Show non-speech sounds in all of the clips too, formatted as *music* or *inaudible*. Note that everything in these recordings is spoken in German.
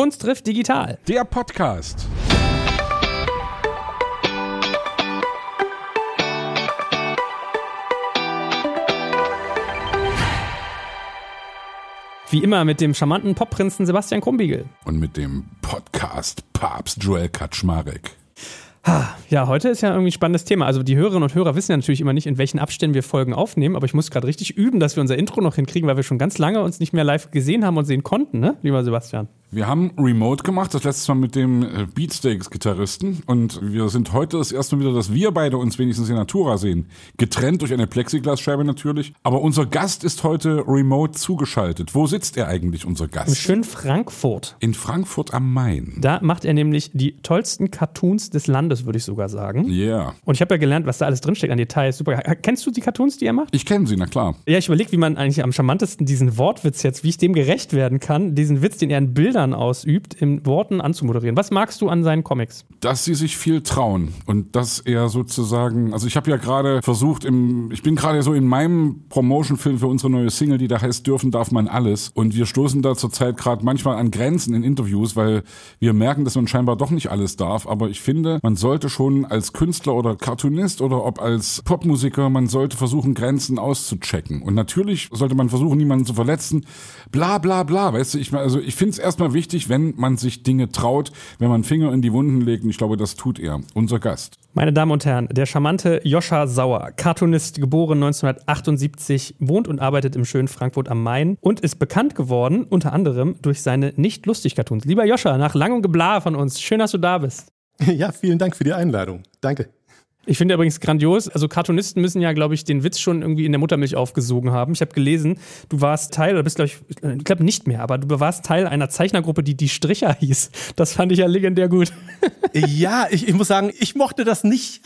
Kunst trifft digital. Der Podcast. Wie immer mit dem charmanten Popprinzen Sebastian Krumbiegel. Und mit dem Podcast Papst Joel Kaczmarek. Ja, heute ist ja irgendwie ein spannendes Thema. Also die Hörerinnen und Hörer wissen ja natürlich immer nicht, in welchen Abständen wir Folgen aufnehmen, aber ich muss gerade richtig üben, dass wir unser Intro noch hinkriegen, weil wir schon ganz lange uns nicht mehr live gesehen haben und sehen konnten, ne, lieber Sebastian? Wir haben Remote gemacht, das letzte Mal mit dem äh, Beatsteaks-Gitarristen. Und wir sind heute das erste Mal wieder, dass wir beide uns wenigstens in Natura sehen. Getrennt durch eine Plexiglasscheibe natürlich. Aber unser Gast ist heute remote zugeschaltet. Wo sitzt er eigentlich, unser Gast? Im schönen Frankfurt. In Frankfurt am Main. Da macht er nämlich die tollsten Cartoons des Landes, würde ich sogar sagen. Ja. Yeah. Und ich habe ja gelernt, was da alles drinsteckt an Details. Super. Kennst du die Cartoons, die er macht? Ich kenne sie, na klar. Ja, ich überlege, wie man eigentlich am charmantesten diesen Wortwitz jetzt, wie ich dem gerecht werden kann, diesen Witz, den er in Bildern Bildern ausübt, in Worten anzumoderieren. Was magst du an seinen Comics? Dass sie sich viel trauen und dass er sozusagen, also ich habe ja gerade versucht, im, ich bin gerade so in meinem Promotion-Film für unsere neue Single, die da heißt Dürfen darf man alles. Und wir stoßen da zurzeit gerade manchmal an Grenzen in Interviews, weil wir merken, dass man scheinbar doch nicht alles darf. Aber ich finde, man sollte schon als Künstler oder Cartoonist oder ob als Popmusiker, man sollte versuchen, Grenzen auszuchecken. Und natürlich sollte man versuchen, niemanden zu verletzen. Bla bla bla. Weißt du, ich, also ich finde es erstmal wichtig, wenn man sich Dinge traut, wenn man Finger in die Wunden legt. Und ich glaube, das tut er. Unser Gast. Meine Damen und Herren, der charmante Joscha Sauer, Cartoonist, geboren 1978, wohnt und arbeitet im schönen Frankfurt am Main und ist bekannt geworden, unter anderem durch seine Nicht-Lustig-Cartoons. Lieber Joscha, nach langem Geblar von uns, schön, dass du da bist. Ja, vielen Dank für die Einladung. Danke. Ich finde übrigens grandios, also Cartoonisten müssen ja, glaube ich, den Witz schon irgendwie in der Muttermilch aufgesogen haben. Ich habe gelesen, du warst Teil, oder bist, glaube ich, ich glaube nicht mehr, aber du warst Teil einer Zeichnergruppe, die die Stricher hieß. Das fand ich ja legendär gut. *laughs* Ja, ich, ich muss sagen, ich mochte das nicht.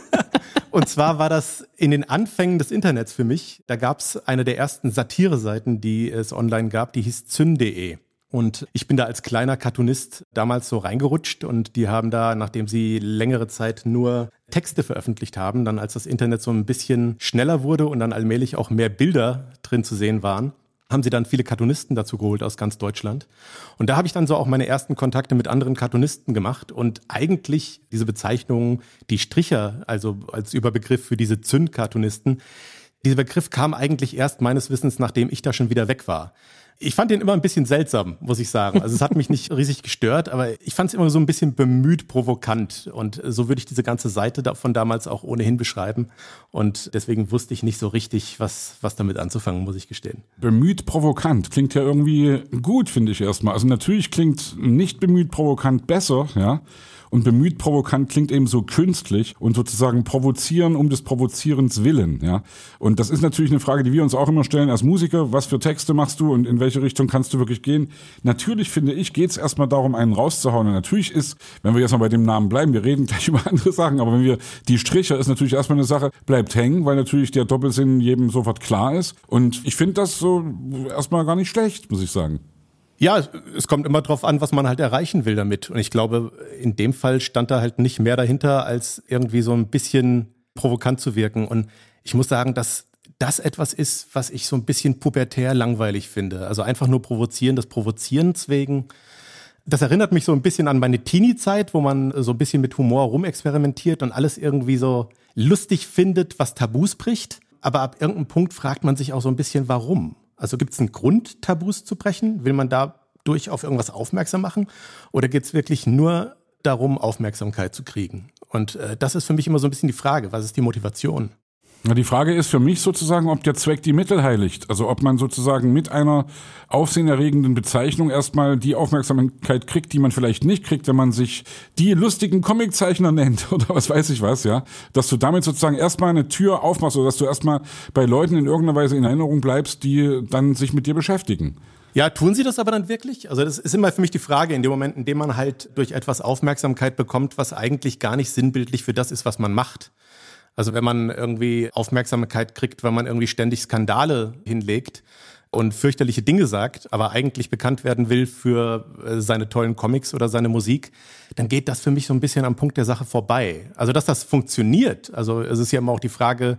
*laughs* Und zwar war das in den Anfängen des Internets für mich. Da gab es eine der ersten Satire-Seiten, die es online gab, die hieß zyn.de. Und ich bin da als kleiner Cartoonist damals so reingerutscht und die haben da, nachdem sie längere Zeit nur Texte veröffentlicht haben, dann als das Internet so ein bisschen schneller wurde und dann allmählich auch mehr Bilder drin zu sehen waren, haben sie dann viele Cartoonisten dazu geholt aus ganz Deutschland. Und da habe ich dann so auch meine ersten Kontakte mit anderen Cartoonisten gemacht und eigentlich diese Bezeichnung, die Stricher, also als Überbegriff für diese Zünd-Cartoonisten, dieser Begriff kam eigentlich erst meines Wissens, nachdem ich da schon wieder weg war. Ich fand den immer ein bisschen seltsam, muss ich sagen. Also es hat mich nicht riesig gestört, aber ich fand es immer so ein bisschen bemüht provokant. Und so würde ich diese ganze Seite von damals auch ohnehin beschreiben. Und deswegen wusste ich nicht so richtig, was, was damit anzufangen, muss ich gestehen. Bemüht provokant klingt ja irgendwie gut, finde ich erstmal. Also natürlich klingt nicht bemüht provokant besser, ja. Und bemüht provokant klingt eben so künstlich und sozusagen provozieren um des Provozierens willen, ja. Und das ist natürlich eine Frage, die wir uns auch immer stellen als Musiker. Was für Texte machst du und in welche Richtung kannst du wirklich gehen? Natürlich finde ich, geht es erstmal darum, einen rauszuhauen. Und natürlich ist, wenn wir jetzt mal bei dem Namen bleiben, wir reden gleich *laughs* über andere Sachen, aber wenn wir die Striche ist natürlich erstmal eine Sache, bleibt hängen, weil natürlich der Doppelsinn jedem sofort klar ist. Und ich finde das so erstmal gar nicht schlecht, muss ich sagen. Ja, es kommt immer drauf an, was man halt erreichen will damit. Und ich glaube, in dem Fall stand da halt nicht mehr dahinter, als irgendwie so ein bisschen provokant zu wirken. Und ich muss sagen, dass das etwas ist, was ich so ein bisschen pubertär langweilig finde. Also einfach nur provozieren, des Provozierens wegen. Das erinnert mich so ein bisschen an meine Teenie-Zeit, wo man so ein bisschen mit Humor rumexperimentiert und alles irgendwie so lustig findet, was Tabus bricht. Aber ab irgendeinem Punkt fragt man sich auch so ein bisschen, warum? Also gibt es einen Grund, Tabus zu brechen? Will man dadurch auf irgendwas aufmerksam machen? Oder geht es wirklich nur darum, Aufmerksamkeit zu kriegen? Und äh, das ist für mich immer so ein bisschen die Frage, was ist die Motivation? Die Frage ist für mich sozusagen, ob der Zweck die Mittel heiligt. Also ob man sozusagen mit einer aufsehenerregenden Bezeichnung erstmal die Aufmerksamkeit kriegt, die man vielleicht nicht kriegt, wenn man sich die lustigen Comiczeichner nennt *laughs* oder was weiß ich was, ja. Dass du damit sozusagen erstmal eine Tür aufmachst oder dass du erstmal bei Leuten in irgendeiner Weise in Erinnerung bleibst, die dann sich mit dir beschäftigen. Ja, tun sie das aber dann wirklich? Also das ist immer für mich die Frage, in dem Moment, in dem man halt durch etwas Aufmerksamkeit bekommt, was eigentlich gar nicht sinnbildlich für das ist, was man macht. Also wenn man irgendwie Aufmerksamkeit kriegt, wenn man irgendwie ständig Skandale hinlegt und fürchterliche Dinge sagt, aber eigentlich bekannt werden will für äh, seine tollen Comics oder seine Musik, dann geht das für mich so ein bisschen am Punkt der Sache vorbei. Also dass das funktioniert, also es ist ja immer auch die Frage,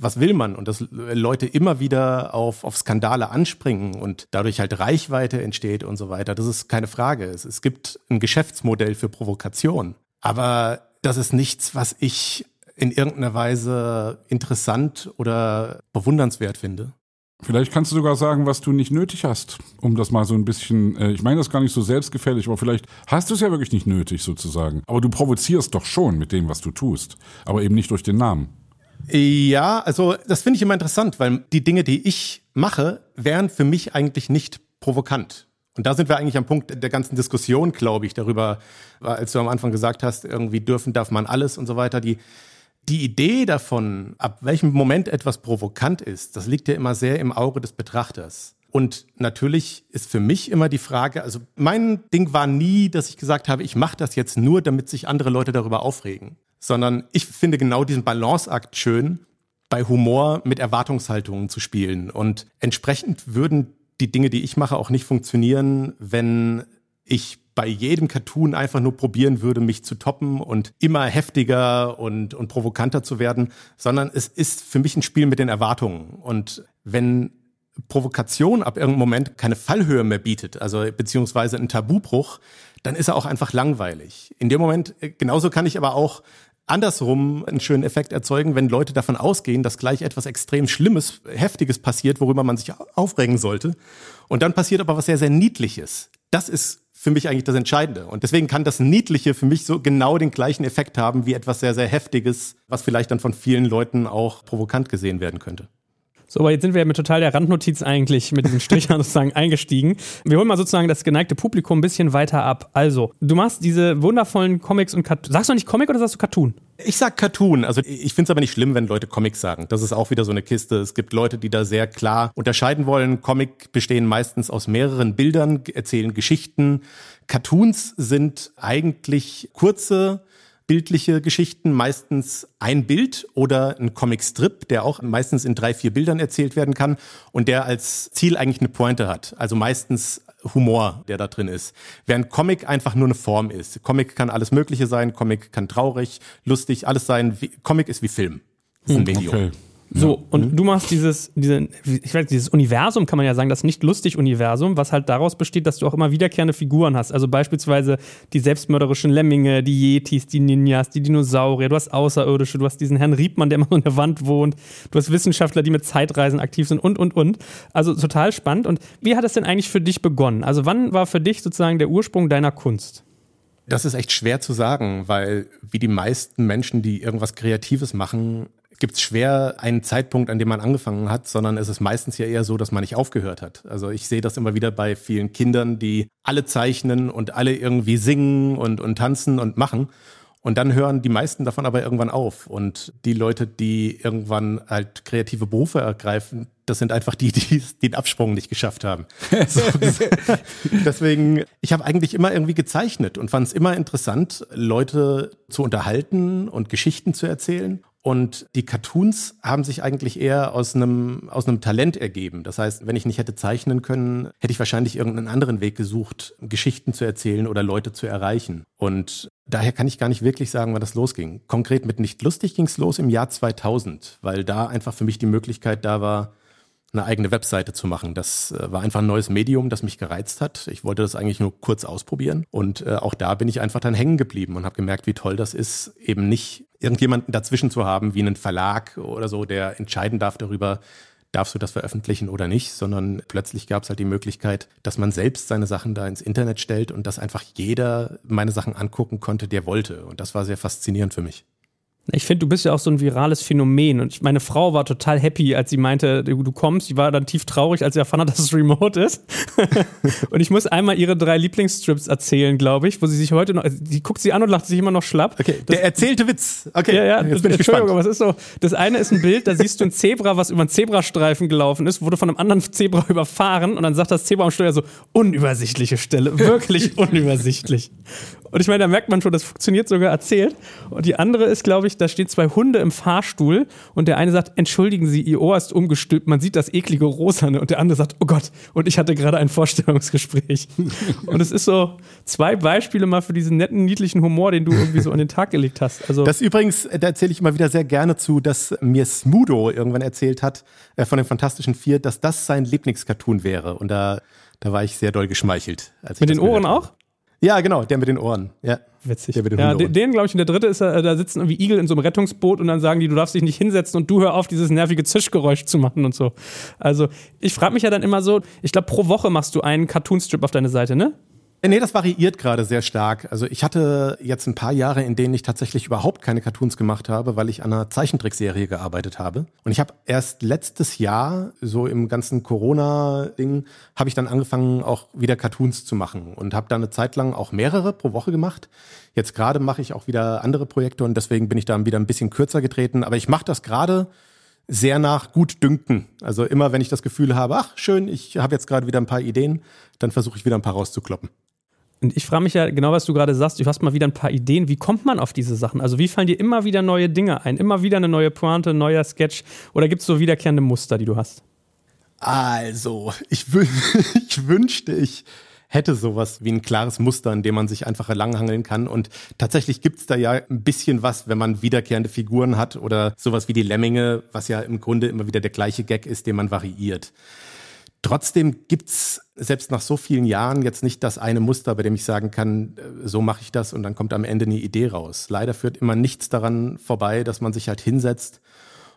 was will man? Und dass Leute immer wieder auf, auf Skandale anspringen und dadurch halt Reichweite entsteht und so weiter, das ist keine Frage. Es, es gibt ein Geschäftsmodell für Provokation. Aber das ist nichts, was ich in irgendeiner Weise interessant oder bewundernswert finde. Vielleicht kannst du sogar sagen, was du nicht nötig hast, um das mal so ein bisschen, äh, ich meine das gar nicht so selbstgefällig, aber vielleicht hast du es ja wirklich nicht nötig sozusagen. Aber du provozierst doch schon mit dem, was du tust, aber eben nicht durch den Namen. Ja, also das finde ich immer interessant, weil die Dinge, die ich mache, wären für mich eigentlich nicht provokant. Und da sind wir eigentlich am Punkt der ganzen Diskussion, glaube ich, darüber, als du am Anfang gesagt hast, irgendwie dürfen, darf man alles und so weiter. Die, die Idee davon, ab welchem Moment etwas provokant ist, das liegt ja immer sehr im Auge des Betrachters. Und natürlich ist für mich immer die Frage, also mein Ding war nie, dass ich gesagt habe, ich mache das jetzt nur, damit sich andere Leute darüber aufregen, sondern ich finde genau diesen Balanceakt schön, bei Humor mit Erwartungshaltungen zu spielen. Und entsprechend würden die Dinge, die ich mache, auch nicht funktionieren, wenn ich bei jedem Cartoon einfach nur probieren würde, mich zu toppen und immer heftiger und, und provokanter zu werden, sondern es ist für mich ein Spiel mit den Erwartungen. Und wenn Provokation ab irgendeinem Moment keine Fallhöhe mehr bietet, also beziehungsweise ein Tabubruch, dann ist er auch einfach langweilig. In dem Moment, äh, genauso kann ich aber auch andersrum einen schönen Effekt erzeugen, wenn Leute davon ausgehen, dass gleich etwas extrem Schlimmes, Heftiges passiert, worüber man sich aufregen sollte. Und dann passiert aber was sehr, sehr Niedliches. Das ist für mich eigentlich das Entscheidende. Und deswegen kann das Niedliche für mich so genau den gleichen Effekt haben wie etwas sehr, sehr Heftiges, was vielleicht dann von vielen Leuten auch provokant gesehen werden könnte. So, aber jetzt sind wir ja mit total der Randnotiz eigentlich mit diesen Strichern *laughs* sozusagen eingestiegen. Wir holen mal sozusagen das geneigte Publikum ein bisschen weiter ab. Also, du machst diese wundervollen Comics und Cartoons. Sagst du nicht Comic oder sagst du Cartoon? Ich sag Cartoon. Also ich finde es aber nicht schlimm, wenn Leute Comics sagen. Das ist auch wieder so eine Kiste. Es gibt Leute, die da sehr klar unterscheiden wollen. Comic bestehen meistens aus mehreren Bildern, erzählen Geschichten. Cartoons sind eigentlich kurze bildliche Geschichten, meistens ein Bild oder ein Comicstrip, der auch meistens in drei, vier Bildern erzählt werden kann und der als Ziel eigentlich eine Pointe hat. Also meistens Humor, der da drin ist. Während Comic einfach nur eine Form ist. Comic kann alles Mögliche sein, Comic kann traurig, lustig, alles sein. Comic ist wie Film. Ist ein hm. Medium. Okay. So, und mhm. du machst dieses, diese, ich weiß, dieses Universum, kann man ja sagen, das nicht lustig Universum, was halt daraus besteht, dass du auch immer wiederkehrende Figuren hast. Also beispielsweise die selbstmörderischen Lemminge, die Yetis, die Ninjas, die Dinosaurier, du hast Außerirdische, du hast diesen Herrn Riebmann, der immer in der Wand wohnt, du hast Wissenschaftler, die mit Zeitreisen aktiv sind und, und, und. Also total spannend. Und wie hat es denn eigentlich für dich begonnen? Also wann war für dich sozusagen der Ursprung deiner Kunst? Das ist echt schwer zu sagen, weil wie die meisten Menschen, die irgendwas Kreatives machen, gibt es schwer einen Zeitpunkt, an dem man angefangen hat, sondern es ist meistens ja eher so, dass man nicht aufgehört hat. Also ich sehe das immer wieder bei vielen Kindern, die alle zeichnen und alle irgendwie singen und, und tanzen und machen. Und dann hören die meisten davon aber irgendwann auf. Und die Leute, die irgendwann halt kreative Berufe ergreifen, das sind einfach die, *laughs* die den Absprung nicht geschafft haben. *laughs* So, deswegen, ich habe eigentlich immer irgendwie gezeichnet und fand es immer interessant, Leute zu unterhalten und Geschichten zu erzählen. Und die Cartoons haben sich eigentlich eher aus einem, aus einem Talent ergeben. Das heißt, wenn ich nicht hätte zeichnen können, hätte ich wahrscheinlich irgendeinen anderen Weg gesucht, Geschichten zu erzählen oder Leute zu erreichen. Und daher kann ich gar nicht wirklich sagen, wann das losging. Konkret mit Nicht lustig ging es los im Jahr 2000, weil da einfach für mich die Möglichkeit da war, eine eigene Webseite zu machen. Das äh, war einfach ein neues Medium, das mich gereizt hat. Ich wollte das eigentlich nur kurz ausprobieren. Und äh, auch da bin ich einfach dann hängen geblieben und habe gemerkt, wie toll das ist, eben nicht irgendjemanden dazwischen zu haben, wie einen Verlag oder so, der entscheiden darf darüber, darfst du das veröffentlichen oder nicht, sondern plötzlich gab es halt die Möglichkeit, dass man selbst seine Sachen da ins Internet stellt und dass einfach jeder meine Sachen angucken konnte, der wollte. Und das war sehr faszinierend für mich. Ich finde, du bist ja auch so ein virales Phänomen. Und meine Frau war total happy, als sie meinte, du, du kommst. Sie war dann tief traurig, als sie erfahren *laughs* hat, dass es remote ist. *laughs* und ich muss einmal ihre drei Lieblingsstrips erzählen, glaube ich, wo sie sich heute noch, die guckt sie an und lacht sich immer noch schlapp. Okay, das, der erzählte Witz. Okay, ja, ja, jetzt bin ich Entschuldigung, gespannt. aber es ist so. Das eine ist ein Bild, da siehst du ein Zebra, was über einen Zebrastreifen gelaufen ist, wurde von einem anderen Zebra *laughs* überfahren und dann sagt das Zebra am Steuer so, unübersichtliche Stelle, wirklich unübersichtlich. Und ich meine, da merkt man schon, das funktioniert sogar erzählt. Und die andere ist, glaube ich, da stehen zwei Hunde im Fahrstuhl und der eine sagt, entschuldigen Sie, Ihr Ohr ist umgestülpt, man sieht das eklige Rosane. Und der andere sagt, oh Gott, und ich hatte gerade ein Vorstellungsgespräch. *laughs* und es ist so zwei Beispiele mal für diesen netten, niedlichen Humor, den du irgendwie so an den Tag gelegt hast. Also das übrigens, da erzähle ich immer wieder sehr gerne zu, dass mir Smudo irgendwann erzählt hat, äh, von den Fantastischen Vier, dass das sein Lieblingscartoon wäre. Und da, da war ich sehr doll geschmeichelt. Mit den Ohren auch? Ja, genau, der mit den Ohren. Ja. Witzig. Der mit den ja, den, den glaube ich, und der dritte ist, äh, da sitzen irgendwie Igel in so einem Rettungsboot und dann sagen die, du darfst dich nicht hinsetzen und du hör auf, dieses nervige Zischgeräusch zu machen und so. Also, ich frage mich ja dann immer so, ich glaube, pro Woche machst du einen Cartoonstrip auf deine Seite, ne? Äh, nee, das variiert gerade sehr stark. Also ich hatte jetzt ein paar Jahre, in denen ich tatsächlich überhaupt keine Cartoons gemacht habe, weil ich an einer Zeichentrickserie gearbeitet habe. Und ich habe erst letztes Jahr, so im ganzen Corona-Ding, habe ich dann angefangen, auch wieder Cartoons zu machen und habe dann eine Zeit lang auch mehrere pro Woche gemacht. Jetzt gerade mache ich auch wieder andere Projekte und deswegen bin ich da wieder ein bisschen kürzer getreten. Aber ich mache das gerade sehr nach gut dünken. Also immer, wenn ich das Gefühl habe, ach schön, ich habe jetzt gerade wieder ein paar Ideen, dann versuche ich wieder ein paar rauszukloppen. Und ich frage mich ja genau, was du gerade sagst. Du hast mal wieder ein paar Ideen. Wie kommt man auf diese Sachen? Also, wie fallen dir immer wieder neue Dinge ein? Immer wieder eine neue Pointe, ein neuer Sketch? Oder gibt es so wiederkehrende Muster, die du hast? Also, ich, *laughs* ich wünschte, ich hätte sowas wie ein klares Muster, in dem man sich einfach langhangeln kann. Und tatsächlich gibt es da ja ein bisschen was, wenn man wiederkehrende Figuren hat oder sowas wie die Lemminge, was ja im Grunde immer wieder der gleiche Gag ist, den man variiert. Trotzdem gibt's selbst nach so vielen Jahren jetzt nicht das eine Muster, bei dem ich sagen kann, äh, so mache ich das und dann kommt am Ende eine Idee raus. Leider führt immer nichts daran vorbei, dass man sich halt hinsetzt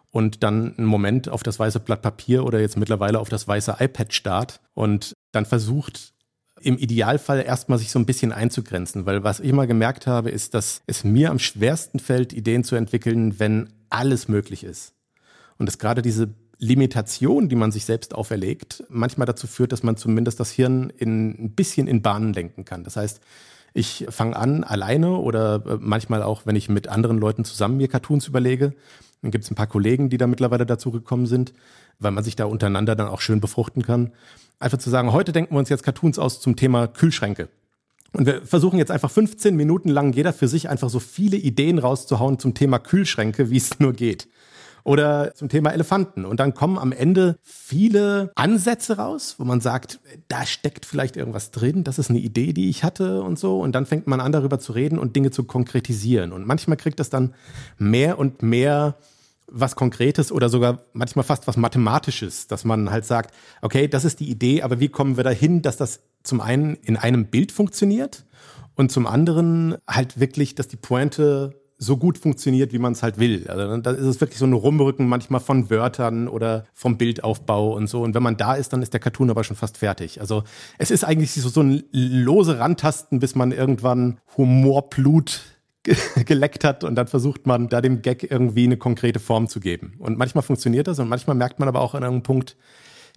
und dann einen Moment auf das weiße Blatt Papier oder jetzt mittlerweile auf das weiße iPad starrt und dann versucht, im Idealfall erstmal sich so ein bisschen einzugrenzen, weil was ich immer gemerkt habe, ist, dass es mir am schwersten fällt, Ideen zu entwickeln, wenn alles möglich ist. Und dass gerade diese Limitation, die man sich selbst auferlegt, manchmal dazu führt, dass man zumindest das Hirn in, ein bisschen in Bahnen lenken kann. Das heißt, ich fange an alleine oder äh, manchmal auch, wenn ich mit anderen Leuten zusammen mir Cartoons überlege. Dann gibt es ein paar Kollegen, die da mittlerweile dazu gekommen sind, weil man sich da untereinander dann auch schön befruchten kann. Einfach zu sagen, heute denken wir uns jetzt Cartoons aus zum Thema Kühlschränke. Und wir versuchen jetzt einfach 15 Minuten lang jeder für sich einfach so viele Ideen rauszuhauen zum Thema Kühlschränke, wie es nur geht oder zum Thema Elefanten. Und dann kommen am Ende viele Ansätze raus, wo man sagt, da steckt vielleicht irgendwas drin, das ist eine Idee, die ich hatte und so. Und dann fängt man an, darüber zu reden und Dinge zu konkretisieren. Und manchmal kriegt das dann mehr und mehr was Konkretes oder sogar manchmal fast was Mathematisches, dass man halt sagt, okay, das ist die Idee, aber wie kommen wir dahin, dass das zum einen in einem Bild funktioniert und zum anderen halt wirklich, dass die Pointe so gut funktioniert, wie man es halt will. Also da ist es wirklich so ein Rumrücken manchmal von Wörtern oder vom Bildaufbau und so. Und wenn man da ist, dann ist der Cartoon aber schon fast fertig. Also es ist eigentlich so, so ein lose Randtasten, bis man irgendwann Humorblut *laughs* geleckt hat und dann versucht man da dem Gag irgendwie eine konkrete Form zu geben. Und manchmal funktioniert das und manchmal merkt man aber auch an einem Punkt,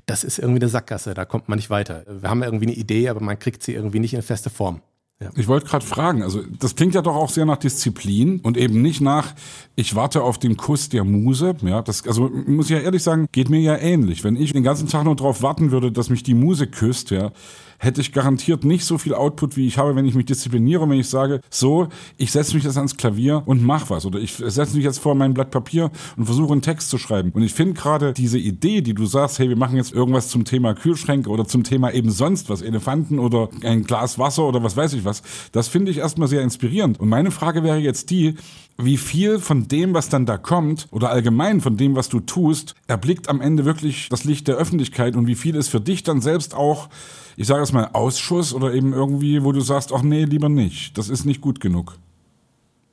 das ist irgendwie eine Sackgasse, da kommt man nicht weiter. Wir haben irgendwie eine Idee, aber man kriegt sie irgendwie nicht in feste Form. Ja. Ich wollte gerade fragen, also das klingt ja doch auch sehr nach Disziplin und eben nicht nach, ich warte auf den Kuss der Muse. Ja, das, also muss ich ja ehrlich sagen, geht mir ja ähnlich. Wenn ich den ganzen Tag nur darauf warten würde, dass mich die Muse küsst, ja, hätte ich garantiert nicht so viel Output, wie ich habe, wenn ich mich diszipliniere, wenn ich sage, so, ich setze mich jetzt ans Klavier und mach was. Oder ich setze mich jetzt vor mein Blatt Papier und versuche einen Text zu schreiben. Und ich finde gerade diese Idee, die du sagst, hey, wir machen jetzt irgendwas zum Thema Kühlschränke oder zum Thema eben sonst was, Elefanten oder ein Glas Wasser oder was weiß ich was, das finde ich erstmal sehr inspirierend. Und meine Frage wäre jetzt die, wie viel von dem, was dann da kommt, oder allgemein von dem, was du tust, erblickt am Ende wirklich das Licht der Öffentlichkeit und wie viel ist für dich dann selbst auch ich sage es mal, Ausschuss oder eben irgendwie, wo du sagst, ach nee, lieber nicht, das ist nicht gut genug?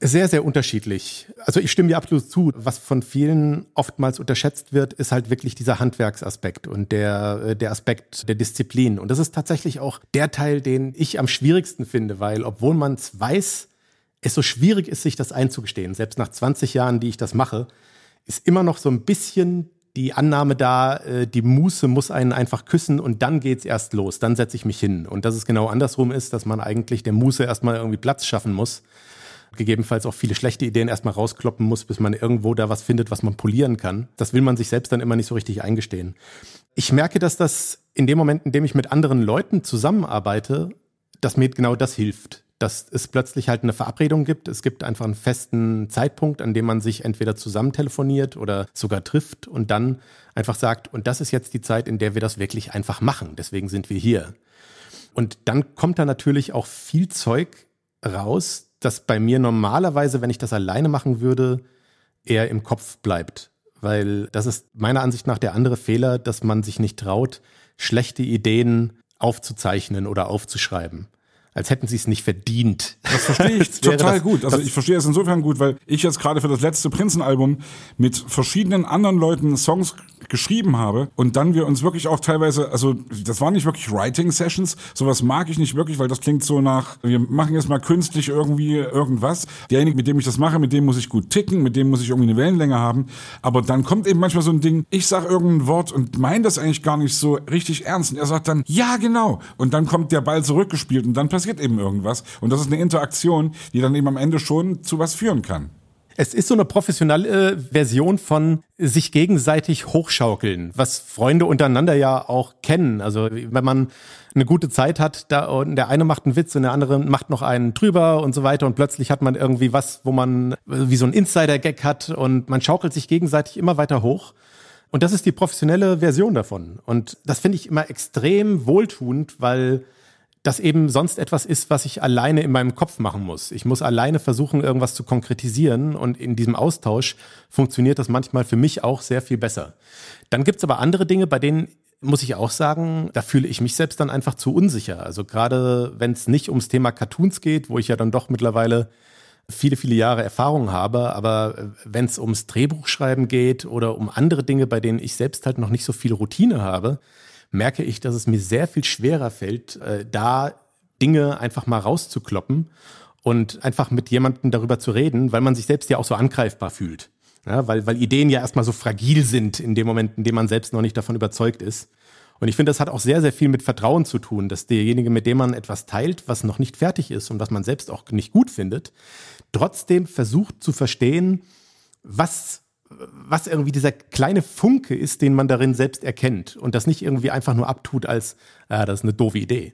Sehr, sehr unterschiedlich. Also ich stimme dir absolut zu. Was von vielen oftmals unterschätzt wird, ist halt wirklich dieser Handwerksaspekt und der, äh, der Aspekt der Disziplin. Und das ist tatsächlich auch der Teil, den ich am schwierigsten finde, weil obwohl man es weiß, es so schwierig ist, sich das einzugestehen. Selbst nach 20 Jahren, die ich das mache, ist immer noch so ein bisschen die Annahme da, äh, die Muße muss einen einfach küssen und dann geht's erst los, dann setze ich mich hin. Und dass es genau andersrum ist, dass man eigentlich der Muße erstmal irgendwie Platz schaffen muss, gegebenenfalls auch viele schlechte Ideen erstmal rauskloppen muss, bis man irgendwo da was findet, was man polieren kann. Das will man sich selbst dann immer nicht so richtig eingestehen. Ich merke, dass das in dem Moment, in dem ich mit anderen Leuten zusammenarbeite, dass mir genau das hilft dass es plötzlich halt eine Verabredung gibt. Es gibt einfach einen festen Zeitpunkt, an dem man sich entweder zusammen telefoniert oder sogar trifft und dann einfach sagt, und das ist jetzt die Zeit, in der wir das wirklich einfach machen. Deswegen sind wir hier. Und dann kommt da natürlich auch viel Zeug raus, das bei mir normalerweise, wenn ich das alleine machen würde, eher im Kopf bleibt. Weil das ist meiner Ansicht nach der andere Fehler, dass man sich nicht traut, schlechte Ideen aufzuzeichnen oder aufzuschreiben als hätten sie es nicht verdient. Das verstehe ich *laughs* total das, gut. Also ich verstehe es insofern gut, weil ich jetzt gerade für das letzte Prinzenalbum mit verschiedenen anderen Leuten Songs geschrieben habe und dann wir uns wirklich auch teilweise, also das waren nicht wirklich Writing Sessions, sowas mag ich nicht wirklich, weil das klingt so nach, wir machen jetzt mal künstlich irgendwie irgendwas. Derjenige, mit dem ich das mache, mit dem muss ich gut ticken, mit dem muss ich irgendwie eine Wellenlänge haben, aber dann kommt eben manchmal so ein Ding, ich sag irgendein Wort und meine das eigentlich gar nicht so richtig ernst und er sagt dann, ja genau und dann kommt der Ball zurückgespielt und dann passiert passiert eben irgendwas. Und das ist eine Interaktion, die dann eben am Ende schon zu was führen kann. Es ist so eine professionelle Version von sich gegenseitig hochschaukeln, was Freunde untereinander ja auch kennen. Also wenn man eine gute Zeit hat, da und der eine macht einen Witz und der andere macht noch einen drüber und so weiter und plötzlich hat man irgendwie was, wo man wie so ein Insider-Gag hat und man schaukelt sich gegenseitig immer weiter hoch. Und das ist die professionelle Version davon. Und das finde ich immer extrem wohltuend, weil das eben sonst etwas ist, was ich alleine in meinem Kopf machen muss. Ich muss alleine versuchen, irgendwas zu konkretisieren und in diesem Austausch funktioniert das manchmal für mich auch sehr viel besser. Dann gibt's aber andere Dinge, bei denen muss ich auch sagen, da fühle ich mich selbst dann einfach zu unsicher. Also gerade wenn es nicht ums Thema Cartoons geht, wo ich ja dann doch mittlerweile viele, viele Jahre Erfahrung habe, aber wenn es ums Drehbuchschreiben geht oder um andere Dinge, bei denen ich selbst halt noch nicht so viel Routine habe, merke ich, dass es mir sehr viel schwerer fällt, äh, da Dinge einfach mal rauszukloppen und einfach mit jemandem darüber zu reden, weil man sich selbst ja auch so angreifbar fühlt. Ja, weil, weil Ideen ja erstmal so fragil sind in dem Moment, in dem man selbst noch nicht davon überzeugt ist. Und ich finde, das hat auch sehr, sehr viel mit Vertrauen zu tun, dass derjenige, mit dem man etwas teilt, was noch nicht fertig ist und was man selbst auch nicht gut findet, trotzdem versucht zu verstehen, was was irgendwie dieser kleine Funke ist, den man darin selbst erkennt und das nicht irgendwie einfach nur abtut als, ah, das ist eine doofe Idee.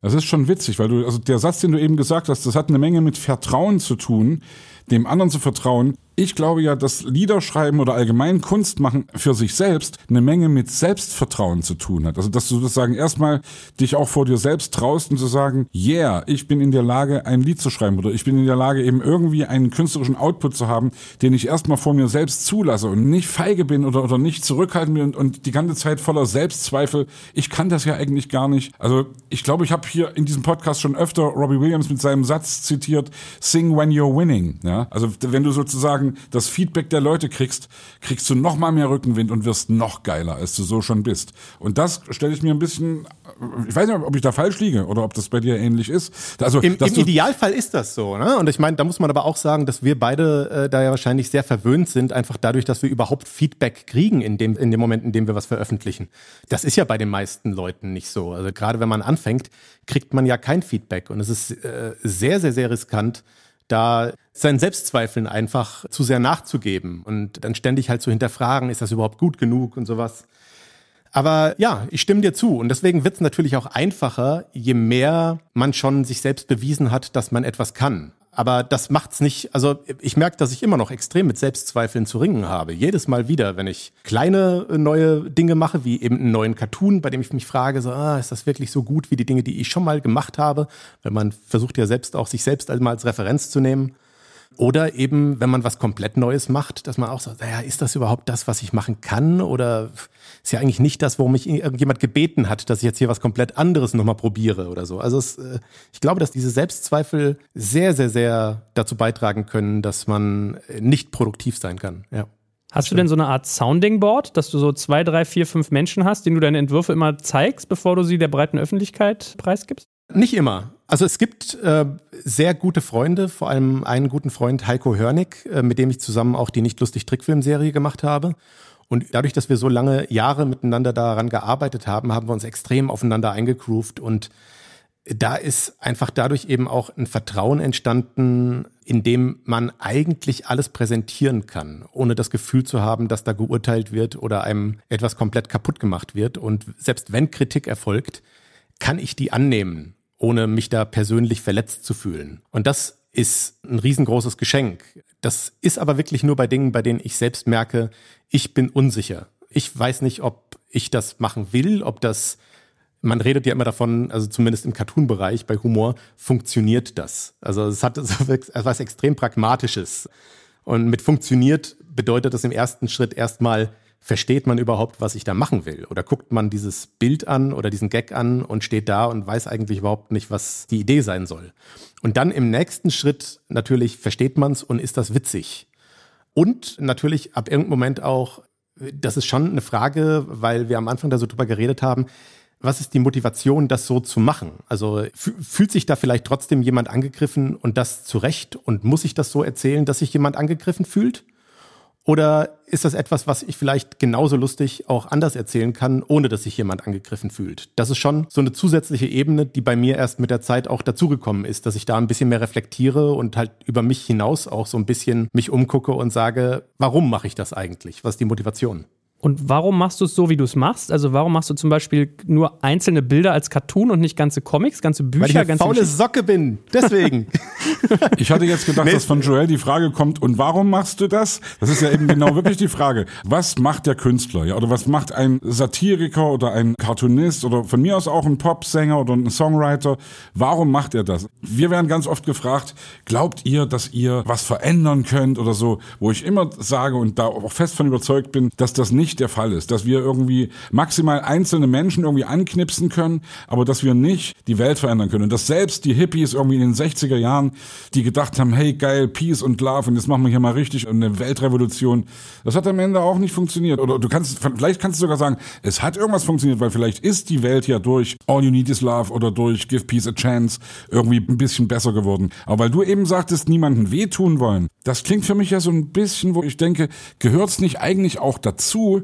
Das ist schon witzig, weil du, also der Satz, den du eben gesagt hast, das hat eine Menge mit Vertrauen zu tun, dem anderen zu vertrauen ich glaube ja, dass Liederschreiben oder allgemein Kunst machen für sich selbst eine Menge mit Selbstvertrauen zu tun hat. Also dass du sozusagen erstmal dich auch vor dir selbst traust und zu sagen, yeah, ich bin in der Lage, ein Lied zu schreiben oder ich bin in der Lage, eben irgendwie einen künstlerischen Output zu haben, den ich erstmal vor mir selbst zulasse und nicht feige bin oder, oder nicht zurückhalten bin und, und die ganze Zeit voller Selbstzweifel. Ich kann das ja eigentlich gar nicht. Also ich glaube, ich habe hier in diesem Podcast schon öfter Robbie Williams mit seinem Satz zitiert, sing when you're winning. Ja? Also wenn du sozusagen sozusagen das Feedback der Leute kriegst, kriegst du noch mal mehr Rückenwind und wirst noch geiler, als du so schon bist. Und das stelle ich mir ein bisschen, ich weiß nicht, ob ich da falsch liege oder ob das bei dir ähnlich ist. Also, Im, im Idealfall ist das so. Ne? Und ich meine, da muss man aber auch sagen, dass wir beide äh, da ja wahrscheinlich sehr verwöhnt sind, einfach dadurch, dass wir überhaupt Feedback kriegen in dem, in dem Moment, in dem wir was veröffentlichen. Das ist ja bei den meisten Leuten nicht so. Also gerade wenn man anfängt, kriegt man ja kein Feedback. Und es ist äh, sehr, sehr, sehr riskant, da seinen Selbstzweifeln einfach zu sehr nachzugeben und dann ständig halt zu hinterfragen, ist das überhaupt gut genug und sowas. Aber ja, ich stimme dir zu. Und deswegen wird es natürlich auch einfacher, je mehr man schon sich selbst bewiesen hat, dass man etwas kann. Aber das macht's nicht, also ich merke, dass ich immer noch extrem mit Selbstzweifeln zu ringen habe. Jedes Mal wieder, wenn ich kleine äh, neue Dinge mache, wie eben einen neuen Cartoon, bei dem ich mich frage, so, ah, ist das wirklich so gut wie die Dinge, die ich schon mal gemacht habe? Weil man versucht ja selbst auch, sich selbst einmal als Referenz zu nehmen. Oder eben, wenn man was komplett Neues macht, dass man auch sagt, naja, ist das überhaupt das, was ich machen kann? Oder ist ja eigentlich nicht das, worum mich irgendjemand gebeten hat, dass ich jetzt hier was komplett anderes nochmal probiere oder so. Also es, äh, ich glaube, dass diese Selbstzweifel sehr, sehr, sehr dazu beitragen können, dass man nicht produktiv sein kann. Ja. Hast du denn so eine Art Sounding Board, dass du so zwei, drei, vier, fünf Menschen hast, denen du deine Entwürfe immer zeigst, bevor du sie der breiten Öffentlichkeit preisgibst? Nicht immer. Also es gibt äh, sehr gute Freunde, vor allem einen guten Freund Heiko Hörnig, äh, mit dem ich zusammen auch die Nicht lustig Trickfilmserie gemacht habe. Und dadurch, dass wir so lange Jahre miteinander daran gearbeitet haben, haben wir uns extrem aufeinander eingegroovt und da ist einfach dadurch eben auch ein Vertrauen entstanden, in dem man eigentlich alles präsentieren kann, ohne das Gefühl zu haben, dass da geurteilt wird oder einem etwas komplett kaputt gemacht wird. Und selbst wenn Kritik erfolgt, kann ich die annehmen ohne mich da persönlich verletzt zu fühlen. Und das ist ein riesengroßes Geschenk. Das ist aber wirklich nur bei Dingen, bei denen ich selbst merke, ich bin unsicher. Ich weiß nicht, ob ich das machen will, ob das, man redet ja immer davon, also zumindest im Cartoon-Bereich bei Humor, funktioniert das. Also es hat so *laughs* etwas extrem Pragmatisches. Und mit funktioniert bedeutet das im ersten Schritt erstmal, versteht man überhaupt, was ich da machen will? Oder guckt man dieses Bild an oder diesen Gag an und steht da und weiß eigentlich überhaupt nicht, was die Idee sein soll? Und dann im nächsten Schritt natürlich versteht man es und ist das witzig. Und natürlich ab irgendeinem Moment auch, das ist schon eine Frage, weil wir am Anfang da so drüber geredet haben, was ist die Motivation, das so zu machen? Also fühlt sich da vielleicht trotzdem jemand angegriffen und das zu Recht und muss ich das so erzählen, dass sich jemand angegriffen fühlt? Oder ist das etwas, was ich vielleicht genauso lustig auch anders erzählen kann, ohne dass sich jemand angegriffen fühlt? Das ist schon so eine zusätzliche Ebene, die bei mir erst mit der Zeit auch dazugekommen ist, dass ich da ein bisschen mehr reflektiere und halt über mich hinaus auch so ein bisschen mich umgucke und sage, warum mache ich das eigentlich? Was ist die Motivation? Und warum machst du es so, wie du es machst? Also warum machst du zum Beispiel nur einzelne Bilder als Cartoon und nicht ganze Comics, ganze Bücher? Weil ich eine ganze faule Socke bin, deswegen. *laughs* ich hatte jetzt gedacht, nee. dass von Joel die Frage kommt, und warum machst du das? Das ist ja eben genau wirklich die Frage. Was macht der Künstler? Ja, oder was macht ein Satiriker oder ein Cartoonist oder von mir aus auch ein Popsänger oder ein Songwriter? Warum macht er das? Wir werden ganz oft gefragt, glaubt ihr, dass ihr was verändern könnt oder so? Wo ich immer sage und da auch fest von überzeugt bin, dass das nicht nicht der Fall ist, dass wir irgendwie maximal einzelne Menschen irgendwie anknipsen können, aber dass wir nicht die Welt verändern können. Und dass selbst die Hippies irgendwie in den 60er Jahren, die gedacht haben, hey geil, Peace und Love und jetzt machen wir hier mal richtig eine Weltrevolution, das hat am Ende auch nicht funktioniert. Oder du kannst, vielleicht kannst du sogar sagen, es hat irgendwas funktioniert, weil vielleicht ist die Welt ja durch All You Need Is Love oder durch Give Peace a Chance irgendwie ein bisschen besser geworden. Aber weil du eben sagtest, niemanden wehtun wollen, das klingt für mich ja so ein bisschen, wo ich denke, gehört es nicht eigentlich auch dazu,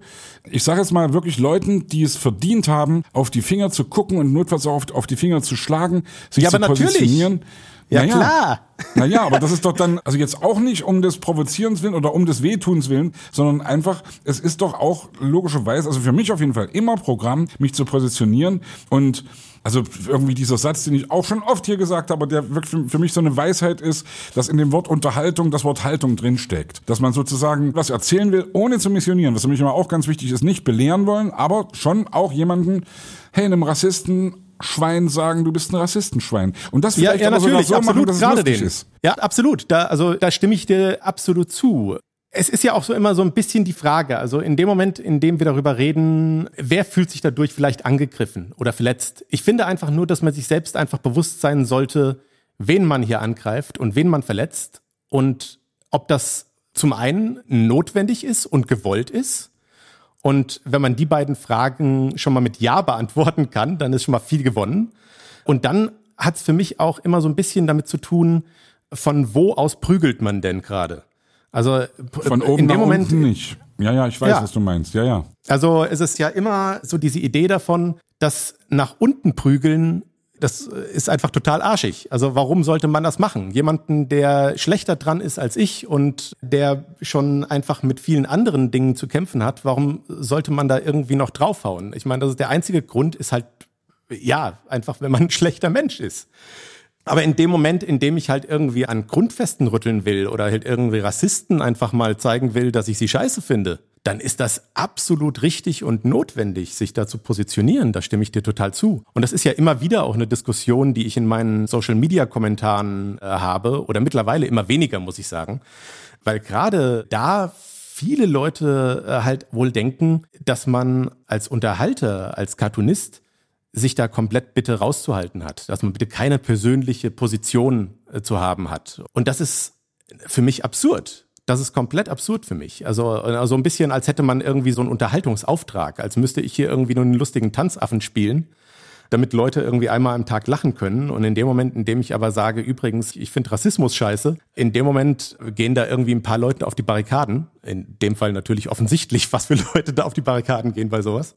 ich sage jetzt mal wirklich Leuten, die es verdient haben, auf die Finger zu gucken und notfalls auch auf, auf die Finger zu schlagen, sich ja, zu positionieren. Natürlich. Ja, naja, klar. Naja, aber das ist doch dann, also jetzt auch nicht um des Provozierens willen oder um des Wehtuns willen, sondern einfach, es ist doch auch logischerweise, also für mich auf jeden Fall immer Programm, mich zu positionieren und also irgendwie dieser Satz, den ich auch schon oft hier gesagt habe, der wirklich für mich so eine Weisheit ist, dass in dem Wort Unterhaltung das Wort Haltung drinsteckt. Dass man sozusagen was erzählen will, ohne zu missionieren. Was für mich immer auch ganz wichtig ist, nicht belehren wollen, aber schon auch jemanden, hey, einem Rassisten Schwein sagen, du bist ein Rassistenschwein. Und das vielleicht ja, ja, aber sogar so absolut, machen, dass es lustig den. ist. Ja, absolut. Da, also da stimme ich dir absolut zu. Es ist ja auch so immer so ein bisschen die Frage, also in dem Moment, in dem wir darüber reden, wer fühlt sich dadurch vielleicht angegriffen oder verletzt? Ich finde einfach nur, dass man sich selbst einfach bewusst sein sollte, wen man hier angreift und wen man verletzt und ob das zum einen notwendig ist und gewollt ist. Und wenn man die beiden Fragen schon mal mit Ja beantworten kann, dann ist schon mal viel gewonnen. Und dann hat es für mich auch immer so ein bisschen damit zu tun, von wo aus prügelt man denn gerade? Also von oben in dem Moment nicht. Ja, ja, ich weiß, ja. was du meinst. Ja, ja. Also es ist ja immer so diese Idee davon, dass nach unten prügeln, das ist einfach total arschig. Also warum sollte man das machen? Jemanden, der schlechter dran ist als ich und der schon einfach mit vielen anderen Dingen zu kämpfen hat, warum sollte man da irgendwie noch draufhauen? Ich meine, das ist der einzige Grund ist halt, ja, einfach, wenn man ein schlechter Mensch ist. Aber in dem Moment, in dem ich halt irgendwie an Grundfesten rütteln will oder halt irgendwie Rassisten einfach mal zeigen will, dass ich sie scheiße finde, dann ist das absolut richtig und notwendig, sich da zu positionieren. Da stimme ich dir total zu. Und das ist ja immer wieder auch eine Diskussion, die ich in meinen Social-Media-Kommentaren äh, habe oder mittlerweile immer weniger, muss ich sagen. Weil gerade da viele Leute äh, halt wohl denken, dass man als Unterhalter, als Cartoonist sich da komplett bitte rauszuhalten hat, dass man bitte keine persönliche Position äh, zu haben hat. Und das ist für mich absurd. Das ist komplett absurd für mich. Also, also ein bisschen, als hätte man irgendwie so einen Unterhaltungsauftrag, als müsste ich hier irgendwie nur einen lustigen Tanzaffen spielen, damit Leute irgendwie einmal am Tag lachen können. Und in dem Moment, in dem ich aber sage, übrigens, ich finde Rassismus scheiße, in dem Moment gehen da irgendwie ein paar Leute auf die Barrikaden. In dem Fall natürlich offensichtlich, *laughs* was für Leute da auf die Barrikaden gehen bei sowas.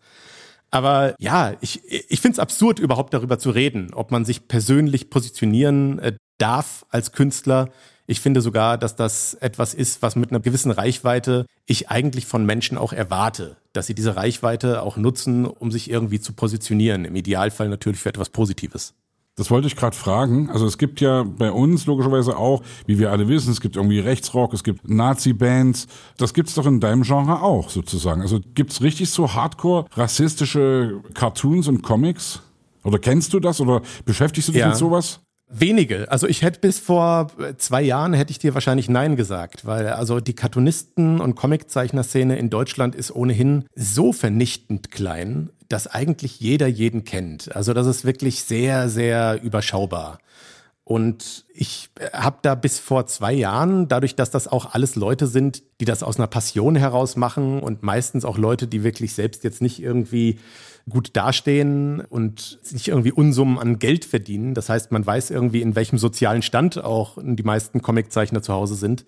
Aber ja, ich, ich finde es absurd, überhaupt darüber zu reden, ob man sich persönlich positionieren äh, darf als Künstler. Ich finde sogar, dass das etwas ist, was mit einer gewissen Reichweite ich eigentlich von Menschen auch erwarte, dass sie diese Reichweite auch nutzen, um sich irgendwie zu positionieren. Im Idealfall natürlich für etwas Positives. Das wollte ich gerade fragen. Also es gibt ja bei uns logischerweise auch, wie wir alle wissen, es gibt irgendwie Rechtsrock, es gibt Nazi-Bands. Das gibt's doch in deinem Genre auch sozusagen. Also gibt's richtig so hardcore rassistische Cartoons und Comics? Oder kennst du das oder beschäftigst du dich ja. mit sowas? Wenige. Also ich hätte bis vor zwei Jahren hätte ich dir wahrscheinlich Nein gesagt, weil also die Cartoonisten- und Comiczeichner-Szene in Deutschland ist ohnehin so vernichtend klein, dass eigentlich jeder jeden kennt. Also das ist wirklich sehr, sehr überschaubar. Und ich habe da bis vor zwei Jahren, dadurch, dass das auch alles Leute sind, die das aus einer Passion heraus machen und meistens auch Leute, die wirklich selbst jetzt nicht irgendwie gut dastehen und nicht irgendwie Unsummen an Geld verdienen. Das heißt, man weiß irgendwie, in welchem sozialen Stand auch die meisten Comiczeichner zu Hause sind.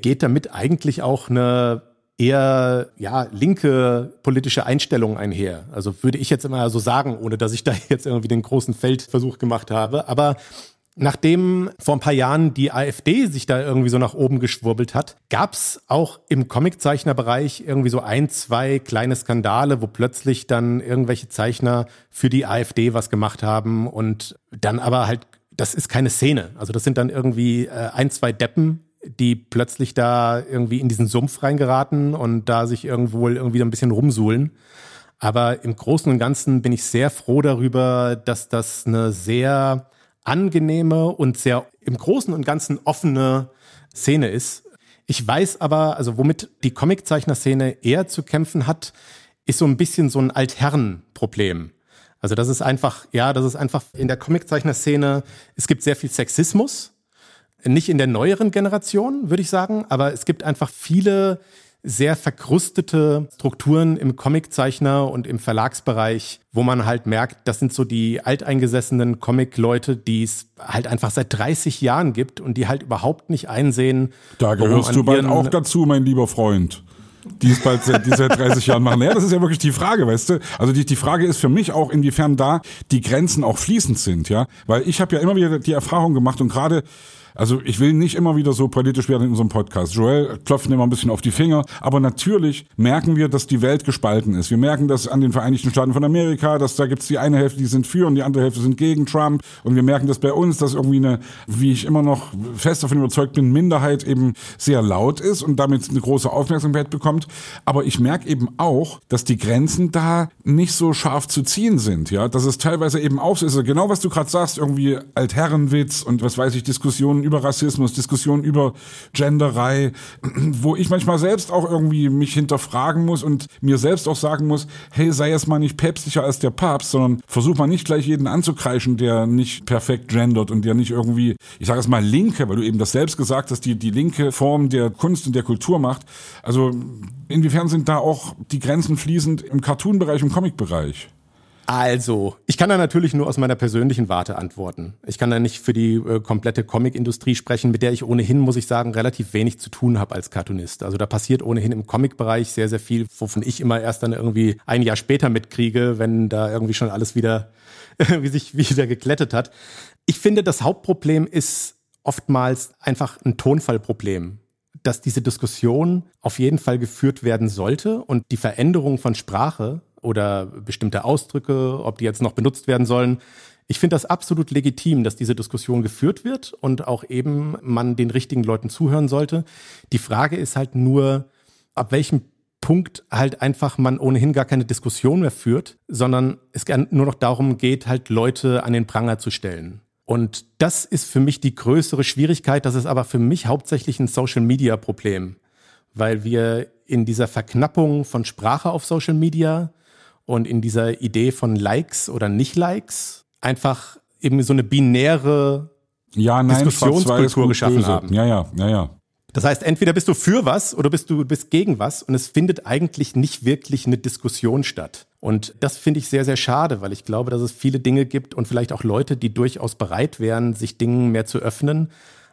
Geht damit eigentlich auch eine eher ja linke politische Einstellung einher. Also würde ich jetzt immer so sagen, ohne dass ich da *laughs* jetzt irgendwie den großen Feldversuch gemacht habe. Aber Nachdem vor ein paar Jahren die AfD sich da irgendwie so nach oben geschwurbelt hat, gab's auch im Comiczeichnerbereich irgendwie so ein, zwei kleine Skandale, wo plötzlich dann irgendwelche Zeichner für die AfD was gemacht haben und dann aber halt, das ist keine Szene. Also das sind dann irgendwie äh, ein, zwei Deppen, die plötzlich da irgendwie in diesen Sumpf reingeraten und da sich irgendwo irgendwie ein bisschen rumsuhlen. Aber im Großen und Ganzen bin ich sehr froh darüber, dass das eine sehr angenehme und sehr im Großen und Ganzen offene Szene ist. Ich weiß aber, also womit die Comiczeichner-Szene eher zu kämpfen hat, ist so ein bisschen so ein Altherren-Problem. Also das ist einfach, ja, das ist einfach in der Comiczeichner-Szene, es gibt sehr viel Sexismus. Nicht in der neueren Generation, würde ich sagen, aber es gibt einfach viele sehr verkrustete Strukturen im Comiczeichner und im Verlagsbereich, wo man halt merkt, das sind so die alteingesessenen Comic-Leute, die es halt einfach seit 30 Jahren gibt und die halt überhaupt nicht einsehen. Da gehörst du bald auch dazu, mein lieber Freund die es bald seit, die seit 30 Jahren machen. Ja, das ist ja wirklich die Frage, weißt du? Also die, die Frage ist für mich auch, inwiefern da die Grenzen auch fließend sind, ja? Weil ich habe ja immer wieder die Erfahrung gemacht und gerade also ich will nicht immer wieder so politisch werden in unserem Podcast. Joel klopft immer ein bisschen auf die Finger, aber natürlich merken wir, dass die Welt gespalten ist. Wir merken das an den Vereinigten Staaten von Amerika, dass da gibt's die eine Hälfte, die sind für und die andere Hälfte sind gegen Trump. Und wir merken das bei uns, dass irgendwie eine, wie ich immer noch fest davon überzeugt bin, Minderheit eben sehr laut ist und damit eine große Aufmerksamkeit bekommt. Aber ich merke eben auch, dass die Grenzen da nicht so scharf zu ziehen sind. Ja, dass es teilweise eben auch so ist. Also genau was du gerade sagst, irgendwie Altherrenwitz und was weiß ich, Diskussionen über Rassismus, Diskussionen über Genderei, *clears throat* wo ich manchmal selbst auch irgendwie mich hinterfragen muss und mir selbst auch sagen muss, hey, sei jetzt mal nicht päpstlicher als der Papst, sondern versuch mal nicht gleich jeden anzukreischen, der nicht perfekt gendert und der nicht irgendwie, ich sage es mal linke, weil du eben das selbst gesagt hast, die, die linke Form der Kunst und der Kultur macht. Also inwiefern sind da auch die Grenzen fließend im Cartoon-Bereich, im Comic-Bereich? Also, ich kann da natürlich nur aus meiner persönlichen Warte antworten. Ich kann da nicht für die äh, komplette Comic-Industrie sprechen, mit der ich ohnehin, muss ich sagen, relativ wenig zu tun habe als Cartoonist. Also da passiert ohnehin im Comic-Bereich sehr, sehr viel, wovon ich immer erst dann irgendwie ein Jahr später mitkriege, wenn da irgendwie schon alles wieder, *laughs* wie sich wieder geklettet hat. Ich finde, das Hauptproblem ist oftmals einfach ein Tonfallproblem dass diese Diskussion auf jeden Fall geführt werden sollte und die Veränderung von Sprache oder bestimmte Ausdrücke, ob die jetzt noch benutzt werden sollen. Ich finde das absolut legitim, dass diese Diskussion geführt wird und auch eben man den richtigen Leuten zuhören sollte. Die Frage ist halt nur, ab welchem Punkt halt einfach man ohnehin gar keine Diskussion mehr führt, sondern es nur noch darum geht, halt Leute an den Pranger zu stellen. Und das ist für mich die größere Schwierigkeit. Das ist aber für mich hauptsächlich ein Social-Media-Problem, weil wir in dieser Verknappung von Sprache auf Social Media und in dieser Idee von Likes oder Nicht-Likes einfach eben so eine binäre ja, nein, Diskussionskultur geschaffen böse. haben. Ja, ja, ja, ja. Das heißt, entweder bist du für was oder bist du bist gegen was und es findet eigentlich nicht wirklich eine Diskussion statt. Und das finde ich sehr, sehr schade, weil ich glaube, dass es viele Dinge gibt und vielleicht auch Leute, die durchaus bereit wären, sich Dingen mehr zu öffnen,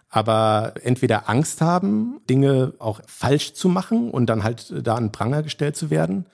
aber entweder Angst haben, Dinge auch falsch zu machen und dann halt da an Pranger gestellt zu werden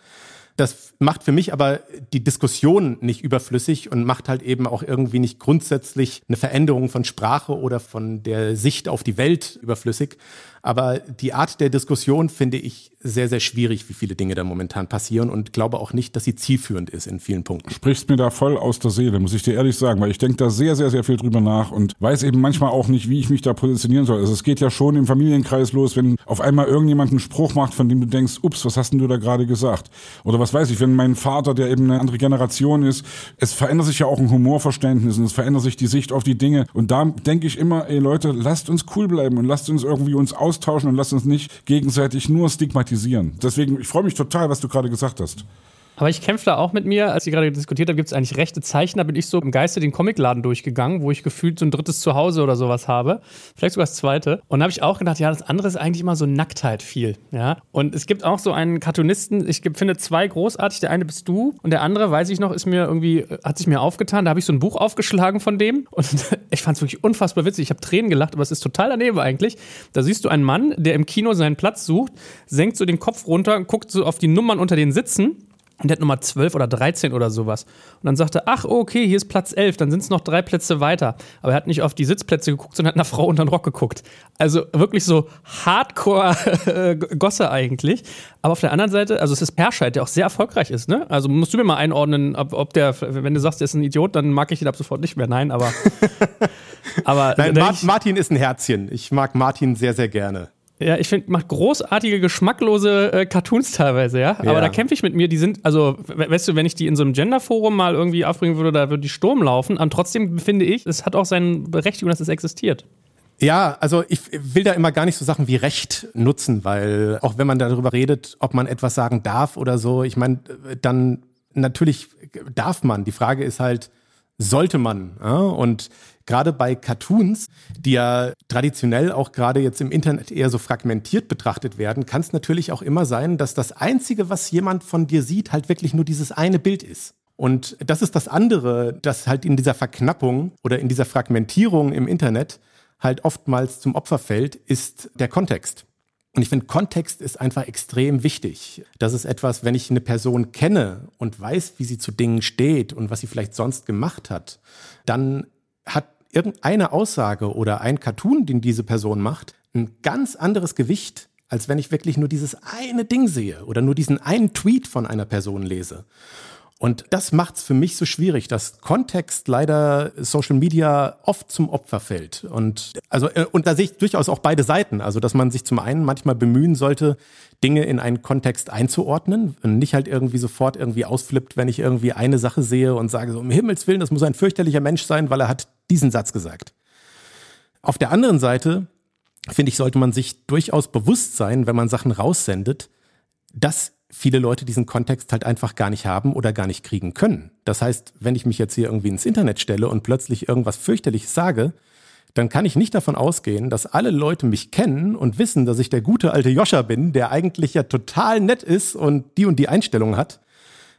das macht für mich aber die Diskussion nicht überflüssig und macht halt eben auch irgendwie nicht grundsätzlich eine Veränderung von Sprache oder von der Sicht auf die Welt überflüssig. Aber die Art der Diskussion finde ich sehr, sehr schwierig, wie viele Dinge da momentan passieren und glaube auch nicht, dass sie zielführend ist in vielen Punkten. Sprichst mir da voll aus der Seele, muss ich dir ehrlich sagen, weil ich denke da sehr, sehr, sehr viel drüber nach und weiß eben manchmal auch nicht, wie ich mich da positionieren soll. Also es geht ja schon im Familienkreis los, wenn auf einmal irgendjemand einen Spruch macht, von dem du denkst, ups, was hast denn du da gerade gesagt? Oder was weiß ich, wenn mein Vater, der eben eine andere Generation ist, es verändert sich ja auch ein Humorverständnis und es verändert sich die Sicht auf die Dinge und da denke ich immer, ey Leute, lasst uns cool bleiben und lasst uns irgendwie uns austauschen und lasst uns nicht gegenseitig nur stigmatisieren. Deswegen, ich freue mich total, was du gerade gesagt hast. Aber ich kämpfe da auch mit mir. Als ich gerade diskutiert habe, gibt es eigentlich rechte Zeichen. Da bin ich so im Geiste den Comicladen durchgegangen, wo ich gefühlt so ein drittes Zuhause oder sowas habe. Vielleicht sogar das zweite. Und da habe ich auch gedacht, ja, das andere ist eigentlich immer so Nacktheit viel. Ja. Und es gibt auch so einen Cartoonisten, ich finde zwei großartig. Der eine bist du und der andere, weiß ich noch, ist mir irgendwie, hat sich mir aufgetan. Da habe ich so ein Buch aufgeschlagen von dem. Und *laughs* ich fand es wirklich unfassbar witzig. Ich habe Tränen gelacht, aber es ist total daneben eigentlich. Da siehst du einen Mann, der im Kino seinen Platz sucht, senkt so den Kopf runter, guckt so auf die Nummern unter den Sitzen und der hat Nummer 12 oder 13 oder sowas. Und dann sagte, ach, okay, hier ist Platz 11, dann sind es noch drei Plätze weiter. Aber er hat nicht auf die Sitzplätze geguckt, sondern hat einer Frau unter den Rock geguckt. Also wirklich so Hardcore-Gosse eigentlich. Aber auf der anderen Seite, also es ist Perscheid, der auch sehr erfolgreich ist, ne? Also musst du mir mal einordnen, ob, ob der, wenn du sagst, der ist ein Idiot, dann mag ich ihn ab sofort nicht mehr. Nein, aber. *laughs* aber Nein, Martin ist ein Herzchen. Ich mag Martin sehr, sehr gerne. Ja, ich finde, macht großartige, geschmacklose äh, Cartoons teilweise, ja. Aber ja. da kämpfe ich mit mir, die sind, also, weißt du, wenn ich die in so einem Genderforum mal irgendwie aufbringen würde, da würde die Sturm laufen. Und trotzdem finde ich, es hat auch seine Berechtigung, dass es existiert. Ja, also ich will da immer gar nicht so Sachen wie Recht nutzen, weil auch wenn man darüber redet, ob man etwas sagen darf oder so, ich meine, dann natürlich darf man. Die Frage ist halt, sollte man? Ja? Und gerade bei Cartoons, die ja traditionell auch gerade jetzt im Internet eher so fragmentiert betrachtet werden, kann es natürlich auch immer sein, dass das Einzige, was jemand von dir sieht, halt wirklich nur dieses eine Bild ist. Und das ist das andere, das halt in dieser Verknappung oder in dieser Fragmentierung im Internet halt oftmals zum Opfer fällt, ist der Kontext. Und ich finde, Kontext ist einfach extrem wichtig. Das ist etwas, wenn ich eine Person kenne und weiß, wie sie zu Dingen steht und was sie vielleicht sonst gemacht hat, dann hat irgendeine Aussage oder ein Cartoon, den diese Person macht, ein ganz anderes Gewicht, als wenn ich wirklich nur dieses eine Ding sehe oder nur diesen einen Tweet von einer Person lese. Und das macht es für mich so schwierig, dass Kontext leider Social Media oft zum Opfer fällt. Und also äh, und da sehe ich durchaus auch beide Seiten. Also dass man sich zum einen manchmal bemühen sollte, Dinge in einen Kontext einzuordnen und nicht halt irgendwie sofort irgendwie ausflippt, wenn ich irgendwie eine Sache sehe und sage so um Himmels willen, das muss ein fürchterlicher Mensch sein, weil er hat diesen Satz gesagt. Auf der anderen Seite finde ich, sollte man sich durchaus bewusst sein, wenn man Sachen raussendet, dass viele Leute diesen Kontext halt einfach gar nicht haben oder gar nicht kriegen können. Das heißt, wenn ich mich jetzt hier irgendwie ins Internet stelle und plötzlich irgendwas fürchterliches sage, dann kann ich nicht davon ausgehen, dass alle Leute mich kennen und wissen, dass ich der gute alte Joscha bin, der eigentlich ja total nett ist und die und die Einstellung hat.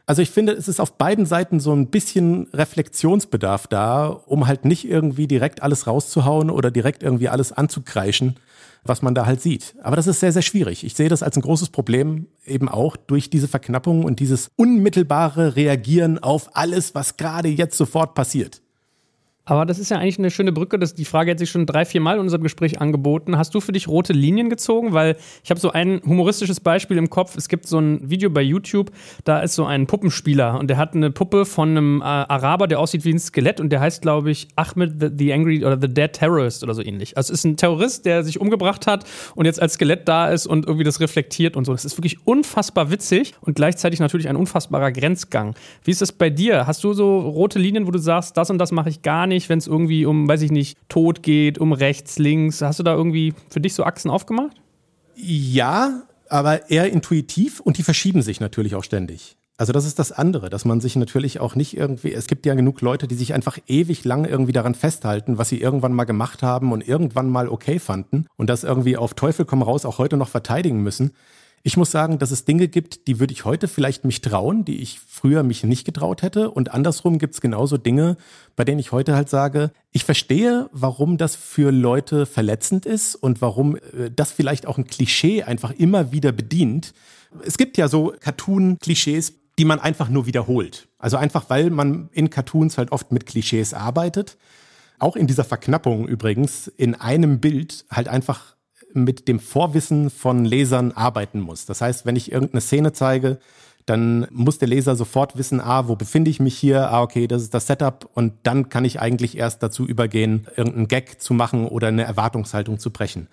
Also ich finde, es ist auf beiden Seiten so ein bisschen Reflexionsbedarf da, um halt nicht irgendwie direkt alles rauszuhauen oder direkt irgendwie alles anzukreischen, was man da halt sieht. Aber das ist sehr, sehr schwierig. Ich sehe das als ein großes Problem eben auch durch diese Verknappung und dieses unmittelbare Reagieren auf alles, was gerade jetzt sofort passiert. Aber das ist ja eigentlich eine schöne Brücke. Das, die Frage hat sich schon drei, vier Mal in unserem Gespräch angeboten. Hast du für dich rote Linien gezogen? Weil ich habe so ein humoristisches Beispiel im Kopf. Es gibt so ein Video bei YouTube, da ist so ein Puppenspieler und der hat eine Puppe von einem äh, Araber, der aussieht wie ein Skelett und der heißt, glaube ich, Ahmed the, the, Angry oder The Dead Terrorist oder so ähnlich. Also es ist ein Terrorist, der sich umgebracht hat und jetzt als Skelett da ist und irgendwie das reflektiert und so. Das ist wirklich unfassbar witzig und gleichzeitig natürlich ein unfassbarer Grenzgang. Wie ist das bei dir? Hast du so rote Linien, wo du sagst, das und das mache ich gar nicht? Nicht, wenn es irgendwie um, weiß ich nicht, Tod geht, um rechts, links? Hast du da irgendwie für dich so Achsen aufgemacht? Ja, aber eher intuitiv und die verschieben sich natürlich auch ständig. Also das ist das andere, dass man sich natürlich auch nicht irgendwie, es gibt ja genug Leute, die sich einfach ewig lang irgendwie daran festhalten, was sie irgendwann mal gemacht haben und irgendwann mal okay fanden und das irgendwie auf Teufel komm raus auch heute noch verteidigen müssen. Ich muss sagen, dass es Dinge gibt, die würde ich heute vielleicht mich trauen, die ich früher mich nicht getraut hätte. Und andersrum gibt es genauso Dinge, bei denen ich heute halt sage, ich verstehe, warum das für Leute verletzend ist und warum äh, das vielleicht auch ein Klischee einfach immer wieder bedient. Es gibt ja so Cartoon-Klischees, die man einfach nur wiederholt. Also einfach, weil man in Cartoons halt oft mit Klischees arbeitet. Auch in dieser Verknappung übrigens in einem Bild halt einfach mit dem Vorwissen von Lesern arbeiten muss. Das heißt, wenn ich irgendeine Szene zeige, dann muss der Leser sofort wissen, ah, wo befinde ich mich hier? Ah, okay, das ist das Setup und dann kann ich eigentlich erst dazu übergehen, irgendeinen Gag zu machen oder eine Erwartungshaltung zu brechen.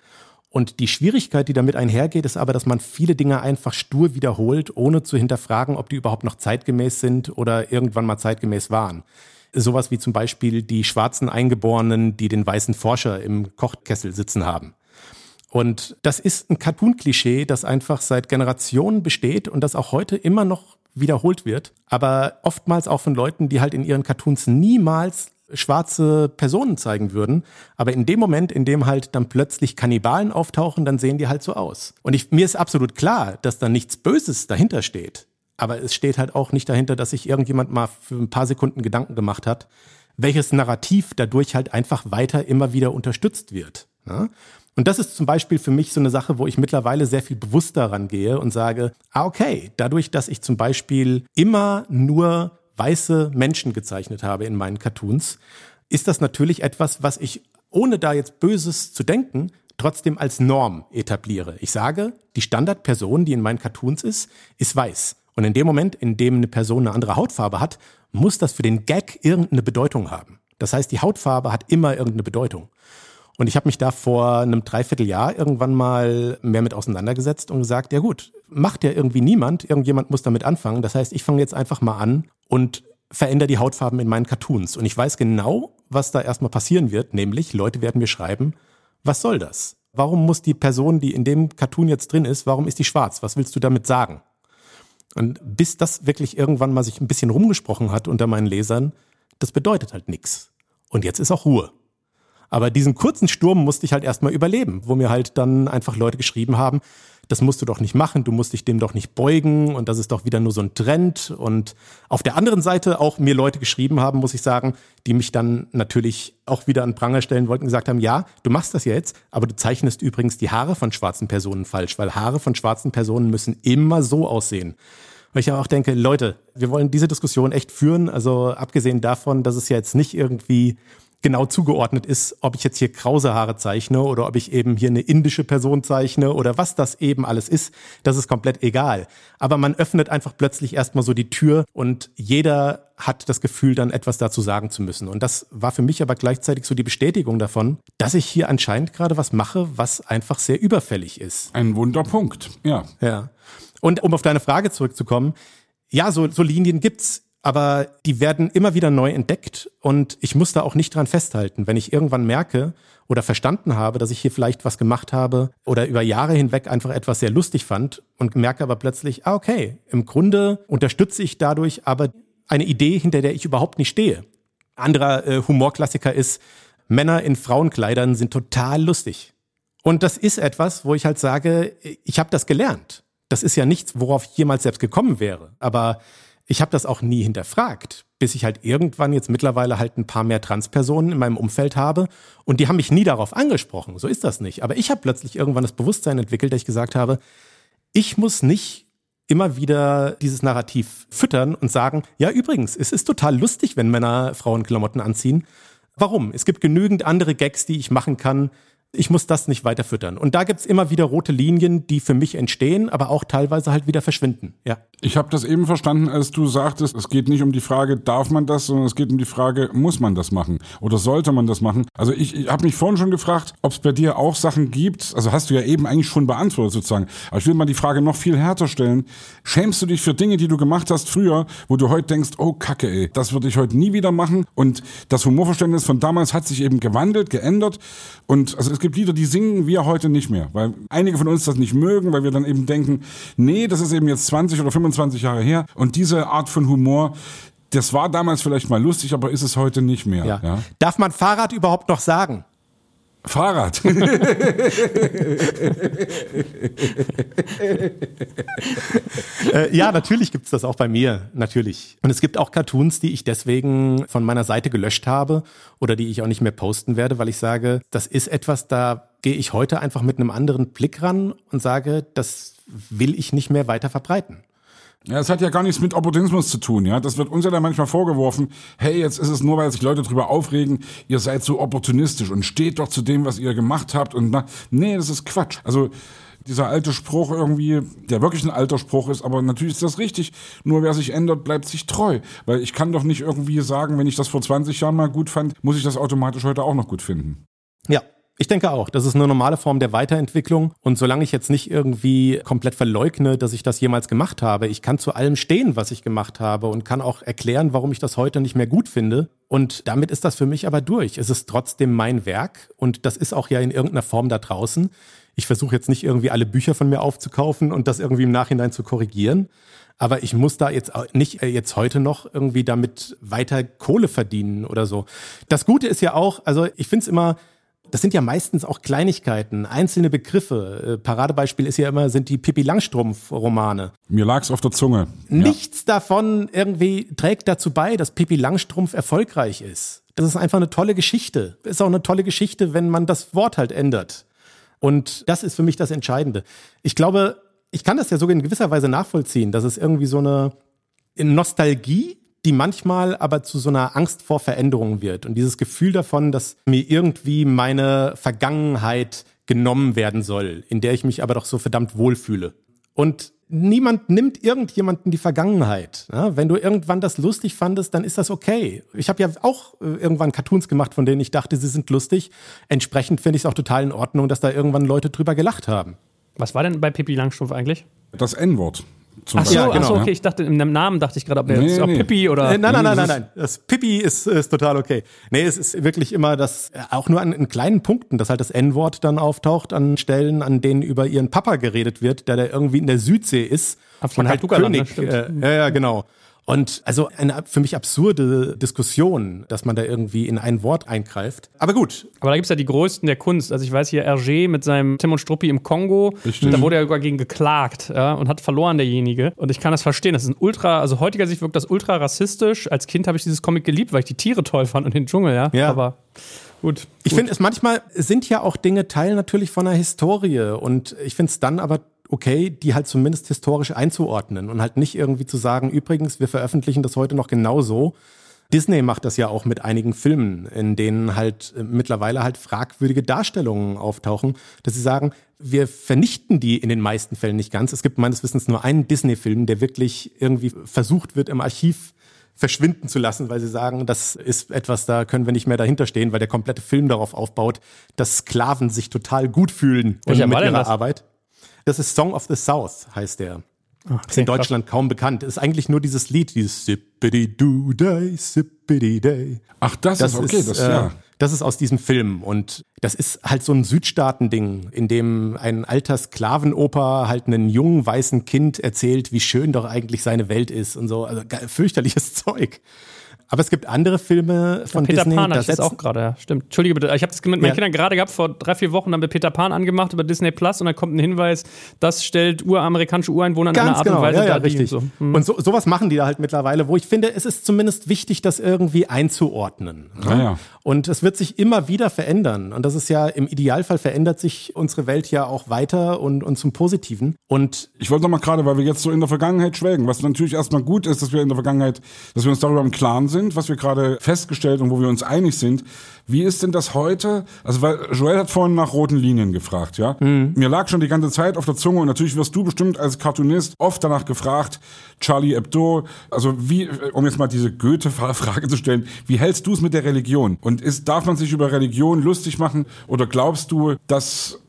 Und die Schwierigkeit, die damit einhergeht, ist aber, dass man viele Dinge einfach stur wiederholt, ohne zu hinterfragen, ob die überhaupt noch zeitgemäß sind oder irgendwann mal zeitgemäß waren. Sowas wie zum Beispiel die schwarzen Eingeborenen, die den weißen Forscher im Kochkessel sitzen haben. Und das ist ein Cartoon-Klischee, das einfach seit Generationen besteht und das auch heute immer noch wiederholt wird, aber oftmals auch von Leuten, die halt in ihren Cartoons niemals schwarze Personen zeigen würden. Aber in dem Moment, in dem halt dann plötzlich Kannibalen auftauchen, dann sehen die halt so aus. Und ich, mir ist absolut klar, dass da nichts Böses dahinter steht. Aber es steht halt auch nicht dahinter, dass sich irgendjemand mal für ein paar Sekunden Gedanken gemacht hat, welches Narrativ dadurch halt einfach weiter immer wieder unterstützt wird. Ja? Und das ist zum Beispiel für mich so eine Sache, wo ich mittlerweile sehr viel bewusster rangehe und sage, ah, okay, dadurch, dass ich zum Beispiel immer nur weiße Menschen gezeichnet habe in meinen Cartoons, ist das natürlich etwas, was ich, ohne da jetzt Böses zu denken, trotzdem als Norm etabliere. Ich sage, die Standardperson, die in meinen Cartoons ist, ist weiß. Und in dem Moment, in dem eine Person eine andere Hautfarbe hat, muss das für den Gag irgendeine Bedeutung haben. Das heißt, die Hautfarbe hat immer irgendeine Bedeutung. Und ich habe mich da vor einem Dreivierteljahr irgendwann mal mehr mit auseinandergesetzt und gesagt, ja gut, macht ja irgendwie niemand, irgendjemand muss damit anfangen. Das heißt, ich fange jetzt einfach mal an und verändere die Hautfarben in meinen Cartoons. Und ich weiß genau, was da erstmal passieren wird, nämlich Leute werden mir schreiben, was soll das? Warum muss die Person, die in dem Cartoon jetzt drin ist, warum ist die schwarz? Was willst du damit sagen? Und bis das wirklich irgendwann mal sich ein bisschen rumgesprochen hat unter meinen Lesern, das bedeutet halt nichts. Und jetzt ist auch Ruhe. Aber diesen kurzen Sturm musste ich halt erstmal überleben, wo mir halt dann einfach Leute geschrieben haben, das musst du doch nicht machen, du musst dich dem doch nicht beugen und das ist doch wieder nur so ein Trend. Und auf der anderen Seite auch mir Leute geschrieben haben, muss ich sagen, die mich dann natürlich auch wieder an Pranger stellen wollten und gesagt haben, ja, du machst das jetzt, aber du zeichnest übrigens die Haare von schwarzen Personen falsch, weil Haare von schwarzen Personen müssen immer so aussehen. Weil ich auch denke, Leute, wir wollen diese Diskussion echt führen. Also abgesehen davon, dass es ja jetzt nicht irgendwie genau zugeordnet ist, ob ich jetzt hier krause Haare zeichne oder ob ich eben hier eine indische Person zeichne oder was das eben alles ist, das ist komplett egal. Aber man öffnet einfach plötzlich erstmal so die Tür und jeder hat das Gefühl, dann etwas dazu sagen zu müssen. Und das war für mich aber gleichzeitig so die Bestätigung davon, dass ich hier anscheinend gerade was mache, was einfach sehr überfällig ist. Ein Wunderpunkt, ja. Ja. Und um auf deine Frage zurückzukommen, ja, so, so Linien gibt's aber die werden immer wieder neu entdeckt und ich muss da auch nicht dran festhalten. Wenn ich irgendwann merke oder verstanden habe, dass ich hier vielleicht was gemacht habe oder über Jahre hinweg einfach etwas sehr lustig fand und merke aber plötzlich, ah, okay, im Grunde unterstütze ich dadurch aber eine Idee, hinter der ich überhaupt nicht stehe. Anderer äh, Humorklassiker ist, Männer in Frauenkleidern sind total lustig. Und das ist etwas, wo ich halt sage, ich habe das gelernt. Das ist ja nichts, worauf ich jemals selbst gekommen wäre. Aber ich habe das auch nie hinterfragt, bis ich halt irgendwann jetzt mittlerweile halt ein paar mehr Transpersonen in meinem Umfeld habe und die haben mich nie darauf angesprochen. So ist das nicht. Aber ich habe plötzlich irgendwann das Bewusstsein entwickelt, dass ich gesagt habe, ich muss nicht immer wieder dieses Narrativ füttern und sagen, ja übrigens, es ist total lustig, wenn Männer Frauenklamotten anziehen. Warum? Es gibt genügend andere Gags, die ich machen kann, ich muss das nicht weiter füttern. Und da gibt's immer wieder rote Linien, die für mich entstehen, aber auch teilweise halt wieder verschwinden. Ja. Ich habe das eben verstanden, als du sagtest, es geht nicht um die Frage, darf man das, sondern es geht um die Frage, muss man das machen oder sollte man das machen? Also ich, ich habe mich vorhin schon gefragt, ob es bei dir auch Sachen gibt, also hast du ja eben eigentlich schon beantwortet sozusagen, aber ich will mal die Frage noch viel härter stellen. Schämst du dich für Dinge, die du gemacht hast früher, wo du heute denkst, oh Kacke, ey, das würde ich heute nie wieder machen und das Humorverständnis von damals hat sich eben gewandelt, geändert und also gibt Lieder, die singen wir heute nicht mehr, weil einige von uns das nicht mögen, weil wir dann eben denken, nee, das ist eben jetzt 20 oder 25 Jahre her und diese Art von Humor, das war damals vielleicht mal lustig, aber ist es heute nicht mehr. Ja. Ja? Darf man Fahrrad überhaupt noch sagen? Fahrrad. *laughs* äh, ja, natürlich gibt's das auch bei mir, natürlich. Und es gibt auch Cartoons, die ich deswegen von meiner Seite gelöscht habe oder die ich auch nicht mehr posten werde, weil ich sage, das ist etwas, da gehe ich heute einfach mit einem anderen Blick ran und sage, das will ich nicht mehr weiter verbreiten. Ja, es hat ja gar nichts mit Opportunismus zu tun, ja. Das wird uns ja dann manchmal vorgeworfen. Hey, jetzt ist es nur, weil sich Leute drüber aufregen, ihr seid so opportunistisch und steht doch zu dem, was ihr gemacht habt und na, nee, das ist Quatsch. Also, dieser alte Spruch irgendwie, der wirklich ein alter Spruch ist, aber natürlich ist das richtig. Nur wer sich ändert, bleibt sich treu. Weil ich kann doch nicht irgendwie sagen, wenn ich das vor 20 Jahren mal gut fand, muss ich das automatisch heute auch noch gut finden. Ja, ich denke auch, das ist eine normale Form der Weiterentwicklung. Und solange ich jetzt nicht irgendwie komplett verleugne, dass ich das jemals gemacht habe, ich kann zu allem stehen, was ich gemacht habe und kann auch erklären, warum ich das heute nicht mehr gut finde. Und damit ist das für mich aber durch. Es ist trotzdem mein Werk und das ist auch ja in irgendeiner Form da draußen. Ich versuche jetzt nicht irgendwie alle Bücher von mir aufzukaufen und das irgendwie im Nachhinein zu korrigieren. Aber ich muss da jetzt nicht äh, jetzt heute noch irgendwie damit weiter Kohle verdienen oder so. Das Gute ist ja auch, also ich finde es immer, das sind ja meistens auch Kleinigkeiten, einzelne Begriffe. Äh, Paradebeispiel ist ja immer, sind die Pippi Langstrumpf-Romane. Mir lag's auf der Zunge. Nichts ja. davon irgendwie trägt dazu bei, dass Pippi Langstrumpf erfolgreich ist. Das ist einfach eine tolle Geschichte. Ist auch eine tolle Geschichte, wenn man das Wort halt ändert. Und das ist für mich das Entscheidende. Ich glaube, ich kann das ja sogar in gewisser Weise nachvollziehen, dass es irgendwie so eine Nostalgie die manchmal aber zu so einer Angst vor Veränderungen wird. Und dieses Gefühl davon, dass mir irgendwie meine Vergangenheit genommen werden soll, in der ich mich aber doch so verdammt wohlfühle. Und niemand nimmt irgendjemanden die Vergangenheit. Ja, wenn du irgendwann das lustig fandest, dann ist das okay. Ich habe ja auch äh, irgendwann Cartoons gemacht, von denen ich dachte, sie sind lustig. Entsprechend finde ich es auch total in Ordnung, dass da irgendwann Leute drüber gelacht haben. Was war denn bei Pippi Langstrumpf eigentlich? Das N-Wort. Ach so, ja, genau, ach so, okay, ich dachte, im Namen dachte ich gerade, ob nee, nee. Pippi oder. Äh, nein, nein, nein, nein, nein. Das Pippi ist, ist total okay. Nee, es ist wirklich immer das, äh, auch nur an, in kleinen Punkten, dass halt das N-Wort dann auftaucht an Stellen, an denen über ihren Papa geredet wird, der da irgendwie in der Südsee ist. Ach, und halt König. Ne? Äh, ja, ja, genau. Und also eine für mich absurde Diskussion, dass man da irgendwie in ein Wort eingreift. Aber gut. Aber da gibt es ja die größten der Kunst. Also ich weiß hier, Hergé mit seinem Tim und Struppi im Kongo, Richtig. da wurde er sogar gegen geklagt ja, und hat verloren derjenige. Und ich kann das verstehen. Das ist ein ultra, also heutiger Sicht wirkt das ultra rassistisch. Als Kind habe ich dieses Comic geliebt, weil ich die Tiere toll fand und den Dschungel, ja. ja. Aber Gut. Ich finde es manchmal sind ja auch Dinge Teil natürlich von einer Historie und ich finde es dann aber okay, die halt zumindest historisch einzuordnen und halt nicht irgendwie zu sagen, übrigens, wir veröffentlichen das heute noch genauso. Disney macht das ja auch mit einigen Filmen, in denen halt äh, mittlerweile halt fragwürdige Darstellungen auftauchen, dass sie sagen, wir vernichten die in den meisten Fällen nicht ganz. Es gibt meines Wissens nur einen Disney-Film, der wirklich irgendwie versucht wird, im Archiv verschwinden zu lassen, weil sie sagen, das ist etwas, da können wir nicht mehr dahinter stehen, weil der komplette Film darauf aufbaut, dass Sklaven sich total gut fühlen Welcher mit ihrer Arbeit. Das ist Song of the South, heißt der. Okay, ist in Deutschland krass. kaum bekannt. Ist eigentlich nur dieses Lied, dieses Sippity Doo Day, Sippity Day. Ach, das, das ist okay, ist, das äh, ja. Das ist aus diesem Film und das ist halt so ein Südstaaten-Ding, in dem ein alter Sklavenoper halt einen jungen weißen Kind erzählt, wie schön doch eigentlich seine Welt ist und so. Also fürchterliches *laughs* Zeug. Aber es gibt andere Filme von ja, Peter Disney. Pan hatte ich das auch gerade, ja. Stimmt. Entschuldige bitte. Ich habe das mit meinen ja. Kindern gerade gehabt, vor drei, vier Wochen haben wir Peter Pan angemacht über Disney Plus und dann kommt ein Hinweis, das stellt uramerikanische Ureinwohner Ganz in einer Art genau. und Weise ja, ja, dar. Richtig. So. Hm. Und so, sowas machen die da halt mittlerweile, wo ich finde, es ist zumindest wichtig, das irgendwie einzuordnen. Ja, ja. Und es wird sich immer wieder verändern. Und das ist ja, im Idealfall verändert sich unsere Welt ja auch weiter und, und zum Positiven. Und ich wollte noch mal gerade, weil wir jetzt so in der Vergangenheit schwelgen, was natürlich erstmal gut ist, dass wir in der Vergangenheit, dass wir uns darüber im Klaren sind, was wir gerade festgestellt und wo wir uns einig sind. Wie ist denn das heute? Also, weil Joel hat vorhin nach roten Linien gefragt, ja? Mhm. Mir lag schon die ganze Zeit auf der Zunge und natürlich wirst du bestimmt als Cartoonist oft danach gefragt, Charlie Hebdo, also wie, um jetzt mal diese Goethe-Frage zu stellen, wie hältst du es mit der Religion? Und ist, darf man sich über Religion lustig machen oder glaubst du, dass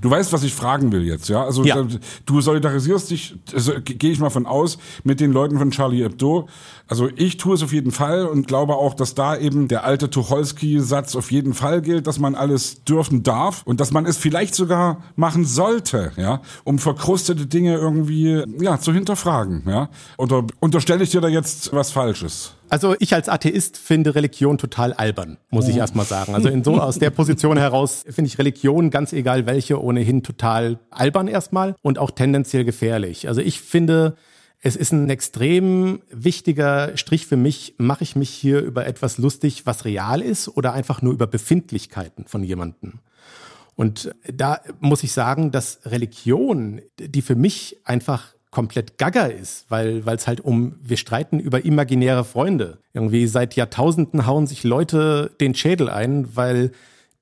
Du weißt, was ich fragen will jetzt, ja? Also ja. du solidarisierst dich, also, gehe ich mal von aus, mit den Leuten von Charlie Hebdo. Also ich tue es auf jeden Fall und glaube auch, dass da eben der alte Tucholsky-Satz auf jeden Fall gilt, dass man alles dürfen darf und dass man es vielleicht sogar machen sollte, ja, um verkrustete Dinge irgendwie ja zu hinterfragen, ja. Oder unterstelle ich dir da jetzt was Falsches? Also ich als Atheist finde Religion total albern, muss ich oh. erstmal sagen. Also in so aus der Position heraus finde ich Religion, ganz egal welche, ohnehin total albern erstmal und auch tendenziell gefährlich. Also ich finde, es ist ein extrem wichtiger Strich für mich, mache ich mich hier über etwas lustig, was real ist oder einfach nur über Befindlichkeiten von jemandem. Und da muss ich sagen, dass Religion, die für mich einfach komplett gaga ist, weil es halt um, wir streiten über imaginäre Freunde. Irgendwie seit Jahrtausenden hauen sich Leute den Schädel ein, weil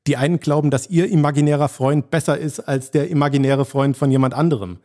die einen glauben, dass ihr imaginärer Freund besser ist als der imaginäre Freund von jemand anderem.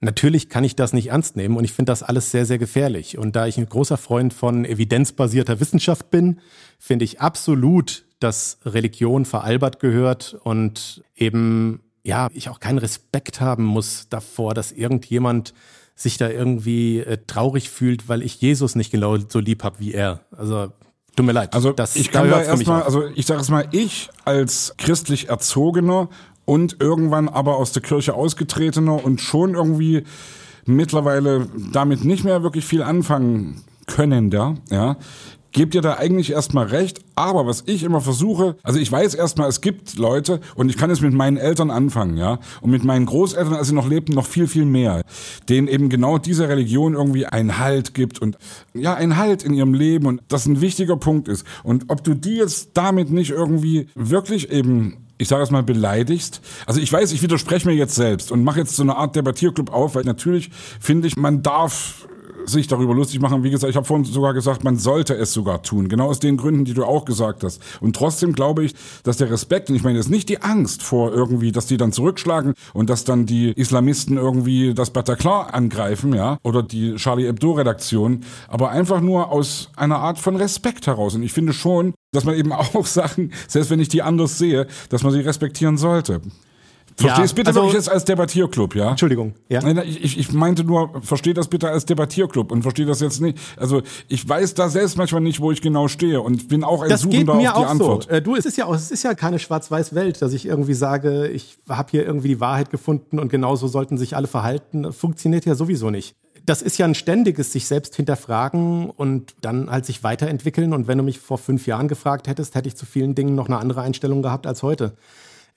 Natürlich kann ich das nicht ernst nehmen und ich finde das alles sehr, sehr gefährlich. Und da ich ein großer Freund von evidenzbasierter Wissenschaft bin, finde ich absolut, dass Religion veralbert gehört und eben, ja, ich auch keinen Respekt haben muss davor, dass irgendjemand sich da irgendwie äh, traurig fühlt, weil ich Jesus nicht genau so lieb habe wie er. Also Tut mir leid. Also das, ich kann da erstmal, also ich sage es mal, ich als christlich erzogener und irgendwann aber aus der Kirche ausgetretener und schon irgendwie mittlerweile damit nicht mehr wirklich viel anfangen können, ja, Gebt ihr da eigentlich erstmal recht, aber was ich immer versuche, also ich weiß erstmal, es gibt Leute und ich kann es mit meinen Eltern anfangen, ja, und mit meinen Großeltern, als sie noch lebten, noch viel, viel mehr, denen eben genau diese Religion irgendwie einen Halt gibt und ja, einen Halt in ihrem Leben und das ein wichtiger Punkt ist. Und ob du die jetzt damit nicht irgendwie wirklich eben ich sage es mal, beleidigst. Also ich weiß, ich widerspreche mir jetzt selbst und mache jetzt so eine Art Debattierclub auf, weil natürlich finde ich, man darf sich darüber lustig machen. Wie gesagt, ich habe vorhin sogar gesagt, man sollte es sogar tun. Genau aus den Gründen, die du auch gesagt hast. Und trotzdem glaube ich, dass der Respekt, und ich meine, ist nicht die Angst vor irgendwie, dass die dann zurückschlagen und dass dann die Islamisten irgendwie das Bataclan angreifen, ja, oder die Charlie Hebdo-Redaktion, aber einfach nur aus einer Art von Respekt heraus. Und ich finde schon, dass man eben *laughs* auch Sachen, selbst wenn ich die anders sehe, dass man sie respektieren sollte. Verstehst ja, bitte also, wirklich jetzt als Debattierclub, ja? Entschuldigung, ja. Ich, ich meinte nur, versteh das bitte als Debattierclub und versteh das jetzt nicht. Also ich weiß da selbst manchmal nicht, wo ich genau stehe und bin auch ein das Suchender geht mir auf die auch Antwort. So. Äh, du, es ist ja auch, es ist ja keine Schwarz-Weiß-Welt, dass ich irgendwie sage, ich habe hier irgendwie die Wahrheit gefunden und genauso sollten sich alle verhalten. Funktioniert ja sowieso nicht das ist ja ein ständiges sich selbst hinterfragen und dann halt sich weiterentwickeln. Und wenn du mich vor fünf Jahren gefragt hättest, hätte ich zu vielen Dingen noch eine andere Einstellung gehabt als heute.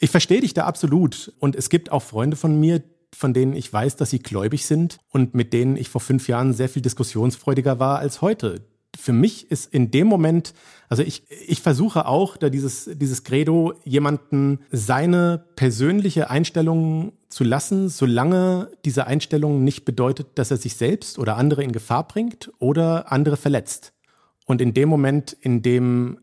Ich verstehe dich da absolut. Und es gibt auch Freunde von mir, von denen ich weiß, dass sie gläubig sind und mit denen ich vor fünf Jahren sehr viel diskussionsfreudiger war als heute. Für mich ist in dem Moment, also ich, ich versuche auch, da dieses, dieses Credo, jemanden seine persönliche Einstellung zu lassen, solange diese Einstellung nicht bedeutet, dass er sich selbst oder andere in Gefahr bringt oder andere verletzt. Und in dem Moment, in dem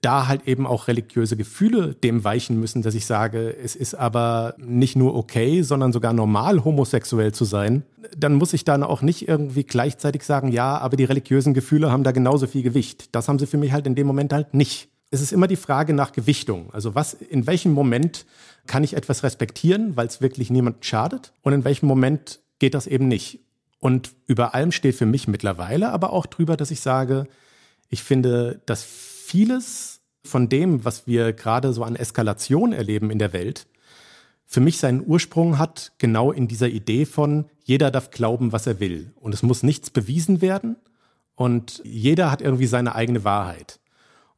da halt eben auch religiöse Gefühle dem weichen müssen, dass ich sage, es ist aber nicht nur okay, sondern sogar normal, homosexuell zu sein, dann muss ich dann auch nicht irgendwie gleichzeitig sagen, ja, aber die religiösen Gefühle haben da genauso viel Gewicht. Das haben sie für mich halt in dem Moment halt nicht. Es ist immer die Frage nach Gewichtung. Also was, in welchem Moment kann ich etwas respektieren, weil es wirklich niemand schadet? Und in welchem Moment geht das eben nicht? Und über allem steht für mich mittlerweile aber auch drüber, dass ich sage, ich finde, dass vieles von dem, was wir gerade so an Eskalation erleben in der Welt, für mich seinen Ursprung hat genau in dieser Idee von, jeder darf glauben, was er will. Und es muss nichts bewiesen werden und jeder hat irgendwie seine eigene Wahrheit.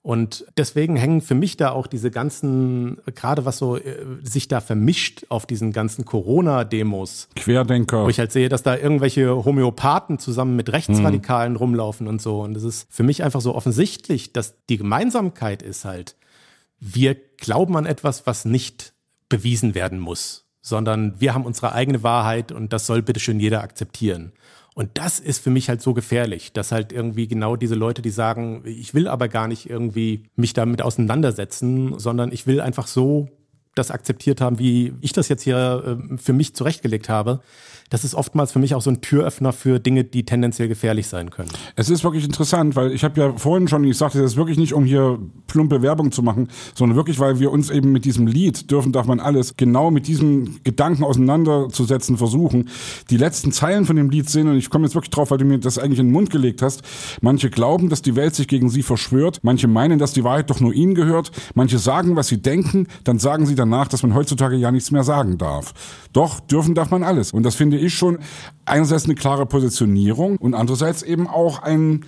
Und deswegen hängen für mich da auch diese ganzen, gerade was so äh, sich da vermischt auf diesen ganzen Corona-Demos. Querdenker. Wo ich halt sehe, dass da irgendwelche Homöopathen zusammen mit Rechtsradikalen hm. rumlaufen und so. Und das ist für mich einfach so offensichtlich, dass die Gemeinsamkeit ist halt, wir glauben an etwas, was nicht bewiesen werden muss, sondern wir haben unsere eigene Wahrheit und das soll bitteschön jeder akzeptieren. Und das ist für mich halt so gefährlich, dass halt irgendwie genau diese Leute, die sagen, ich will aber gar nicht irgendwie mich damit auseinandersetzen, sondern ich will einfach so das akzeptiert haben, wie ich das jetzt hier äh, für mich zurechtgelegt habe, das ist oftmals für mich auch so ein Türöffner für Dinge, die tendenziell gefährlich sein können. Es ist wirklich interessant, weil ich habe ja vorhin schon gesagt, es ist wirklich nicht, um hier plumpe Werbung zu machen, sondern wirklich, weil wir uns eben mit diesem Lied, dürfen darf man alles, genau mit diesem Gedanken auseinanderzusetzen versuchen. Die letzten Zeilen von dem Lied sehen, und ich komme jetzt wirklich drauf, weil du mir das eigentlich in den Mund gelegt hast, manche glauben, dass die Welt sich gegen sie verschwört, manche meinen, dass die Wahrheit doch nur ihnen gehört, manche sagen, was sie denken, dann sagen sie danach, dass man heutzutage ja nichts mehr sagen darf. Doch, dürfen darf man alles. Und das finde ich schon einerseits eine klare Positionierung und andererseits eben auch ein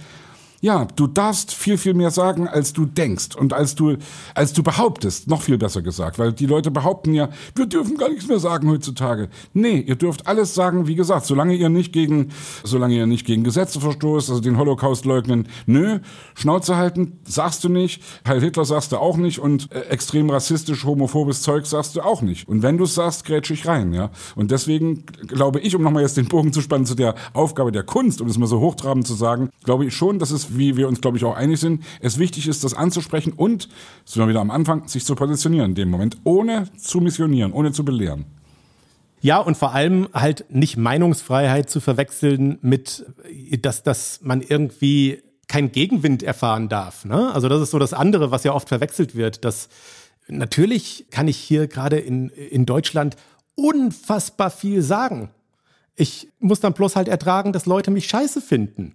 Ja, du darfst viel, viel mehr sagen, als du denkst und als du, als du behauptest. Noch viel besser gesagt, weil die Leute behaupten ja, wir dürfen gar nichts mehr sagen heutzutage. Nee, ihr dürft alles sagen, wie gesagt, solange ihr nicht gegen, solange ihr nicht gegen Gesetze verstoßt, also den Holocaust leugnen. Nö, Schnauze halten, sagst du nicht. Heil Hitler sagst du auch nicht und äh, extrem rassistisch, homophobes Zeug sagst du auch nicht. Und wenn du es sagst, grätsch ich rein, ja. Und deswegen glaube ich, um nochmal jetzt den Bogen zu spannen zu der Aufgabe der Kunst, um es mal so hochtrabend zu sagen, glaube ich schon, dass es wie wir uns, glaube ich, auch einig sind, es wichtig ist, das anzusprechen und, sind wir wieder am Anfang, sich zu positionieren in dem Moment, ohne zu missionieren, ohne zu belehren. Ja, und vor allem halt nicht Meinungsfreiheit zu verwechseln mit, dass, dass man irgendwie keinen Gegenwind erfahren darf. Ne? Also das ist so das andere, was ja oft verwechselt wird, dass natürlich kann ich hier gerade in, in Deutschland unfassbar viel sagen. Ich muss dann bloß halt ertragen, dass Leute mich scheiße finden.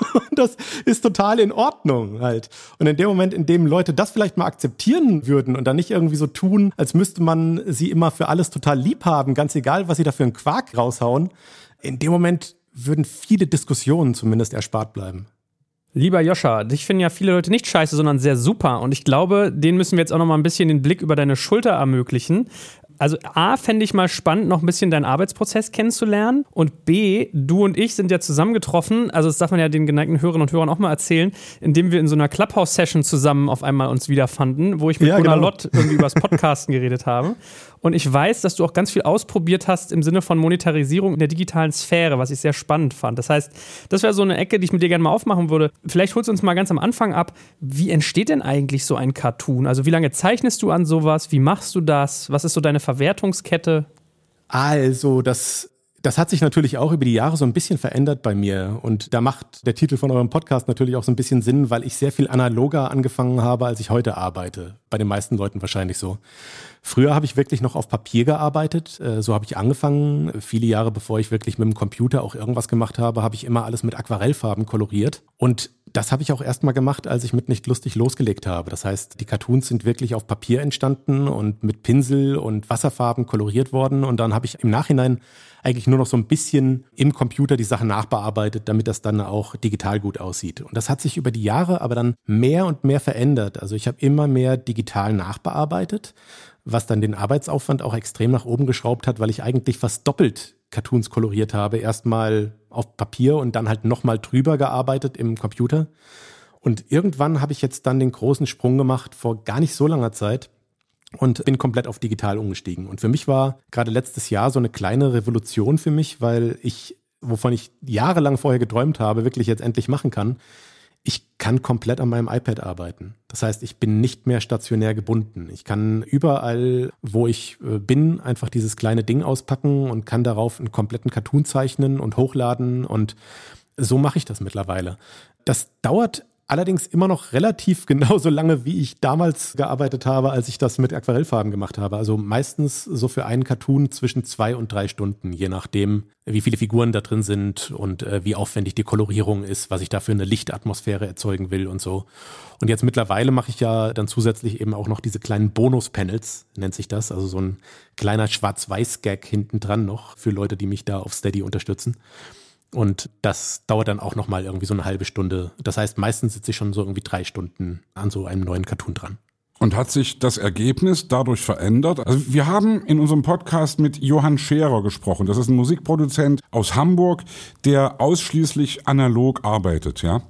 *laughs* das ist total in Ordnung halt. Und in dem Moment, in dem Leute das vielleicht mal akzeptieren würden und dann nicht irgendwie so tun, als müsste man sie immer für alles total lieb haben, ganz egal, was sie da für einen Quark raushauen, in dem Moment würden viele Diskussionen zumindest erspart bleiben. Lieber Joscha, dich finden ja viele Leute nicht scheiße, sondern sehr super. Und ich glaube, denen müssen wir jetzt auch noch mal ein bisschen den Blick über deine Schulter ermöglichen also A, fände ich mal spannend, noch ein bisschen deinen Arbeitsprozess kennenzulernen. Und B, du und ich sind ja zusammengetroffen, also das darf man ja den geneigten Hörerinnen und Hörern auch mal erzählen, indem wir in so einer Clubhouse-Session zusammen auf einmal uns wiederfanden, wo ich mit ja, Gunnar genau. Lott irgendwie über das Podcasten geredet habe. Und ich weiß, dass du auch ganz viel ausprobiert hast im Sinne von Monetarisierung in der digitalen Sphäre, was ich sehr spannend fand. Das heißt, das wäre so eine Ecke, die ich mit dir gerne mal aufmachen würde. Vielleicht holst du uns mal ganz am Anfang ab. Wie entsteht denn eigentlich so ein Cartoon? Also wie lange zeichnest du an sowas? Wie machst du das? Was ist so deine Verwertungskette? Also, das das hat sich natürlich auch über die Jahre so ein bisschen verändert bei mir. Und da macht der Titel von eurem Podcast natürlich auch so ein bisschen Sinn, weil ich sehr viel analoger angefangen habe, als ich heute arbeite. Bei den meisten Leuten wahrscheinlich so. Früher habe ich wirklich noch auf Papier gearbeitet. Äh, so habe ich angefangen. Viele Jahre bevor ich wirklich mit dem Computer auch irgendwas gemacht habe, habe ich immer alles mit Aquarellfarben koloriert. Und das habe ich auch erstmal gemacht, als ich mit Nicht lustig losgelegt habe. Das heißt, die Cartoons sind wirklich auf Papier entstanden und mit Pinsel und Wasserfarben koloriert worden. Und dann habe ich im Nachhinein eigentlich nur noch so ein bisschen im Computer die Sachen nachbearbeitet, damit das dann auch digital gut aussieht. Und das hat sich über die Jahre aber dann mehr und mehr verändert. Also ich habe immer mehr digital nachbearbeitet, was dann den Arbeitsaufwand auch extrem nach oben geschraubt hat, weil ich eigentlich fast doppelt Cartoons koloriert habe. Erstmal auf Papier und dann halt nochmal drüber gearbeitet im Computer. Und irgendwann habe ich jetzt dann den großen Sprung gemacht vor gar nicht so langer Zeit und bin komplett auf digital umgestiegen. Und für mich war gerade letztes Jahr so eine kleine Revolution für mich, weil ich, wovon ich jahrelang vorher geträumt habe, wirklich jetzt endlich machen kann, ich kann komplett an meinem iPad arbeiten. Das heißt, ich bin nicht mehr stationär gebunden. Ich kann überall, wo ich äh, bin, einfach dieses kleine Ding auspacken und kann darauf einen kompletten Cartoon zeichnen und hochladen. Und so mache ich das mittlerweile. Das dauert Allerdings immer noch relativ *laughs* genauso lange, wie ich damals gearbeitet habe, als ich das mit Aquarellfarben gemacht habe. Also meistens so für einen Cartoon zwischen zwei und drei Stunden, je nachdem, wie viele Figuren da drin sind und äh, wie aufwendig die Kolorierung ist, was ich da für eine Lichtatmosphäre erzeugen will und so. Und jetzt mittlerweile mache ich ja dann zusätzlich eben auch noch diese kleinen Bonus-Panels, nennt sich das. Also so ein kleiner Schwarz-Weiß-Gag hinten dran noch für Leute, die mich da auf Steady unterstützen. Und das dauert dann auch nochmal irgendwie so eine halbe Stunde. Das heißt, meistens sitze ich schon so irgendwie drei Stunden an so einem neuen Cartoon dran. Und hat sich das Ergebnis dadurch verändert? Also wir haben in unserem Podcast mit Johann Scherer gesprochen. Das ist ein Musikproduzent aus Hamburg, der ausschließlich analog arbeitet, ja.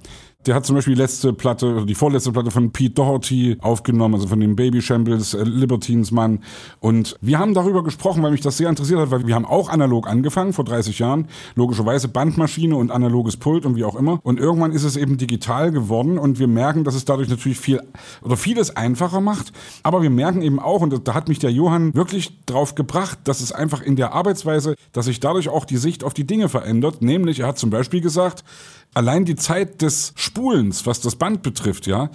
Der hat zum Beispiel die letzte Platte, die vorletzte Platte von Pete Doherty aufgenommen, also von dem Baby Shambles, äh, Libertines Mann. Und wir haben darüber gesprochen, weil mich das sehr interessiert hat, weil wir haben auch analog angefangen, vor 30 Jahren. Logischerweise Bandmaschine und analoges Pult und wie auch immer. Und irgendwann ist es eben digital geworden und wir merken, dass es dadurch natürlich viel oder vieles einfacher macht. Aber wir merken eben auch, und da hat mich der Johann wirklich drauf gebracht, dass es einfach in der Arbeitsweise, dass sich dadurch auch die Sicht auf die Dinge verändert. Nämlich, er hat zum Beispiel gesagt, allein die Zeit des Spulens, was das Band betrifft, ja,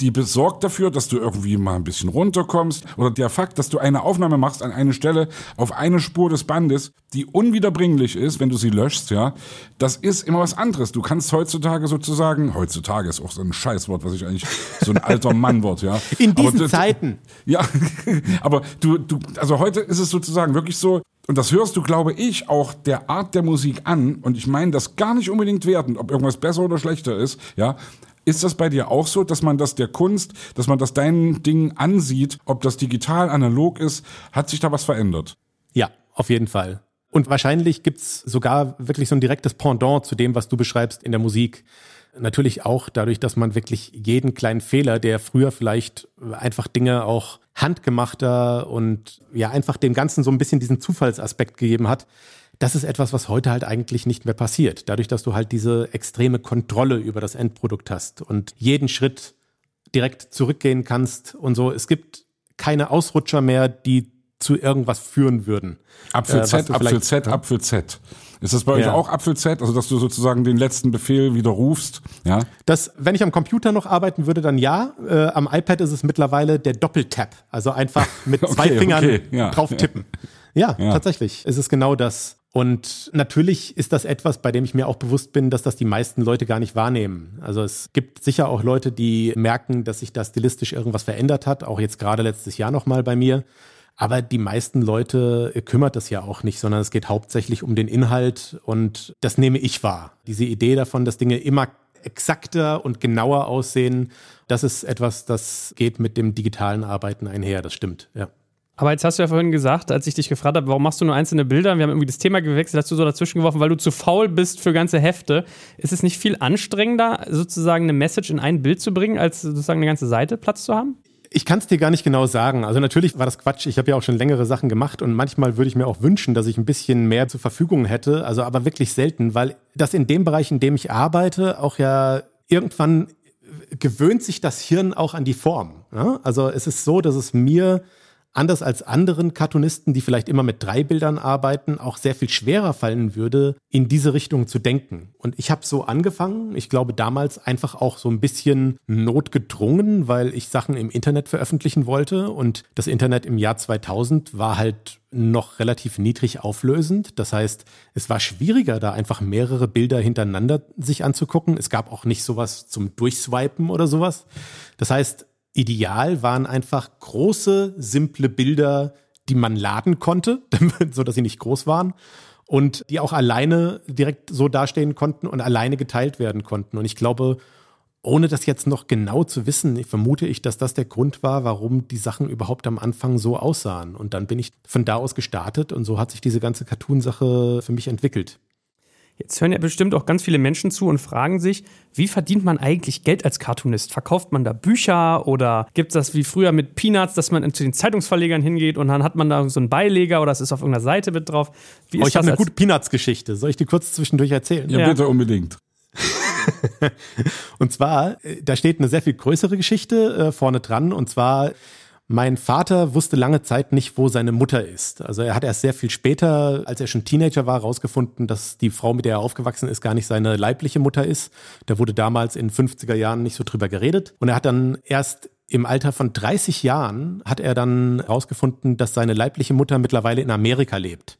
die besorgt dafür, dass du irgendwie mal ein bisschen runterkommst oder der Fakt, dass du eine Aufnahme machst an eine Stelle auf eine Spur des Bandes, die unwiederbringlich ist, wenn du sie löschst, ja, das ist immer was anderes. Du kannst heutzutage sozusagen, heutzutage ist auch so ein Scheißwort, was ich eigentlich so ein alter Mannwort, ja. In diesen aber, Zeiten. Ja, *laughs* aber du, du, also heute ist es sozusagen wirklich so, und das hörst du, glaube ich, auch der Art der Musik an, und ich meine das gar nicht unbedingt wertend, ob irgendwas besser oder schlechter ist, ja, ist das bei dir auch so, dass man das der Kunst, dass man das deinen Ding ansieht, ob das digital, analog ist? Hat sich da was verändert? Ja, auf jeden Fall. Und wahrscheinlich gibt's sogar wirklich so ein direktes Pendant zu dem, was du beschreibst in der Musik. Natürlich auch dadurch, dass man wirklich jeden kleinen Fehler, der früher vielleicht einfach Dinge auch handgemachter und ja einfach dem Ganzen so ein bisschen diesen Zufallsaspekt gegeben hat, das ist etwas, was heute halt eigentlich nicht mehr passiert. Dadurch, dass du halt diese extreme Kontrolle über das Endprodukt hast und jeden Schritt direkt zurückgehen kannst und so. Es gibt keine Ausrutscher mehr, die zu irgendwas führen würden. Apfel Z, äh, Apfel Z, ja? Apfel Z. Ist das bei euch ja. auch Apfel Z, also dass du sozusagen den letzten Befehl widerrufst? Ja. Das, wenn ich am Computer noch arbeiten würde, dann ja. Äh, am iPad ist es mittlerweile der Doppeltap, also einfach mit *laughs* zwei okay, Fingern okay, ja. drauf tippen. Ja, ja, tatsächlich. Es ist genau das. Und natürlich ist das etwas, bei dem ich mir auch bewusst bin, dass das die meisten Leute gar nicht wahrnehmen. Also es gibt sicher auch Leute, die merken, dass sich da stilistisch irgendwas verändert hat, auch jetzt gerade letztes Jahr nochmal bei mir. Aber die meisten Leute kümmert das ja auch nicht, sondern es geht hauptsächlich um den Inhalt und das nehme ich wahr. Diese Idee davon, dass Dinge immer exakter und genauer aussehen, das ist etwas, das geht mit dem digitalen Arbeiten einher, das stimmt, ja. Aber jetzt hast du ja vorhin gesagt, als ich dich gefragt habe, warum machst du nur einzelne Bilder? Wir haben irgendwie das Thema gewechselt, hast du so dazwischen geworfen, weil du zu faul bist für ganze Hefte. Ist es nicht viel anstrengender, sozusagen eine Message in ein Bild zu bringen, als sozusagen eine ganze Seite Platz zu haben? Ich kann es dir gar nicht genau sagen. Also natürlich war das Quatsch. Ich habe ja auch schon längere Sachen gemacht und manchmal würde ich mir auch wünschen, dass ich ein bisschen mehr zur Verfügung hätte. Also aber wirklich selten, weil das in dem Bereich, in dem ich arbeite, auch ja irgendwann gewöhnt sich das Hirn auch an die Form. Ja? Also es ist so, dass es mir anders als anderen Cartoonisten, die vielleicht immer mit drei Bildern arbeiten, auch sehr viel schwerer fallen würde, in diese Richtung zu denken. Und ich habe so angefangen, ich glaube damals einfach auch so ein bisschen notgedrungen, weil ich Sachen im Internet veröffentlichen wollte und das Internet im Jahr 2000 war halt noch relativ niedrig auflösend. Das heißt, es war schwieriger, da einfach mehrere Bilder hintereinander sich anzugucken. Es gab auch nicht sowas zum Durchswipen oder sowas. Das heißt, Ideal waren einfach große, simple Bilder, die man laden konnte, *laughs* so dass sie nicht groß waren und die auch alleine direkt so dastehen konnten und alleine geteilt werden konnten. Und ich glaube, ohne das jetzt noch genau zu wissen, vermute ich, dass das der Grund war, warum die Sachen überhaupt am Anfang so aussahen. Und dann bin ich von da aus gestartet und so hat sich diese ganze Cartoon-Sache für mich entwickelt. Jetzt hören ja bestimmt auch ganz viele Menschen zu und fragen sich, wie verdient man eigentlich Geld als Cartoonist? Verkauft man da Bücher oder gibt es das wie früher mit Peanuts, dass man zu den Zeitungsverlegern hingeht und dann hat man da so einen Beileger oder es ist auf irgendeiner Seite mit drauf? Wie oh, ich habe eine gute Peanuts-Geschichte. Soll ich die kurz zwischendurch erzählen? Ja, ja. bitte unbedingt. *laughs* und zwar, äh, da steht eine sehr viel größere Geschichte äh, vorne dran und zwar mein Vater wusste lange Zeit nicht, wo seine Mutter ist. Also er hat erst sehr viel später, als er schon Teenager war, herausgefunden, dass die Frau, mit der er aufgewachsen ist, gar nicht seine leibliche Mutter ist. Da wurde damals in 50er Jahren nicht so drüber geredet. Und er hat dann erst im Alter von 30 Jahren hat er dann herausgefunden, dass seine leibliche Mutter mittlerweile in Amerika lebt.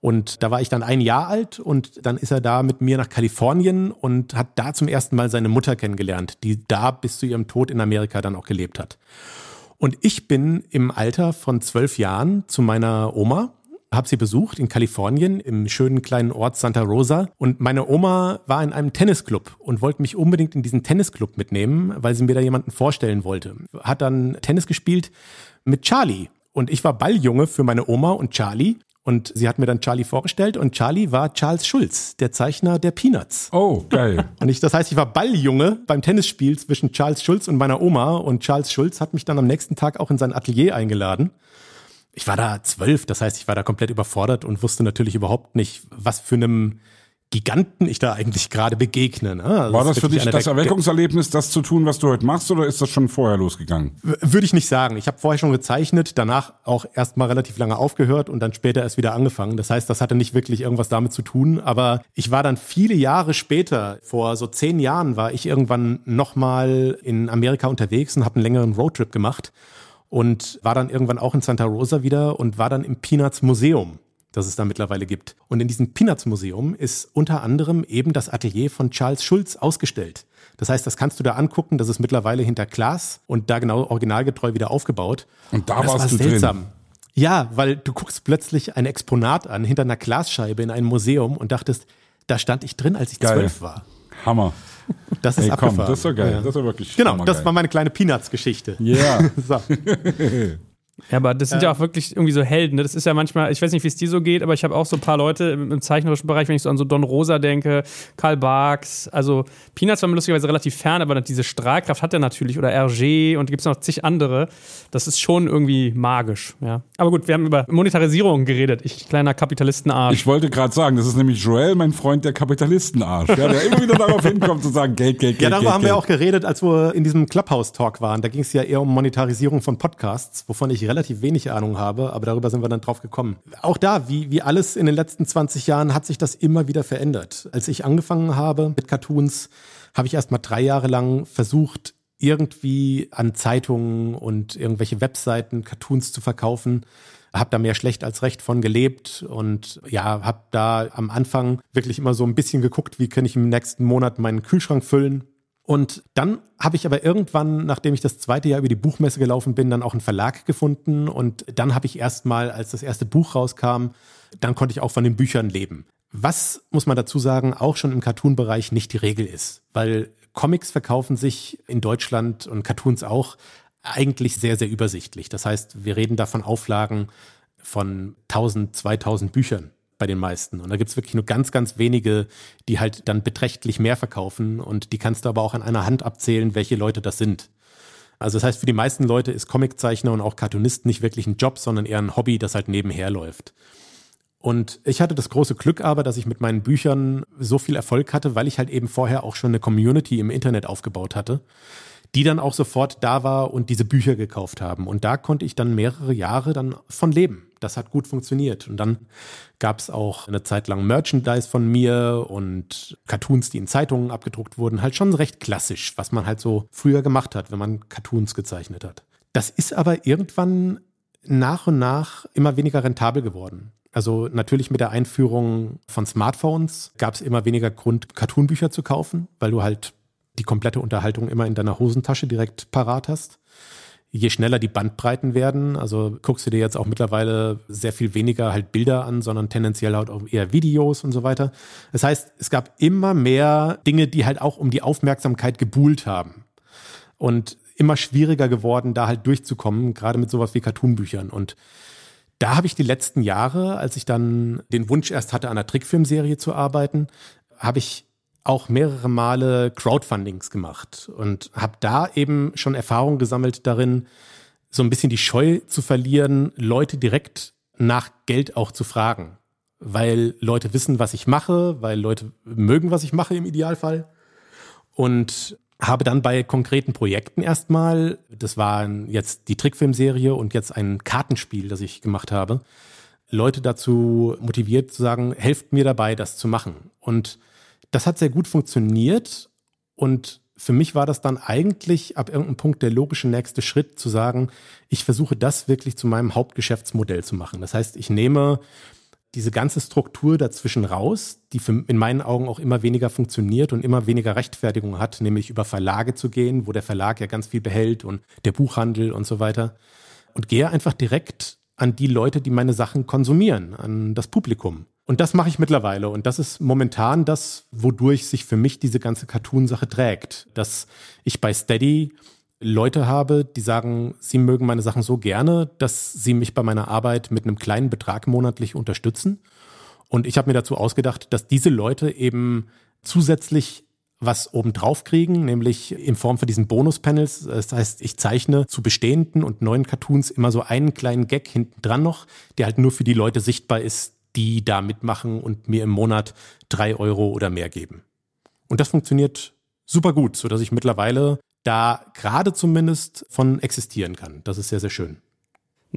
Und da war ich dann ein Jahr alt und dann ist er da mit mir nach Kalifornien und hat da zum ersten Mal seine Mutter kennengelernt, die da bis zu ihrem Tod in Amerika dann auch gelebt hat. Und ich bin im Alter von zwölf Jahren zu meiner Oma, habe sie besucht in Kalifornien im schönen kleinen Ort Santa Rosa. Und meine Oma war in einem Tennisclub und wollte mich unbedingt in diesen Tennisclub mitnehmen, weil sie mir da jemanden vorstellen wollte. Hat dann Tennis gespielt mit Charlie. Und ich war Balljunge für meine Oma und Charlie. Und sie hat mir dann Charlie vorgestellt und Charlie war Charles Schulz, der Zeichner der Peanuts. Oh, geil. *laughs* Und ich, das heißt, ich war Balljunge beim Tennisspiel zwischen Charles Schulz und meiner Oma und Charles Schulz hat mich dann am nächsten Tag auch in sein Atelier eingeladen. Ich war da zwölf, das heißt, ich war da komplett überfordert und wusste natürlich überhaupt nicht, was für einem Giganten ich da eigentlich gerade begegne. Ne? Also War das, das für dich das Erweckungserlebnis, das zu tun, was du heute machst, oder ist das schon vorher losgegangen? Würde ich nicht sagen. Ich habe vorher schon gezeichnet, danach auch erst mal relativ lange aufgehört und dann später erst wieder angefangen. Das heißt, das hatte nicht wirklich irgendwas damit zu tun. Aber ich war dann viele Jahre später, vor so zehn Jahren, war ich irgendwann nochmal in Amerika unterwegs und habe einen längeren Roadtrip gemacht und war dann irgendwann auch in Santa Rosa wieder und war dann im Peanuts Museum das es da mittlerweile gibt. Und in diesem Peanuts Museum ist unter anderem eben das Atelier von Charles Schulz ausgestellt. Das heißt, das kannst du da angucken, das ist mittlerweile hinter Glas und da genau originalgetreu wieder aufgebaut. Und da und warst war du seltsam. drin. Ja, weil du guckst plötzlich ein Exponat an hinter einer Glasscheibe in einem Museum und dachtest, da stand ich drin, als ich Geil. zwölf war. Hammer. Das ist Ey, komm, abgefahren. das ist doch geil. Ja. Das ist wirklich Genau, das war meine kleine Peanuts-Geschichte. Ja. *laughs* So. *laughs* Ja, aber das sind ja auch wirklich irgendwie so Helden. Ne? Das ist ja manchmal, ich weiß nicht, wie es dir so geht, aber ich habe auch so ein paar Leute im, im zeichnerischen Bereich, wenn ich so an so Don Rosa denke, Karl Barks, also Peanuts war mir lustigerweise relativ fern, aber diese Strahlkraft hat er natürlich oder Hergé und gibt es noch zig andere. Das ist schon irgendwie magisch, ja. Aber gut, wir haben über Monetarisierung geredet. Ich, kleiner Kapitalistenarsch. Ich wollte gerade sagen, das ist nämlich Joel, mein Freund, der Kapitalistenarsch, ja, der immer wieder darauf hinkommt zu sagen, Geld, Geld, Geld, Ja, darüber Geld, haben Geld. wir auch geredet, als wir in diesem Clubhouse-Talk waren. Da ging es ja eher um Monetarisierung von Podcasts, wovon ich relativ wenig Ahnung habe, aber darüber sind wir dann drauf gekommen. Auch da, wie, wie alles in den letzten 20 Jahren, hat sich das immer wieder verändert. Als ich angefangen habe mit Cartoons, habe ich erst mal drei Jahre lang versucht, irgendwie an Zeitungen und irgendwelche Webseiten Cartoons zu verkaufen. Hab da mehr schlecht als recht von gelebt und ja, hab da am Anfang wirklich immer so ein bisschen geguckt, wie kann ich im nächsten Monat meinen Kühlschrank füllen. Und dann habe ich aber irgendwann, nachdem ich das zweite Jahr über die Buchmesse gelaufen bin, dann auch einen Verlag gefunden. Und dann habe ich erstmal, als das erste Buch rauskam, dann konnte ich auch von den Büchern leben. Was, muss man dazu sagen, auch schon im Cartoon-Bereich nicht die Regel ist. Weil Comics verkaufen sich in Deutschland und Cartoons auch eigentlich sehr, sehr übersichtlich. Das heißt, wir reden da von Auflagen von 1000, 2000 Büchern bei den meisten. Und da gibt's wirklich nur ganz, ganz wenige, die halt dann beträchtlich mehr verkaufen. Und die kannst du aber auch an einer Hand abzählen, welche Leute das sind. Also das heißt, für die meisten Leute ist Comiczeichner und auch Cartoonist nicht wirklich ein Job, sondern eher ein Hobby, das halt nebenher läuft. Und ich hatte das große Glück aber, dass ich mit meinen Büchern so viel Erfolg hatte, weil ich halt eben vorher auch schon eine Community im Internet aufgebaut hatte, die dann auch sofort da war und diese Bücher gekauft haben. Und da konnte ich dann mehrere Jahre dann von leben. Das hat gut funktioniert. Und dann gab es auch eine Zeit lang Merchandise von mir und Cartoons, die in Zeitungen abgedruckt wurden. Halt schon recht klassisch, was man halt so früher gemacht hat, wenn man Cartoons gezeichnet hat. Das ist aber irgendwann nach und nach immer weniger rentabel geworden. Also natürlich mit der Einführung von Smartphones gab es immer weniger Grund, Cartoonbücher zu kaufen, weil du halt die komplette Unterhaltung immer in deiner Hosentasche direkt parat hast. Je schneller die Bandbreiten werden, also guckst du dir jetzt auch mittlerweile sehr viel weniger halt Bilder an, sondern tendenziell halt auch eher Videos und so weiter. Das heißt, es gab immer mehr Dinge, die halt auch um die Aufmerksamkeit gebuhlt haben. Und immer schwieriger geworden, da halt durchzukommen, gerade mit sowas wie Cartoonbüchern. Und da habe ich die letzten Jahre, als ich dann den Wunsch erst hatte, an einer Trickfilmserie zu arbeiten, habe ich auch mehrere Male Crowdfundings gemacht und habe da eben schon Erfahrung gesammelt darin, so ein bisschen die Scheu zu verlieren, Leute direkt nach Geld auch zu fragen. Weil Leute wissen, was ich mache, weil Leute mögen, was ich mache im Idealfall. Und habe dann bei konkreten Projekten erstmal, das waren jetzt die Trickfilmserie und jetzt ein Kartenspiel, das ich gemacht habe, Leute dazu motiviert zu sagen, helft mir dabei, das zu machen. Und das hat sehr gut funktioniert und für mich war das dann eigentlich ab irgendeinem Punkt der logische nächste Schritt zu sagen, ich versuche das wirklich zu meinem Hauptgeschäftsmodell zu machen. Das heißt, ich nehme diese ganze Struktur dazwischen raus, die für, in meinen Augen auch immer weniger funktioniert und immer weniger Rechtfertigung hat, nämlich über Verlage zu gehen, wo der Verlag ja ganz viel behält und der Buchhandel und so weiter. Und gehe einfach direkt an die Leute, die meine Sachen konsumieren, an das Publikum. Und das mache ich mittlerweile. Und das ist momentan das, wodurch sich für mich diese ganze Cartoon-Sache trägt. Dass ich bei Steady Leute habe, die sagen, sie mögen meine Sachen so gerne, dass sie mich bei meiner Arbeit mit einem kleinen Betrag monatlich unterstützen. Und ich habe mir dazu ausgedacht, dass diese Leute eben zusätzlich was obendrauf kriegen, nämlich in Form von diesen Bonus-Panels. Das heißt, ich zeichne zu bestehenden und neuen Cartoons immer so einen kleinen Gag hinten dran noch, der halt nur für die Leute sichtbar ist, die da mitmachen und mir im Monat drei Euro oder mehr geben. Und das funktioniert super gut, so dass ich mittlerweile da gerade zumindest von existieren kann. Das ist sehr, sehr schön.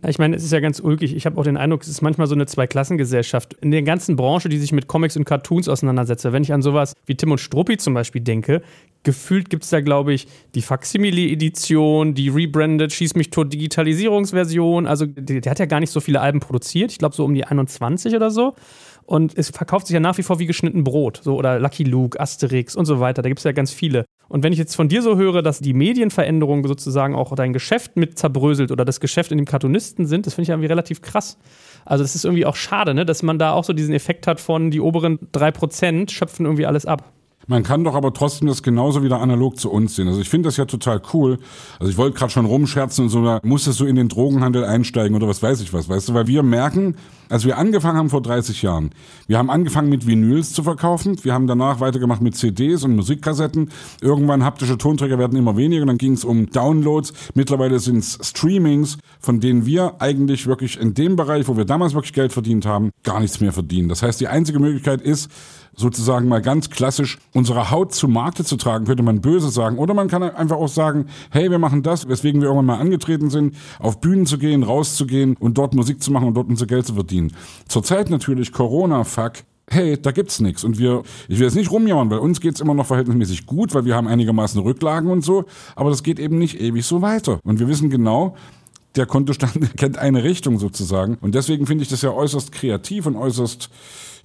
Ich meine, es ist ja ganz ulkig. Ich habe auch den Eindruck, es ist manchmal so eine Zweiklassengesellschaft. In der ganzen Branche, die sich mit Comics und Cartoons auseinandersetzt. Wenn ich an sowas wie Tim und Struppi zum Beispiel denke, gefühlt gibt es da, glaube ich, die Facsimile-Edition, die rebranded Schieß mich tot Digitalisierungsversion. Also der, der hat ja gar nicht so viele Alben produziert. Ich glaube so um die 21 oder so. Und es verkauft sich ja nach wie vor wie geschnitten Brot. So, oder Lucky Luke, Asterix und so weiter. Da gibt es ja ganz viele. Und wenn ich jetzt von dir so höre, dass die Medienveränderung sozusagen auch dein Geschäft mit zerbröselt oder das Geschäft in dem Cartoonisten sind, das finde ich irgendwie relativ krass. Also das ist irgendwie auch schade, ne? dass man da auch so diesen Effekt hat von die oberen 3% schöpfen irgendwie alles ab. Man kann doch aber trotzdem das genauso wieder analog zu uns sehen. Also ich finde das ja total cool. Also ich wollte gerade schon rumscherzen und so, da musstest du in den Drogenhandel einsteigen oder was weiß ich was, weißt du, weil wir merken, als wir angefangen haben vor 30 Jahren, wir haben angefangen mit Vinyls zu verkaufen, wir haben danach weitergemacht mit CDs und Musikkassetten. Irgendwann haptische Tonträger werden immer weniger und dann ging es um Downloads. Mittlerweile sind es Streamings, von denen wir eigentlich wirklich in dem Bereich, wo wir damals wirklich Geld verdient haben, gar nichts mehr verdienen. Das heißt, die einzige Möglichkeit ist, sozusagen mal ganz klassisch unsere Haut zu Markte zu tragen, könnte man böse sagen. Oder man kann einfach auch sagen, hey, wir machen das, weswegen wir irgendwann mal angetreten sind, auf Bühnen zu gehen, rauszugehen und dort Musik zu machen und dort unser Geld zu verdienen. Zurzeit natürlich Corona, fuck, hey, da gibt's nichts. Und wir, ich will jetzt nicht rumjammern, weil uns geht's immer noch verhältnismäßig gut, weil wir haben einigermaßen Rücklagen und so, aber das geht eben nicht ewig so weiter. Und wir wissen genau, der Kontostand *laughs* kennt eine Richtung sozusagen. Und deswegen finde ich das ja äußerst kreativ und äußerst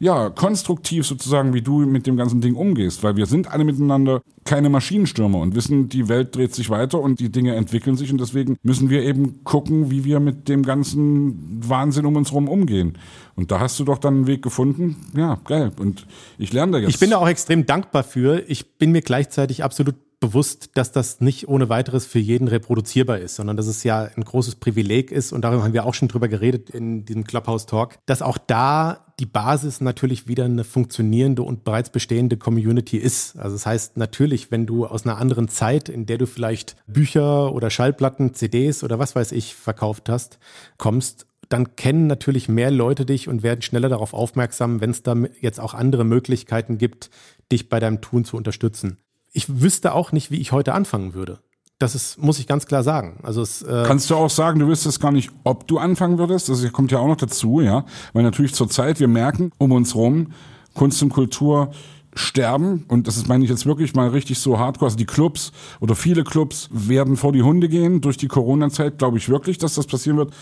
ja, konstruktiv sozusagen, wie du mit dem ganzen Ding umgehst, weil wir sind alle miteinander keine Maschinenstürmer und wissen, die Welt dreht sich weiter und die Dinge entwickeln sich und deswegen müssen wir eben gucken, wie wir mit dem ganzen Wahnsinn um uns herum umgehen. Und da hast du doch dann einen Weg gefunden. Ja, geil. Und ich lerne da jetzt. Ich bin da auch extrem dankbar für. Ich bin mir gleichzeitig absolut bewusst, dass das nicht ohne weiteres für jeden reproduzierbar ist, sondern dass es ja ein großes Privileg ist und darüber haben wir auch schon drüber geredet in diesem Clubhouse Talk, dass auch da die Basis natürlich wieder eine funktionierende und bereits bestehende Community ist. Also das heißt natürlich, wenn du aus einer anderen Zeit, in der du vielleicht Bücher oder Schallplatten, CDs oder was weiß ich verkauft hast, kommst, dann kennen natürlich mehr Leute dich und werden schneller darauf aufmerksam, wenn es da jetzt auch andere Möglichkeiten gibt, dich bei deinem Tun zu unterstützen ich wüsste auch nicht, wie ich heute anfangen würde. Das ist, muss ich ganz klar sagen. Also es, äh Kannst du auch sagen, du wüsstest gar nicht, ob du anfangen würdest? Das kommt ja auch noch dazu, ja. Weil natürlich zur Zeit, wir merken um uns rum, Kunst und Kultur sterben und das ist meine ich jetzt wirklich mal richtig so hardcore, also die Clubs oder viele Clubs werden vor die Hunde gehen durch die Corona-Zeit, glaube ich wirklich, dass das passieren wird.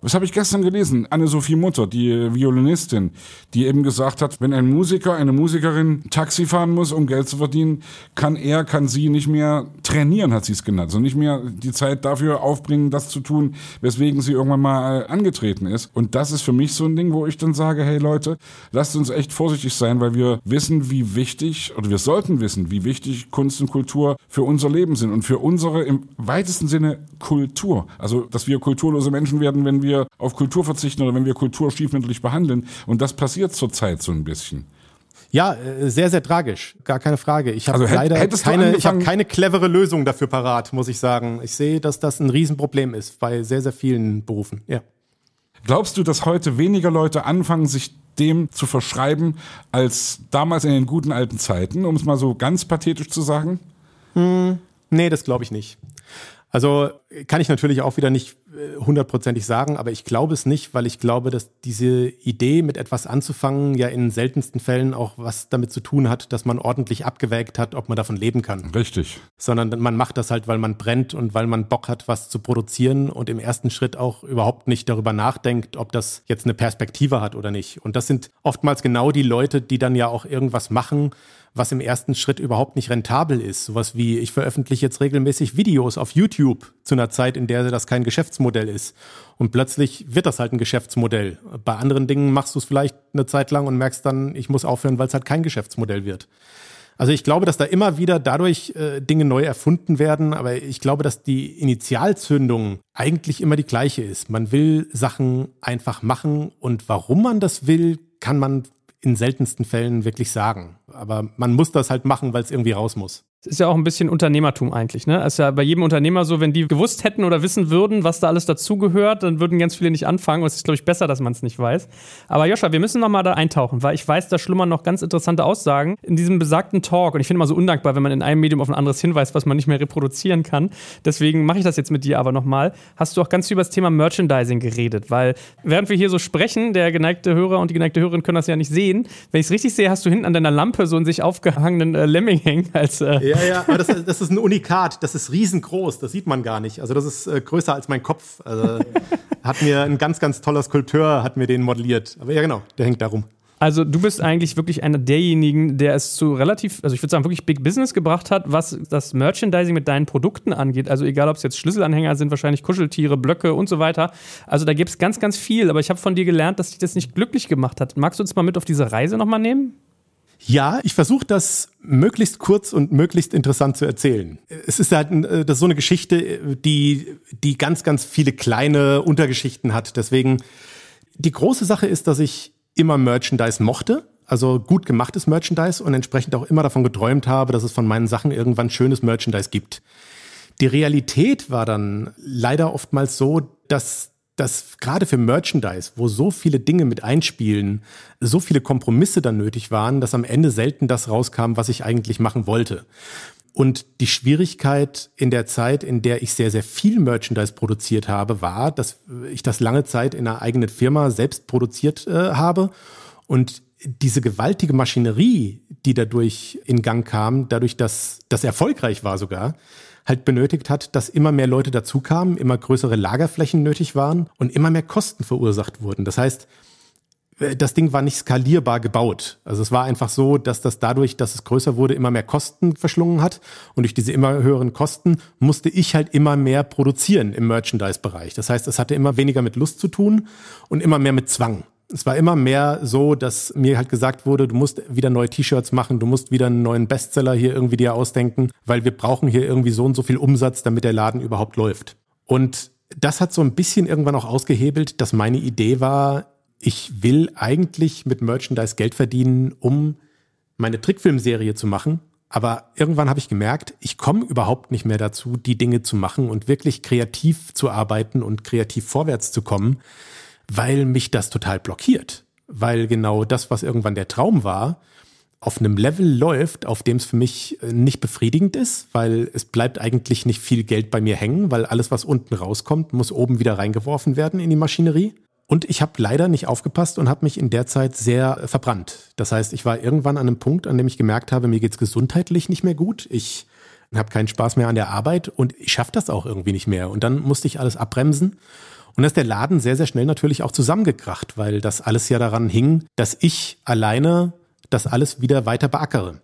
Was habe ich gestern gelesen? Anne-Sophie Mutter, die Violinistin, die eben gesagt hat, wenn ein Musiker, eine Musikerin Taxi fahren muss, um Geld zu verdienen, kann er, kann sie nicht mehr trainieren, hat sie es genannt. Also nicht mehr die Zeit dafür aufbringen, das zu tun, weswegen sie irgendwann mal äh, angetreten ist. Und das ist für mich so ein Ding, wo ich dann sage, hey Leute, lasst uns echt vorsichtig sein, weil wir wissen, wie wichtig, oder wir sollten wissen, wie wichtig Kunst und Kultur für unser Leben sind und für unsere im weitesten Sinne Kultur. Also, dass wir kulturlose Menschen werden, wenn wir wir auf Kultur verzichten oder wenn wir Kultur stiefmütterlich behandeln. Und das passiert zurzeit so ein bisschen. Ja, äh, sehr, sehr tragisch. Gar keine Frage. Ich habe also leider keine, ich hab keine clevere Lösung dafür parat, muss ich sagen. Ich sehe, dass das ein Riesenproblem ist bei sehr, sehr vielen Berufen. Ja. Glaubst du, dass heute weniger Leute anfangen, sich dem zu verschreiben, als damals in den guten alten Zeiten, um es mal so ganz pathetisch zu sagen? Hm, nee, das glaube ich nicht. Also kann ich natürlich auch wieder nicht äh, hundertprozentig sagen, aber ich glaube es nicht, weil ich glaube, dass diese Idee, mit etwas anzufangen, ja in seltensten Fällen auch was damit zu tun hat, dass man ordentlich abgewägt hat, ob man davon leben kann. Richtig. Sondern man macht das halt, weil man brennt und weil man Bock hat, was zu produzieren und im ersten Schritt auch überhaupt nicht darüber nachdenkt, ob das jetzt eine Perspektive hat oder nicht. Und das sind oftmals genau die Leute, die dann ja auch irgendwas machen, was im ersten Schritt überhaupt nicht rentabel ist. Sowas wie, ich veröffentliche jetzt regelmäßig Videos auf YouTube zu einer Zeit, in der das kein Geschäftsmodell ist. Und plötzlich wird das halt ein Geschäftsmodell. Bei anderen Dingen machst du es vielleicht eine Zeit lang und merkst dann, ich muss aufhören, weil es halt kein Geschäftsmodell wird. Also ich glaube, dass da immer wieder dadurch äh, Dinge neu erfunden werden, aber ich glaube, dass die Initialzündung eigentlich immer die gleiche ist. Man will Sachen einfach machen und warum man das will, kann man in seltensten Fällen wirklich sagen. Aber man muss das halt machen, weil es irgendwie raus muss. Ist ja auch ein bisschen Unternehmertum eigentlich, ne? Ist ja bei jedem Unternehmer so, wenn die gewusst hätten oder wissen würden, was da alles dazugehört, dann würden ganz viele nicht anfangen. Und es ist, glaube ich, besser, dass man es nicht weiß. Aber Joscha, wir müssen noch mal da eintauchen, weil ich weiß, da schlummern noch ganz interessante Aussagen in diesem besagten Talk. Und ich finde mal so undankbar, wenn man in einem Medium auf ein anderes hinweist, was man nicht mehr reproduzieren kann. Deswegen mache ich das jetzt mit dir aber noch mal. Hast du auch ganz viel über das Thema Merchandising geredet? Weil während wir hier so sprechen, der geneigte Hörer und die geneigte Hörerin können das ja nicht sehen. Wenn ich es richtig sehe, hast du hinten an deiner Lampe so einen sich aufgehangenen äh, Lemming hängen als äh, ja, ja, aber das, das, ist ein Unikat. Das ist riesengroß. Das sieht man gar nicht. Also das ist äh, größer als mein Kopf. Also, hat mir ein ganz, ganz toller Skulpteur hat mir den modelliert. Aber ja, genau, der hängt da rum. Also du bist eigentlich wirklich einer derjenigen, der es zu relativ, also ich würde sagen, wirklich Big Business gebracht hat, was das Merchandising mit deinen Produkten angeht. Also egal, ob es jetzt Schlüsselanhänger sind, wahrscheinlich Kuscheltiere, Blöcke und so weiter. Also da gibt es ganz, ganz viel. Aber ich habe von dir gelernt, dass dich das nicht glücklich gemacht hat. Magst du uns mal mit auf diese Reise nochmal nehmen? Ja, ich versuche das möglichst kurz und möglichst interessant zu erzählen. Es ist halt äh, das ist so eine Geschichte, die, die ganz, ganz viele kleine Untergeschichten hat. Deswegen, die große Sache ist, dass ich immer Merchandise mochte, also gut gemachtes Merchandise und entsprechend auch immer davon geträumt habe, dass es von meinen Sachen irgendwann schönes Merchandise gibt. Die Realität war dann leider oftmals so, dass dass gerade für Merchandise, wo so viele Dinge mit einspielen, so viele Kompromisse dann nötig waren, dass am Ende selten das rauskam, was ich eigentlich machen wollte. Und die Schwierigkeit in der Zeit, in der ich sehr, sehr viel Merchandise produziert habe, war, dass ich das lange Zeit in einer eigenen Firma selbst produziert äh, habe. Und diese gewaltige Maschinerie, die dadurch in Gang kam, dadurch, dass das erfolgreich war sogar, halt benötigt hat, dass immer mehr Leute dazukamen, immer größere Lagerflächen nötig waren und immer mehr Kosten verursacht wurden. Das heißt, äh, das Ding war nicht skalierbar gebaut. Also es war einfach so, dass das dadurch, dass es größer wurde, immer mehr Kosten verschlungen hat. Und durch diese immer höheren Kosten musste ich halt immer mehr produzieren im Merchandise-Bereich. Das heißt, es hatte immer weniger mit Lust zu tun und immer mehr mit Zwang. Es war immer mehr so, dass mir halt gesagt wurde, du musst wieder neue T-Shirts machen, du musst wieder einen neuen Bestseller hier irgendwie dir ausdenken, weil wir brauchen hier irgendwie so und so viel Umsatz, damit der Laden überhaupt läuft. Und das hat so ein bisschen irgendwann auch ausgehebelt, dass meine Idee war, ich will eigentlich mit Merchandise Geld verdienen, um meine Trickfilmserie zu machen. Aber irgendwann habe ich gemerkt, ich komme überhaupt nicht mehr dazu, die Dinge zu machen und wirklich kreativ zu arbeiten und kreativ vorwärts zu kommen, weil mich das total blockiert. Weil genau das, was irgendwann der Traum war, auf einem Level läuft, auf dem es für mich äh, nicht befriedigend ist, weil es bleibt eigentlich nicht viel Geld bei mir hängen, weil alles, was unten rauskommt, muss oben wieder reingeworfen werden in die Maschinerie. Und ich habe leider nicht aufgepasst und habe mich in der Zeit sehr verbrannt. Das heißt, ich war irgendwann an einem Punkt, an dem ich gemerkt habe, mir geht's gesundheitlich nicht mehr gut. Ich habe keinen Spaß mehr an der Arbeit und ich schaffe das auch irgendwie nicht mehr. Und dann musste ich alles abbremsen. Und da ist der Laden sehr, sehr schnell natürlich auch zusammengekracht, weil das alles ja daran hing, dass ich alleine das alles wieder weiter beackere.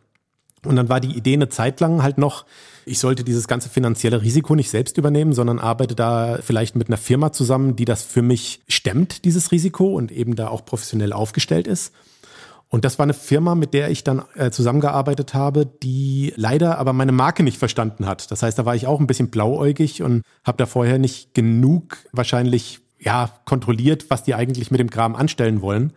Und dann war die Idee eine Zeit lang halt noch, ich sollte dieses ganze finanzielle Risiko nicht selbst übernehmen, sondern arbeite da vielleicht mit einer Firma zusammen, die das für mich stemmt, dieses Risiko und eben da auch professionell aufgestellt ist. Und das war eine Firma, mit der ich dann äh, zusammengearbeitet habe, die leider aber meine Marke nicht verstanden hat. Das heißt, da war ich auch ein bisschen blauäugig und habe da vorher nicht genug wahrscheinlich ja kontrolliert, was die eigentlich mit dem Kram anstellen wollen.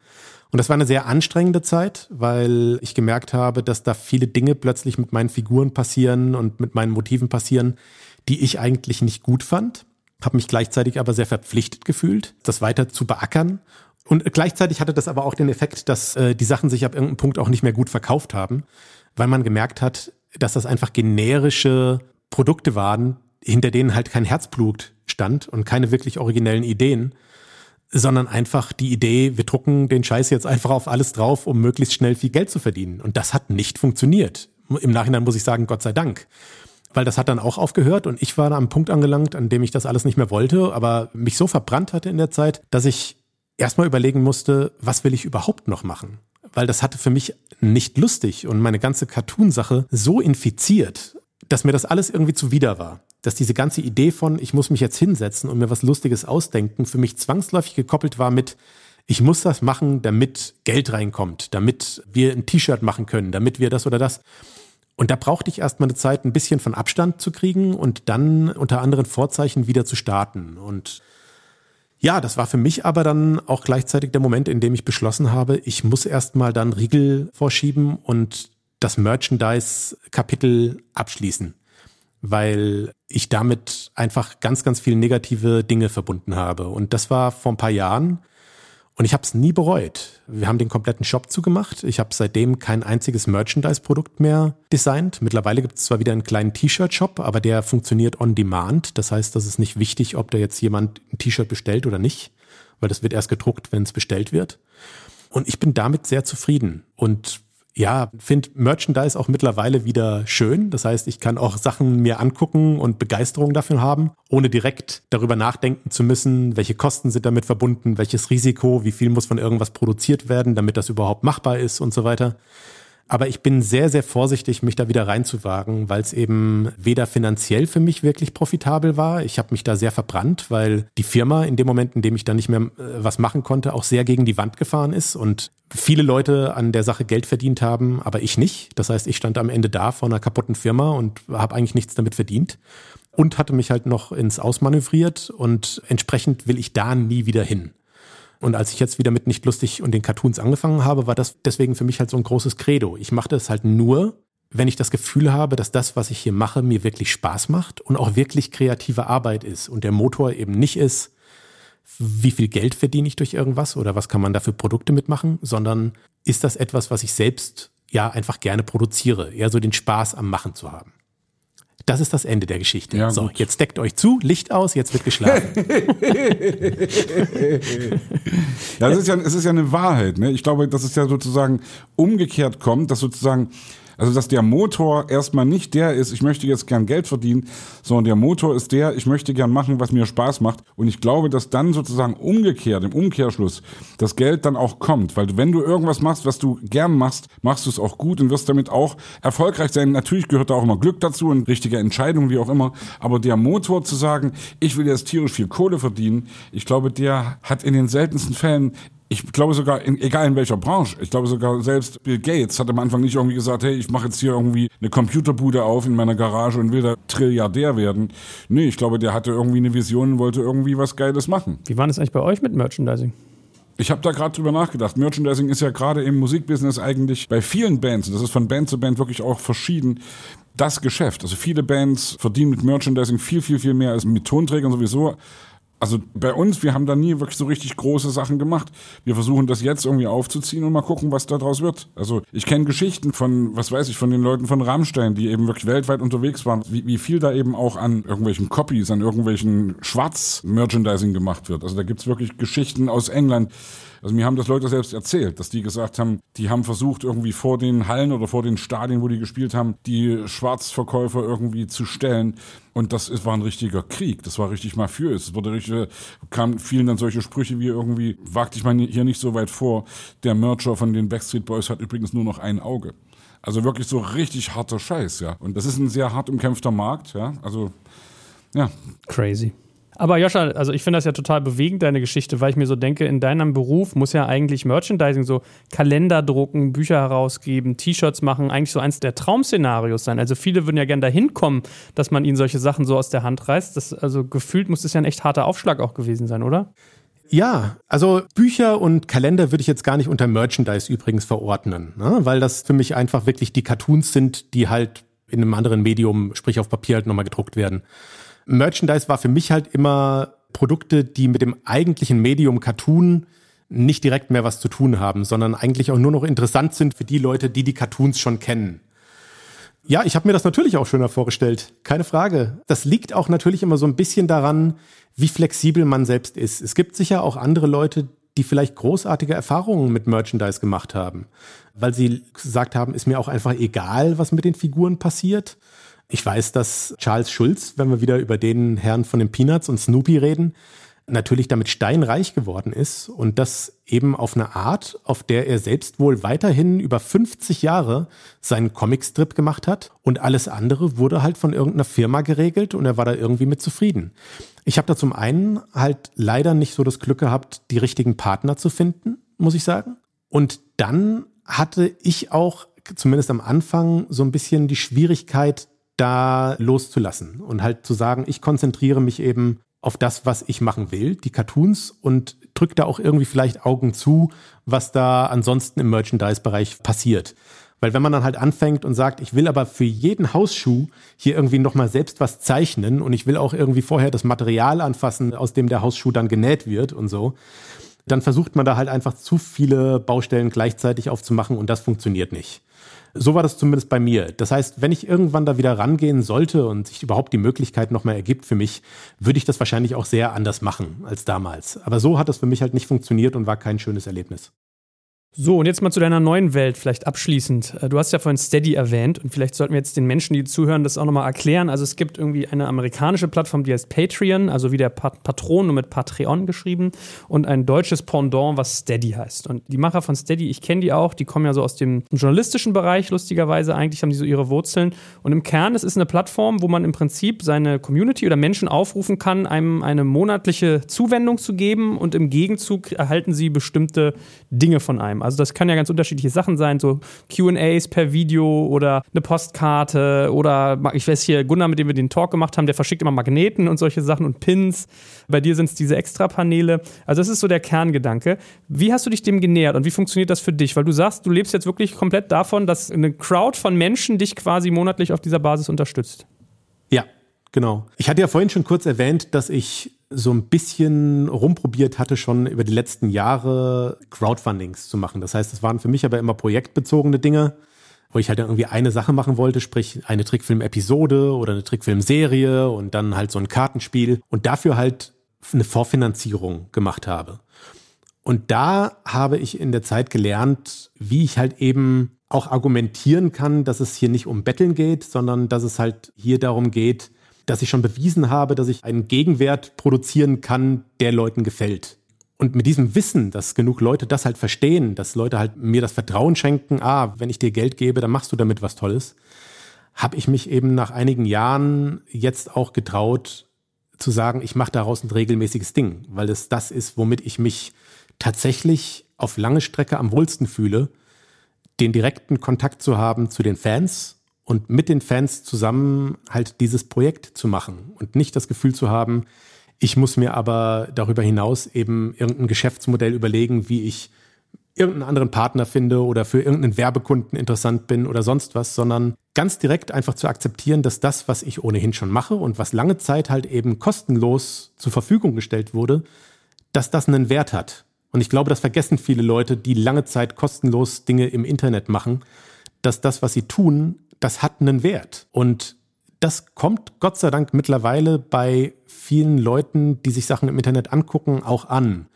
Und das war eine sehr anstrengende Zeit, weil ich gemerkt habe, dass da viele Dinge plötzlich mit meinen Figuren passieren und mit meinen Motiven passieren, die ich eigentlich nicht gut fand. Habe mich gleichzeitig aber sehr verpflichtet gefühlt, das weiter zu beackern. Und gleichzeitig hatte das aber auch den Effekt, dass äh, die Sachen sich ab irgendeinem Punkt auch nicht mehr gut verkauft haben, weil man gemerkt hat, dass das einfach generische Produkte waren, hinter denen halt kein Herzblut stand und keine wirklich originellen Ideen sondern einfach die Idee, wir drucken den Scheiß jetzt einfach auf alles drauf, um möglichst schnell viel Geld zu verdienen. Und das hat nicht funktioniert. Im Nachhinein muss ich sagen, Gott sei Dank. Weil das hat dann auch aufgehört und ich war da am Punkt angelangt, an dem ich das alles nicht mehr wollte, aber mich so verbrannt hatte in der Zeit, dass ich erstmal überlegen musste, was will ich überhaupt noch machen? Weil das hatte für mich nicht lustig und meine ganze Cartoon-Sache so infiziert, dass mir das alles irgendwie zuwider war dass diese ganze Idee von, ich muss mich jetzt hinsetzen und mir was Lustiges ausdenken, für mich zwangsläufig gekoppelt war mit, ich muss das machen, damit Geld reinkommt, damit wir ein T-Shirt machen können, damit wir das oder das. Und da brauchte ich erstmal eine Zeit, ein bisschen von Abstand zu kriegen und dann unter anderen Vorzeichen wieder zu starten. Und ja, das war für mich aber dann auch gleichzeitig der Moment, in dem ich beschlossen habe, ich muss erstmal dann Riegel vorschieben und das Merchandise-Kapitel abschließen weil ich damit einfach ganz, ganz viele negative Dinge verbunden habe. Und das war vor ein paar Jahren. Und ich habe es nie bereut. Wir haben den kompletten Shop zugemacht. Ich habe seitdem kein einziges Merchandise-Produkt mehr designt. Mittlerweile gibt es zwar wieder einen kleinen T-Shirt-Shop, aber der funktioniert on demand. Das heißt, das ist nicht wichtig, ob da jetzt jemand ein T-Shirt bestellt oder nicht, weil das wird erst gedruckt, wenn es bestellt wird. Und ich bin damit sehr zufrieden. Und ja, finde Merchandise auch mittlerweile wieder schön. Das heißt, ich kann auch Sachen mir angucken und Begeisterung dafür haben, ohne direkt darüber nachdenken zu müssen, welche Kosten sind damit verbunden, welches Risiko, wie viel muss von irgendwas produziert werden, damit das überhaupt machbar ist und so weiter. Aber ich bin sehr, sehr vorsichtig, mich da wieder reinzuwagen, weil es eben weder finanziell für mich wirklich profitabel war. Ich habe mich da sehr verbrannt, weil die Firma in dem Moment, in dem ich da nicht mehr äh, was machen konnte, auch sehr gegen die Wand gefahren ist und viele Leute an der Sache Geld verdient haben, aber ich nicht. Das heißt, ich stand am Ende da vor einer kaputten Firma und habe eigentlich nichts damit verdient und hatte mich halt noch ins Ausmanövriert und entsprechend will ich da nie wieder hin. Und als ich jetzt wieder mit nicht lustig und den Cartoons angefangen habe, war das deswegen für mich halt so ein großes Credo. Ich mache das halt nur, wenn ich das Gefühl habe, dass das, was ich hier mache, mir wirklich Spaß macht und auch wirklich kreative Arbeit ist und der Motor eben nicht ist, wie viel Geld verdiene ich durch irgendwas oder was kann man da für Produkte mitmachen, sondern ist das etwas, was ich selbst ja einfach gerne produziere, eher so den Spaß am Machen zu haben. Das ist das Ende der Geschichte. Ja, so, jetzt deckt euch zu, Licht aus, jetzt wird geschlafen. *laughs* ja, es ist ja, es ist ja eine Wahrheit. Ne? Ich glaube, dass es ja sozusagen umgekehrt kommt, dass sozusagen also, dass der Motor erstmal nicht der ist, ich möchte jetzt gern Geld verdienen, sondern der Motor ist der, ich möchte gern machen, was mir Spaß macht. Und ich glaube, dass dann sozusagen umgekehrt, im Umkehrschluss, das Geld dann auch kommt. Weil wenn du irgendwas machst, was du gern machst, machst du es auch gut und wirst damit auch erfolgreich sein. Natürlich gehört da auch immer Glück dazu und richtige Entscheidungen, wie auch immer. Aber der Motor zu sagen, ich will jetzt tierisch viel Kohle verdienen, ich glaube, der hat in den seltensten Fällen ich glaube sogar, in, egal in welcher Branche, ich glaube sogar selbst Bill Gates hat am Anfang nicht irgendwie gesagt, hey, ich mache jetzt hier irgendwie eine Computerbude auf in meiner Garage und will da Trilliardär werden. Nee, ich glaube, der hatte irgendwie eine Vision und wollte irgendwie was Geiles machen. Wie war das eigentlich bei euch mit Merchandising? Ich habe da gerade drüber nachgedacht. Merchandising ist ja gerade im Musikbusiness eigentlich bei vielen Bands, und das ist von Band zu Band wirklich auch verschieden, das Geschäft. Also viele Bands verdienen mit Merchandising viel, viel, viel mehr als mit Tonträgern sowieso. Also bei uns, wir haben da nie wirklich so richtig große Sachen gemacht. Wir versuchen das jetzt irgendwie aufzuziehen und mal gucken, was daraus wird. Also ich kenne Geschichten von, was weiß ich, von den Leuten von Rammstein, die eben wirklich weltweit unterwegs waren, wie, wie viel da eben auch an irgendwelchen Copies, an irgendwelchen Schwarz-Merchandising gemacht wird. Also da gibt's wirklich Geschichten aus England, also mir haben das Leute selbst erzählt, dass die gesagt haben, die haben versucht irgendwie vor den Hallen oder vor den Stadien, wo die gespielt haben, die Schwarzverkäufer irgendwie zu stellen. Und das war ein richtiger Krieg. Das war richtig mafiös. Es wurde richtig, kam vielen dann solche Sprüche wie irgendwie, wagt ich mal hier nicht so weit vor. Der Mercher von den Backstreet Boys hat übrigens nur noch ein Auge. Also wirklich so richtig harter Scheiß, ja. Und das ist ein sehr hart umkämpfter Markt, ja. Also, ja. Crazy. Aber Joscha, also ich finde das ja total bewegend, deine Geschichte, weil ich mir so denke, in deinem Beruf muss ja eigentlich Merchandising, so Kalender drucken, Bücher herausgeben, T-Shirts machen, eigentlich so eins der Traumszenarios sein. Also viele würden ja gerne dahin kommen, dass man ihnen solche Sachen so aus der Hand reißt. Das, also gefühlt muss das ja ein echt harter Aufschlag auch gewesen sein, oder? Ja, also Bücher und Kalender würde ich jetzt gar nicht unter Merchandise übrigens verordnen, ne? weil das für mich einfach wirklich die Cartoons sind, die halt in einem anderen Medium, sprich auf Papier halt nochmal gedruckt werden. Merchandise war für mich halt immer Produkte, die mit dem eigentlichen Medium Cartoon nicht direkt mehr was zu tun haben, sondern eigentlich auch nur noch interessant sind für die Leute, die die Cartoons schon kennen. Ja, ich habe mir das natürlich auch schöner vorgestellt, keine Frage. Das liegt auch natürlich immer so ein bisschen daran, wie flexibel man selbst ist. Es gibt sicher auch andere Leute, die vielleicht großartige Erfahrungen mit Merchandise gemacht haben, weil sie gesagt haben, ist mir auch einfach egal, was mit den Figuren passiert. Ich weiß, dass Charles Schulz, wenn wir wieder über den Herrn von den Peanuts und Snoopy reden, natürlich damit steinreich geworden ist und das eben auf eine Art, auf der er selbst wohl weiterhin über 50 Jahre seinen Comicstrip gemacht hat und alles andere wurde halt von irgendeiner Firma geregelt und er war da irgendwie mit zufrieden. Ich habe da zum einen halt leider nicht so das Glück gehabt, die richtigen Partner zu finden, muss ich sagen. Und dann hatte ich auch zumindest am Anfang so ein bisschen die Schwierigkeit, da loszulassen und halt zu sagen, ich konzentriere mich eben auf das, was ich machen will, die Cartoons und drücke da auch irgendwie vielleicht Augen zu, was da ansonsten im Merchandise-Bereich passiert. Weil wenn man dann halt anfängt und sagt, ich will aber für jeden Hausschuh hier irgendwie nochmal selbst was zeichnen und ich will auch irgendwie vorher das Material anfassen, aus dem der Hausschuh dann genäht wird und so, dann versucht man da halt einfach zu viele Baustellen gleichzeitig aufzumachen und das funktioniert nicht. So war das zumindest bei mir. Das heißt, wenn ich irgendwann da wieder rangehen sollte und sich überhaupt die Möglichkeit nochmal ergibt für mich, würde ich das wahrscheinlich auch sehr anders machen als damals. Aber so hat das für mich halt nicht funktioniert und war kein schönes Erlebnis. So, und jetzt mal zu deiner neuen Welt, vielleicht abschließend. Äh, du hast ja vorhin Steady erwähnt und vielleicht sollten wir jetzt den Menschen, die zuhören, das auch nochmal erklären. Also es gibt irgendwie eine amerikanische Plattform, die heißt Patreon, also wie der Patron, nur mit Patreon geschrieben, und ein deutsches Pendant, was Steady heißt. Und die Macher von Steady, ich kenne die auch, die kommen ja so aus dem journalistischen Bereich, lustigerweise. Eigentlich haben die so ihre Wurzeln. Und im Kern, es ist eine Plattform, wo man im Prinzip seine Community oder Menschen aufrufen kann, einem eine monatliche Zuwendung zu geben und im Gegenzug erhalten sie bestimmte Dinge von einem. Also das kann ja ganz unterschiedliche Sachen sein, so QAs per Video oder eine Postkarte oder ich weiß hier, Gunnar, mit dem wir den Talk gemacht haben, der verschickt immer Magneten und solche Sachen und Pins. Bei dir sind es diese Extrapaneele. Also das ist so der Kerngedanke. Wie hast du dich dem genähert und wie funktioniert das für dich? Weil du sagst, du lebst jetzt wirklich komplett davon, dass eine Crowd von Menschen dich quasi monatlich auf dieser Basis unterstützt. Ja, genau. Ich hatte ja vorhin schon kurz erwähnt, dass ich so ein bisschen rumprobiert hatte, schon über die letzten Jahre Crowdfundings zu machen. Das heißt, es waren für mich aber immer projektbezogene Dinge, wo ich halt irgendwie eine Sache machen wollte, sprich eine Trickfilm-Episode oder eine Trickfilm-Serie und dann halt so ein Kartenspiel und dafür halt eine Vorfinanzierung gemacht habe. Und da habe ich in der Zeit gelernt, wie ich halt eben auch argumentieren kann, dass es hier nicht um Betteln geht, sondern dass es halt hier darum geht, dass ich schon bewiesen habe, dass ich einen Gegenwert produzieren kann, der Leuten gefällt. Und mit diesem Wissen, dass genug Leute das halt verstehen, dass Leute halt mir das Vertrauen schenken, ah, wenn ich dir Geld gebe, dann machst du damit was Tolles, habe ich mich eben nach einigen Jahren jetzt auch getraut zu sagen, ich mache daraus ein regelmäßiges Ding, weil es das ist, womit ich mich tatsächlich auf lange Strecke am wohlsten fühle, den direkten Kontakt zu haben zu den Fans, und mit den Fans zusammen halt dieses Projekt zu machen und nicht das Gefühl zu haben, ich muss mir aber darüber hinaus eben irgendein Geschäftsmodell überlegen, wie ich irgendeinen anderen Partner finde oder für irgendeinen Werbekunden interessant bin oder sonst was, sondern ganz direkt einfach zu akzeptieren, dass das, was ich ohnehin schon mache und was lange Zeit halt eben kostenlos zur Verfügung gestellt wurde, dass das einen Wert hat. Und ich glaube, das vergessen viele Leute, die lange Zeit kostenlos Dinge im Internet machen, dass das, was sie tun, das hat einen Wert. Und das kommt Gott sei Dank mittlerweile bei vielen Leuten, die sich Sachen im Internet angucken, auch an.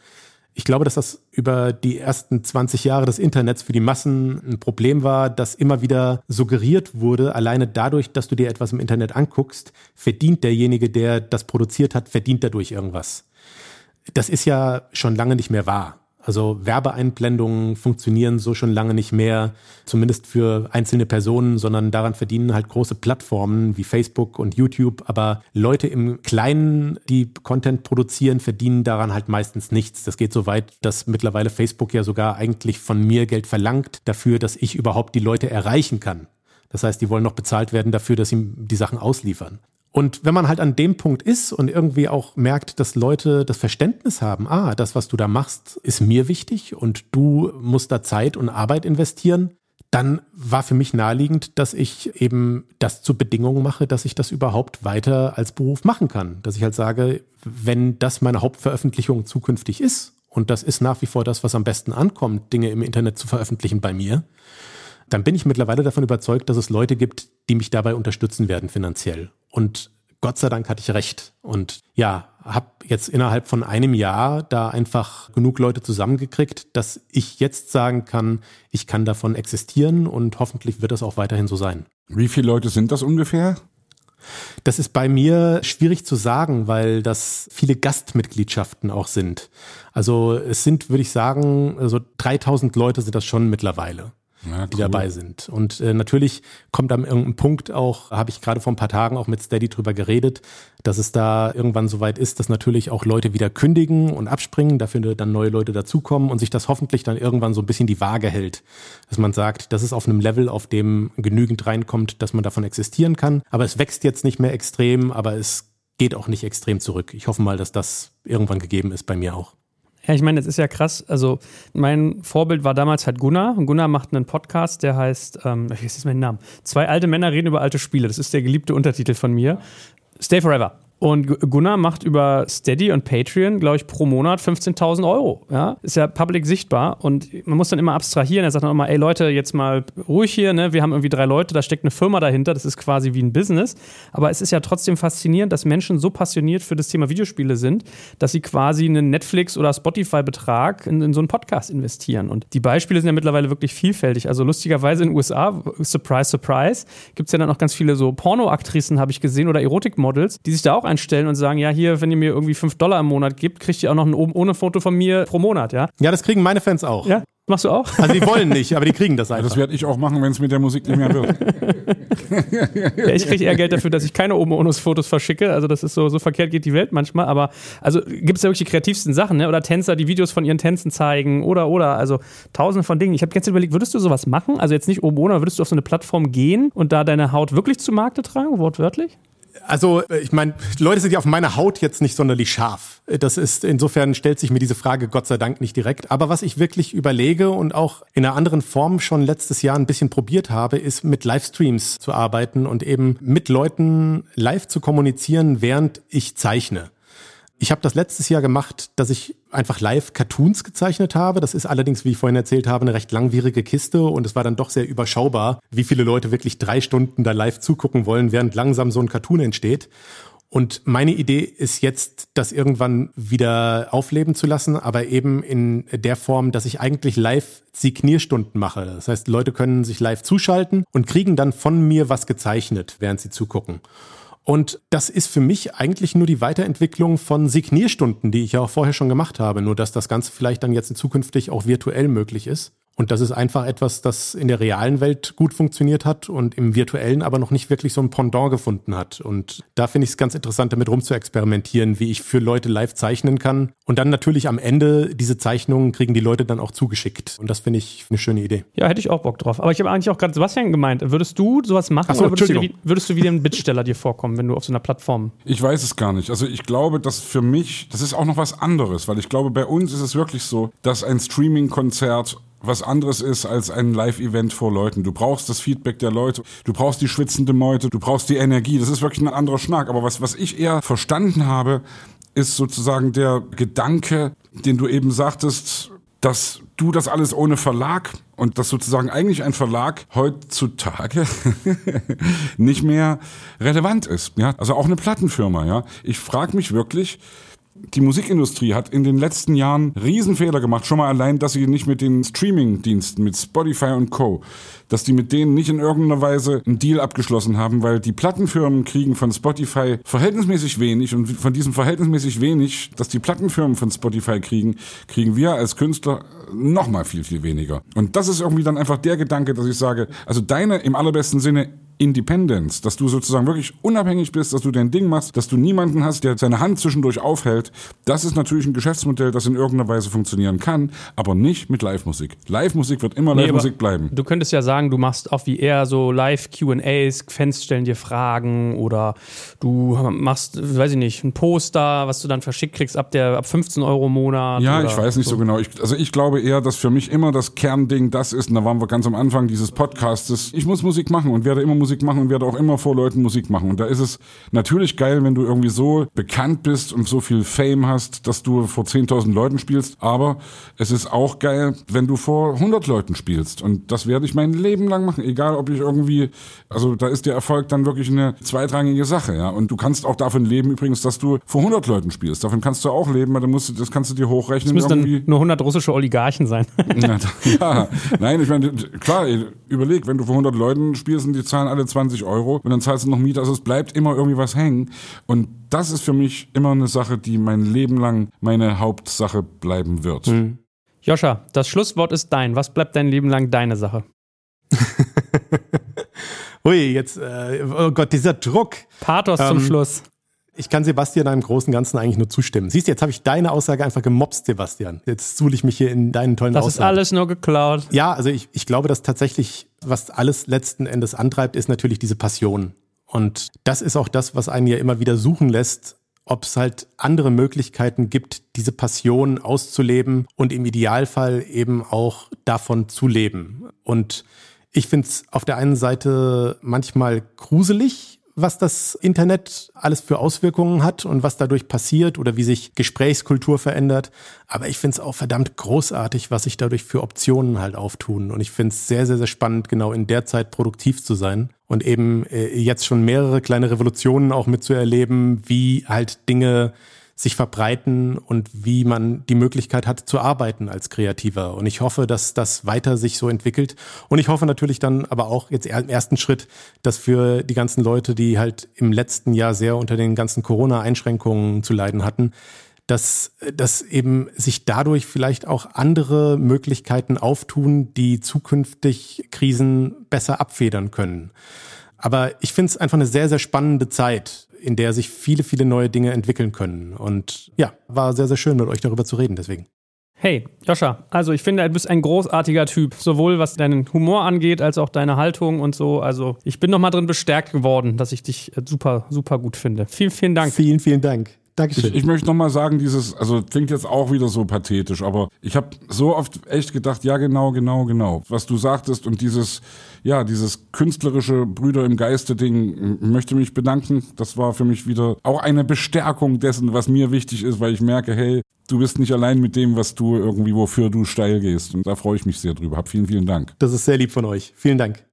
Ich glaube, dass das über die ersten 20 Jahre des Internets für die Massen ein Problem war, dass immer wieder suggeriert wurde, alleine dadurch, dass du dir etwas im Internet anguckst, verdient derjenige, der das produziert hat, verdient dadurch irgendwas. Das ist ja schon lange nicht mehr wahr. Also Werbeeinblendungen funktionieren so schon lange nicht mehr, zumindest für einzelne Personen, sondern daran verdienen halt große Plattformen wie Facebook und YouTube. Aber Leute im Kleinen, die Content produzieren, verdienen daran halt meistens nichts. Das geht so weit, dass mittlerweile Facebook ja sogar eigentlich von mir Geld verlangt dafür, dass ich überhaupt die Leute erreichen kann. Das heißt, die wollen noch bezahlt werden dafür, dass sie die Sachen ausliefern. Und wenn man halt an dem Punkt ist und irgendwie auch merkt, dass Leute das Verständnis haben, ah, das, was du da machst, ist mir wichtig und du musst da Zeit und Arbeit investieren, dann war für mich naheliegend, dass ich eben das zur Bedingung mache, dass ich das überhaupt weiter als Beruf machen kann. Dass ich halt sage, wenn das meine Hauptveröffentlichung zukünftig ist, und das ist nach wie vor das, was am besten ankommt, Dinge im Internet zu veröffentlichen bei mir, dann bin ich mittlerweile davon überzeugt, dass es Leute gibt, die mich dabei unterstützen werden finanziell. Und Gott sei Dank hatte ich recht. Und ja, habe jetzt innerhalb von einem Jahr da einfach genug Leute zusammengekriegt, dass ich jetzt sagen kann, ich kann davon existieren und hoffentlich wird das auch weiterhin so sein. Wie viele Leute sind das ungefähr? Das ist bei mir schwierig zu sagen, weil das viele Gastmitgliedschaften auch sind. Also es sind, würde ich sagen, so also 3000 Leute sind das schon mittlerweile ja, cool. die dabei sind. Und äh, natürlich kommt am irgendeinem Punkt auch, habe ich gerade vor ein paar Tagen auch mit Steady drüber geredet, dass es da irgendwann soweit ist, dass natürlich auch Leute wieder kündigen und abspringen, dafür dann neue Leute dazukommen und sich das hoffentlich dann irgendwann so ein bisschen die Waage hält. Dass man sagt, das ist auf einem Level, auf dem genügend reinkommt, dass man davon existieren kann. Aber es wächst jetzt nicht mehr extrem, aber es geht auch nicht extrem zurück. Ich hoffe mal, dass das irgendwann gegeben ist bei mir auch. Ja, ich meine, das ist ja krass. Also, mein Vorbild war damals halt Gunnar. Und Gunnar macht einen Podcast, der heißt, ähm, weiß nicht meinen Namen. Zwei alte Männer reden über alte Spiele. Das ist der geliebte Untertitel von mir. Stay Forever. Und Gunnar macht über Steady und Patreon, glaube ich, pro Monat 15.000 Euro. Ja, ist ja public sichtbar und man muss dann immer abstrahieren. Er sagt dann immer, ey Leute, jetzt mal ruhig hier, ne? Wir haben irgendwie drei Leute, da steckt eine Firma dahinter, das ist quasi wie ein Business. Aber es ist ja trotzdem faszinierend, dass Menschen so passioniert für das Thema Videospiele sind, dass sie quasi einen Netflix- oder Spotify-Betrag in, in so einen Podcast investieren. Und die Beispiele sind ja mittlerweile wirklich vielfältig. Also lustigerweise in den USA, surprise, surprise, gibt es ja dann auch ganz viele so Pornoaktrissen, habe ich gesehen, oder Erotikmodels, die sich da auch einstellen und sagen, ja, hier, wenn ihr mir irgendwie 5 Dollar im Monat gibt, kriegt ihr auch noch ein oben ohne Foto von mir pro Monat, ja? Ja, das kriegen meine Fans auch. Ja? Machst du auch? Also die wollen nicht, aber die kriegen das einfach. Das werde ich auch machen, wenn es mit der Musik nicht mehr wird. *laughs* ja, ich kriege eher Geld dafür, dass ich keine oben ohne Fotos verschicke. Also das ist so, so verkehrt geht die Welt manchmal. Aber also gibt es ja wirklich die kreativsten Sachen, ne? Oder Tänzer, die Videos von ihren Tänzen zeigen oder oder. Also tausende von Dingen. Ich habe gestern überlegt, würdest du sowas machen? Also jetzt nicht oben ohne, würdest du auf so eine Plattform gehen und da deine Haut wirklich zu Markte tragen, wortwörtlich? Also, äh, ich meine, Leute sind ja auf meiner Haut jetzt nicht sonderlich scharf. Das ist, insofern stellt sich mir diese Frage Gott sei Dank nicht direkt. Aber was ich wirklich überlege und auch in einer anderen Form schon letztes Jahr ein bisschen probiert habe, ist mit Livestreams zu arbeiten und eben mit Leuten live zu kommunizieren, während ich zeichne. Ich habe das letztes Jahr gemacht, dass ich einfach live Cartoons gezeichnet habe. Das ist allerdings, wie ich vorhin erzählt habe, eine recht langwierige Kiste und es war dann doch sehr überschaubar, wie viele Leute wirklich drei Stunden da live zugucken wollen, während langsam so ein Cartoon entsteht. Und meine Idee ist jetzt, das irgendwann wieder aufleben zu lassen, aber eben in der Form, dass ich eigentlich live Signierstunden mache. Das heißt, Leute können sich live zuschalten und kriegen dann von mir was gezeichnet, während sie zugucken. Und das ist für mich eigentlich nur die Weiterentwicklung von Signierstunden, die ich ja auch vorher schon gemacht habe, nur dass das Ganze vielleicht dann jetzt zukünftig auch virtuell möglich ist. Und das ist einfach etwas, das in der realen Welt gut funktioniert hat und im virtuellen aber noch nicht wirklich so ein Pendant gefunden hat. Und da finde ich es ganz interessant, damit rumzuexperimentieren, wie ich für Leute live zeichnen kann. Und dann natürlich am Ende diese Zeichnungen kriegen die Leute dann auch zugeschickt. Und das finde ich eine schöne Idee. Ja, hätte ich auch Bock drauf. Aber ich habe eigentlich auch gerade Sebastian gemeint. Würdest du sowas machen so, oder würdest du, wie, würdest du wie ein Bittsteller dir vorkommen, wenn du auf so einer Plattform? Ich weiß es gar nicht. Also ich glaube, dass für mich, das ist auch noch was anderes, weil ich glaube, bei uns ist es wirklich so, dass ein Streaming-Konzert was anderes ist als ein Live-Event vor Leuten. Du brauchst das Feedback der Leute, du brauchst die schwitzende Meute, du brauchst die Energie. Das ist wirklich ein anderer Schnack. Aber was, was ich eher verstanden habe, ist sozusagen der Gedanke, den du eben sagtest, dass du das alles ohne Verlag und dass sozusagen eigentlich ein Verlag heutzutage *laughs* nicht mehr relevant ist. Ja, also auch eine Plattenfirma. Ja, ich frage mich wirklich, die Musikindustrie hat in den letzten Jahren Riesenfehler gemacht. Schon mal allein, dass sie nicht mit den Streaming-Diensten, mit Spotify und Co., dass die mit denen nicht in irgendeiner Weise einen Deal abgeschlossen haben, weil die Plattenfirmen kriegen von Spotify verhältnismäßig wenig und von diesem verhältnismäßig wenig, dass die Plattenfirmen von Spotify kriegen, kriegen wir als Künstler nochmal viel, viel weniger. Und das ist irgendwie dann einfach der Gedanke, dass ich sage, also deine im allerbesten Sinne Independence, dass du sozusagen wirklich unabhängig bist, dass du dein Ding machst, dass du niemanden hast, der seine Hand zwischendurch aufhält. Das ist natürlich ein Geschäftsmodell, das in irgendeiner Weise funktionieren kann, aber nicht mit Live-Musik. Live-Musik wird immer nee, Live-Musik bleiben. Du könntest ja sagen, du machst auch wie er so Live-QAs, Fans stellen dir Fragen oder du machst, weiß ich nicht, ein Poster, was du dann verschickt kriegst ab der ab 15 Euro im Monat. Ja, ich weiß nicht so, so genau. Ich, also ich glaube eher, dass für mich immer das Kernding das ist, und da waren wir ganz am Anfang dieses Podcastes, ich muss Musik machen und werde immer Musik Musik machen und werde auch immer vor Leuten Musik machen. Und da ist es natürlich geil, wenn du irgendwie so bekannt bist und so viel Fame hast, dass du vor 10.000 Leuten spielst. Aber es ist auch geil, wenn du vor 100 Leuten spielst. Und das werde ich mein Leben lang machen. Egal, ob ich irgendwie, also da ist der Erfolg dann wirklich eine zweitrangige Sache. Ja. Und du kannst auch davon leben übrigens, dass du vor 100 Leuten spielst. Davon kannst du auch leben, weil dann musst du, das kannst du dir hochrechnen. Das müssen dann nur 100 russische Oligarchen sein. *laughs* ja, nein, ich meine, klar, überleg, wenn du vor 100 Leuten spielst und die zahlen alle alle 20 Euro und dann zahlst du noch Miete. Also es bleibt immer irgendwie was hängen. Und das ist für mich immer eine Sache, die mein Leben lang meine Hauptsache bleiben wird. Mhm. Joscha, das Schlusswort ist dein. Was bleibt dein Leben lang deine Sache? *laughs* Ui, jetzt, äh, oh Gott, dieser Druck. Pathos ähm, zum Schluss. Ich kann Sebastian einem großen Ganzen eigentlich nur zustimmen. Siehst du, jetzt habe ich deine Aussage einfach gemobst, Sebastian. Jetzt suhle ich mich hier in deinen tollen das Aussagen. Das ist alles nur geklaut. Ja, also ich, ich glaube, dass tatsächlich, was alles letzten Endes antreibt, ist natürlich diese Passion. Und das ist auch das, was einen ja immer wieder suchen lässt, ob es halt andere Möglichkeiten gibt, diese Passion auszuleben und im Idealfall eben auch davon zu leben. Und ich finde es auf der einen Seite manchmal gruselig, was das Internet alles für Auswirkungen hat und was dadurch passiert oder wie sich Gesprächskultur verändert. Aber ich finde es auch verdammt großartig, was sich dadurch für Optionen halt auftun. Und ich finde es sehr, sehr, sehr spannend, genau in der Zeit produktiv zu sein und eben äh, jetzt schon mehrere kleine Revolutionen auch mitzuerleben, wie halt Dinge sich verbreiten und wie man die Möglichkeit hat zu arbeiten als Kreativer. Und ich hoffe, dass das weiter sich so entwickelt. Und ich hoffe natürlich dann aber auch jetzt im ersten Schritt, dass für die ganzen Leute, die halt im letzten Jahr sehr unter den ganzen Corona-Einschränkungen zu leiden hatten, dass, dass eben sich dadurch vielleicht auch andere Möglichkeiten auftun, die zukünftig Krisen besser abfedern können. Aber ich finde es einfach eine sehr, sehr spannende Zeit, in der sich viele, viele neue Dinge entwickeln können. Und ja, war sehr, sehr schön, mit euch darüber zu reden, deswegen. Hey, Joscha, also ich finde, du bist ein großartiger Typ, sowohl was deinen Humor angeht, als auch deine Haltung und so. Also ich bin nochmal drin bestärkt geworden, dass ich dich äh, super, super gut finde. Vielen, vielen Dank. Vielen, vielen Dank. Dankeschön. Ich, ich möchte nochmal sagen, dieses, also klingt jetzt auch wieder so pathetisch, aber ich habe so oft echt gedacht, ja genau, genau, genau, was du sagtest und dieses, ja, dieses künstlerische Brüder im Geiste Ding, möchte mich bedanken. Das war für mich wieder auch eine Bestärkung dessen, was mir wichtig ist, weil ich merke, hey, du bist nicht allein mit dem, was du irgendwie, wofür du steil gehst. Und da freue ich mich sehr drüber. Hab vielen, vielen Dank. Das ist sehr lieb von euch. Vielen Dank.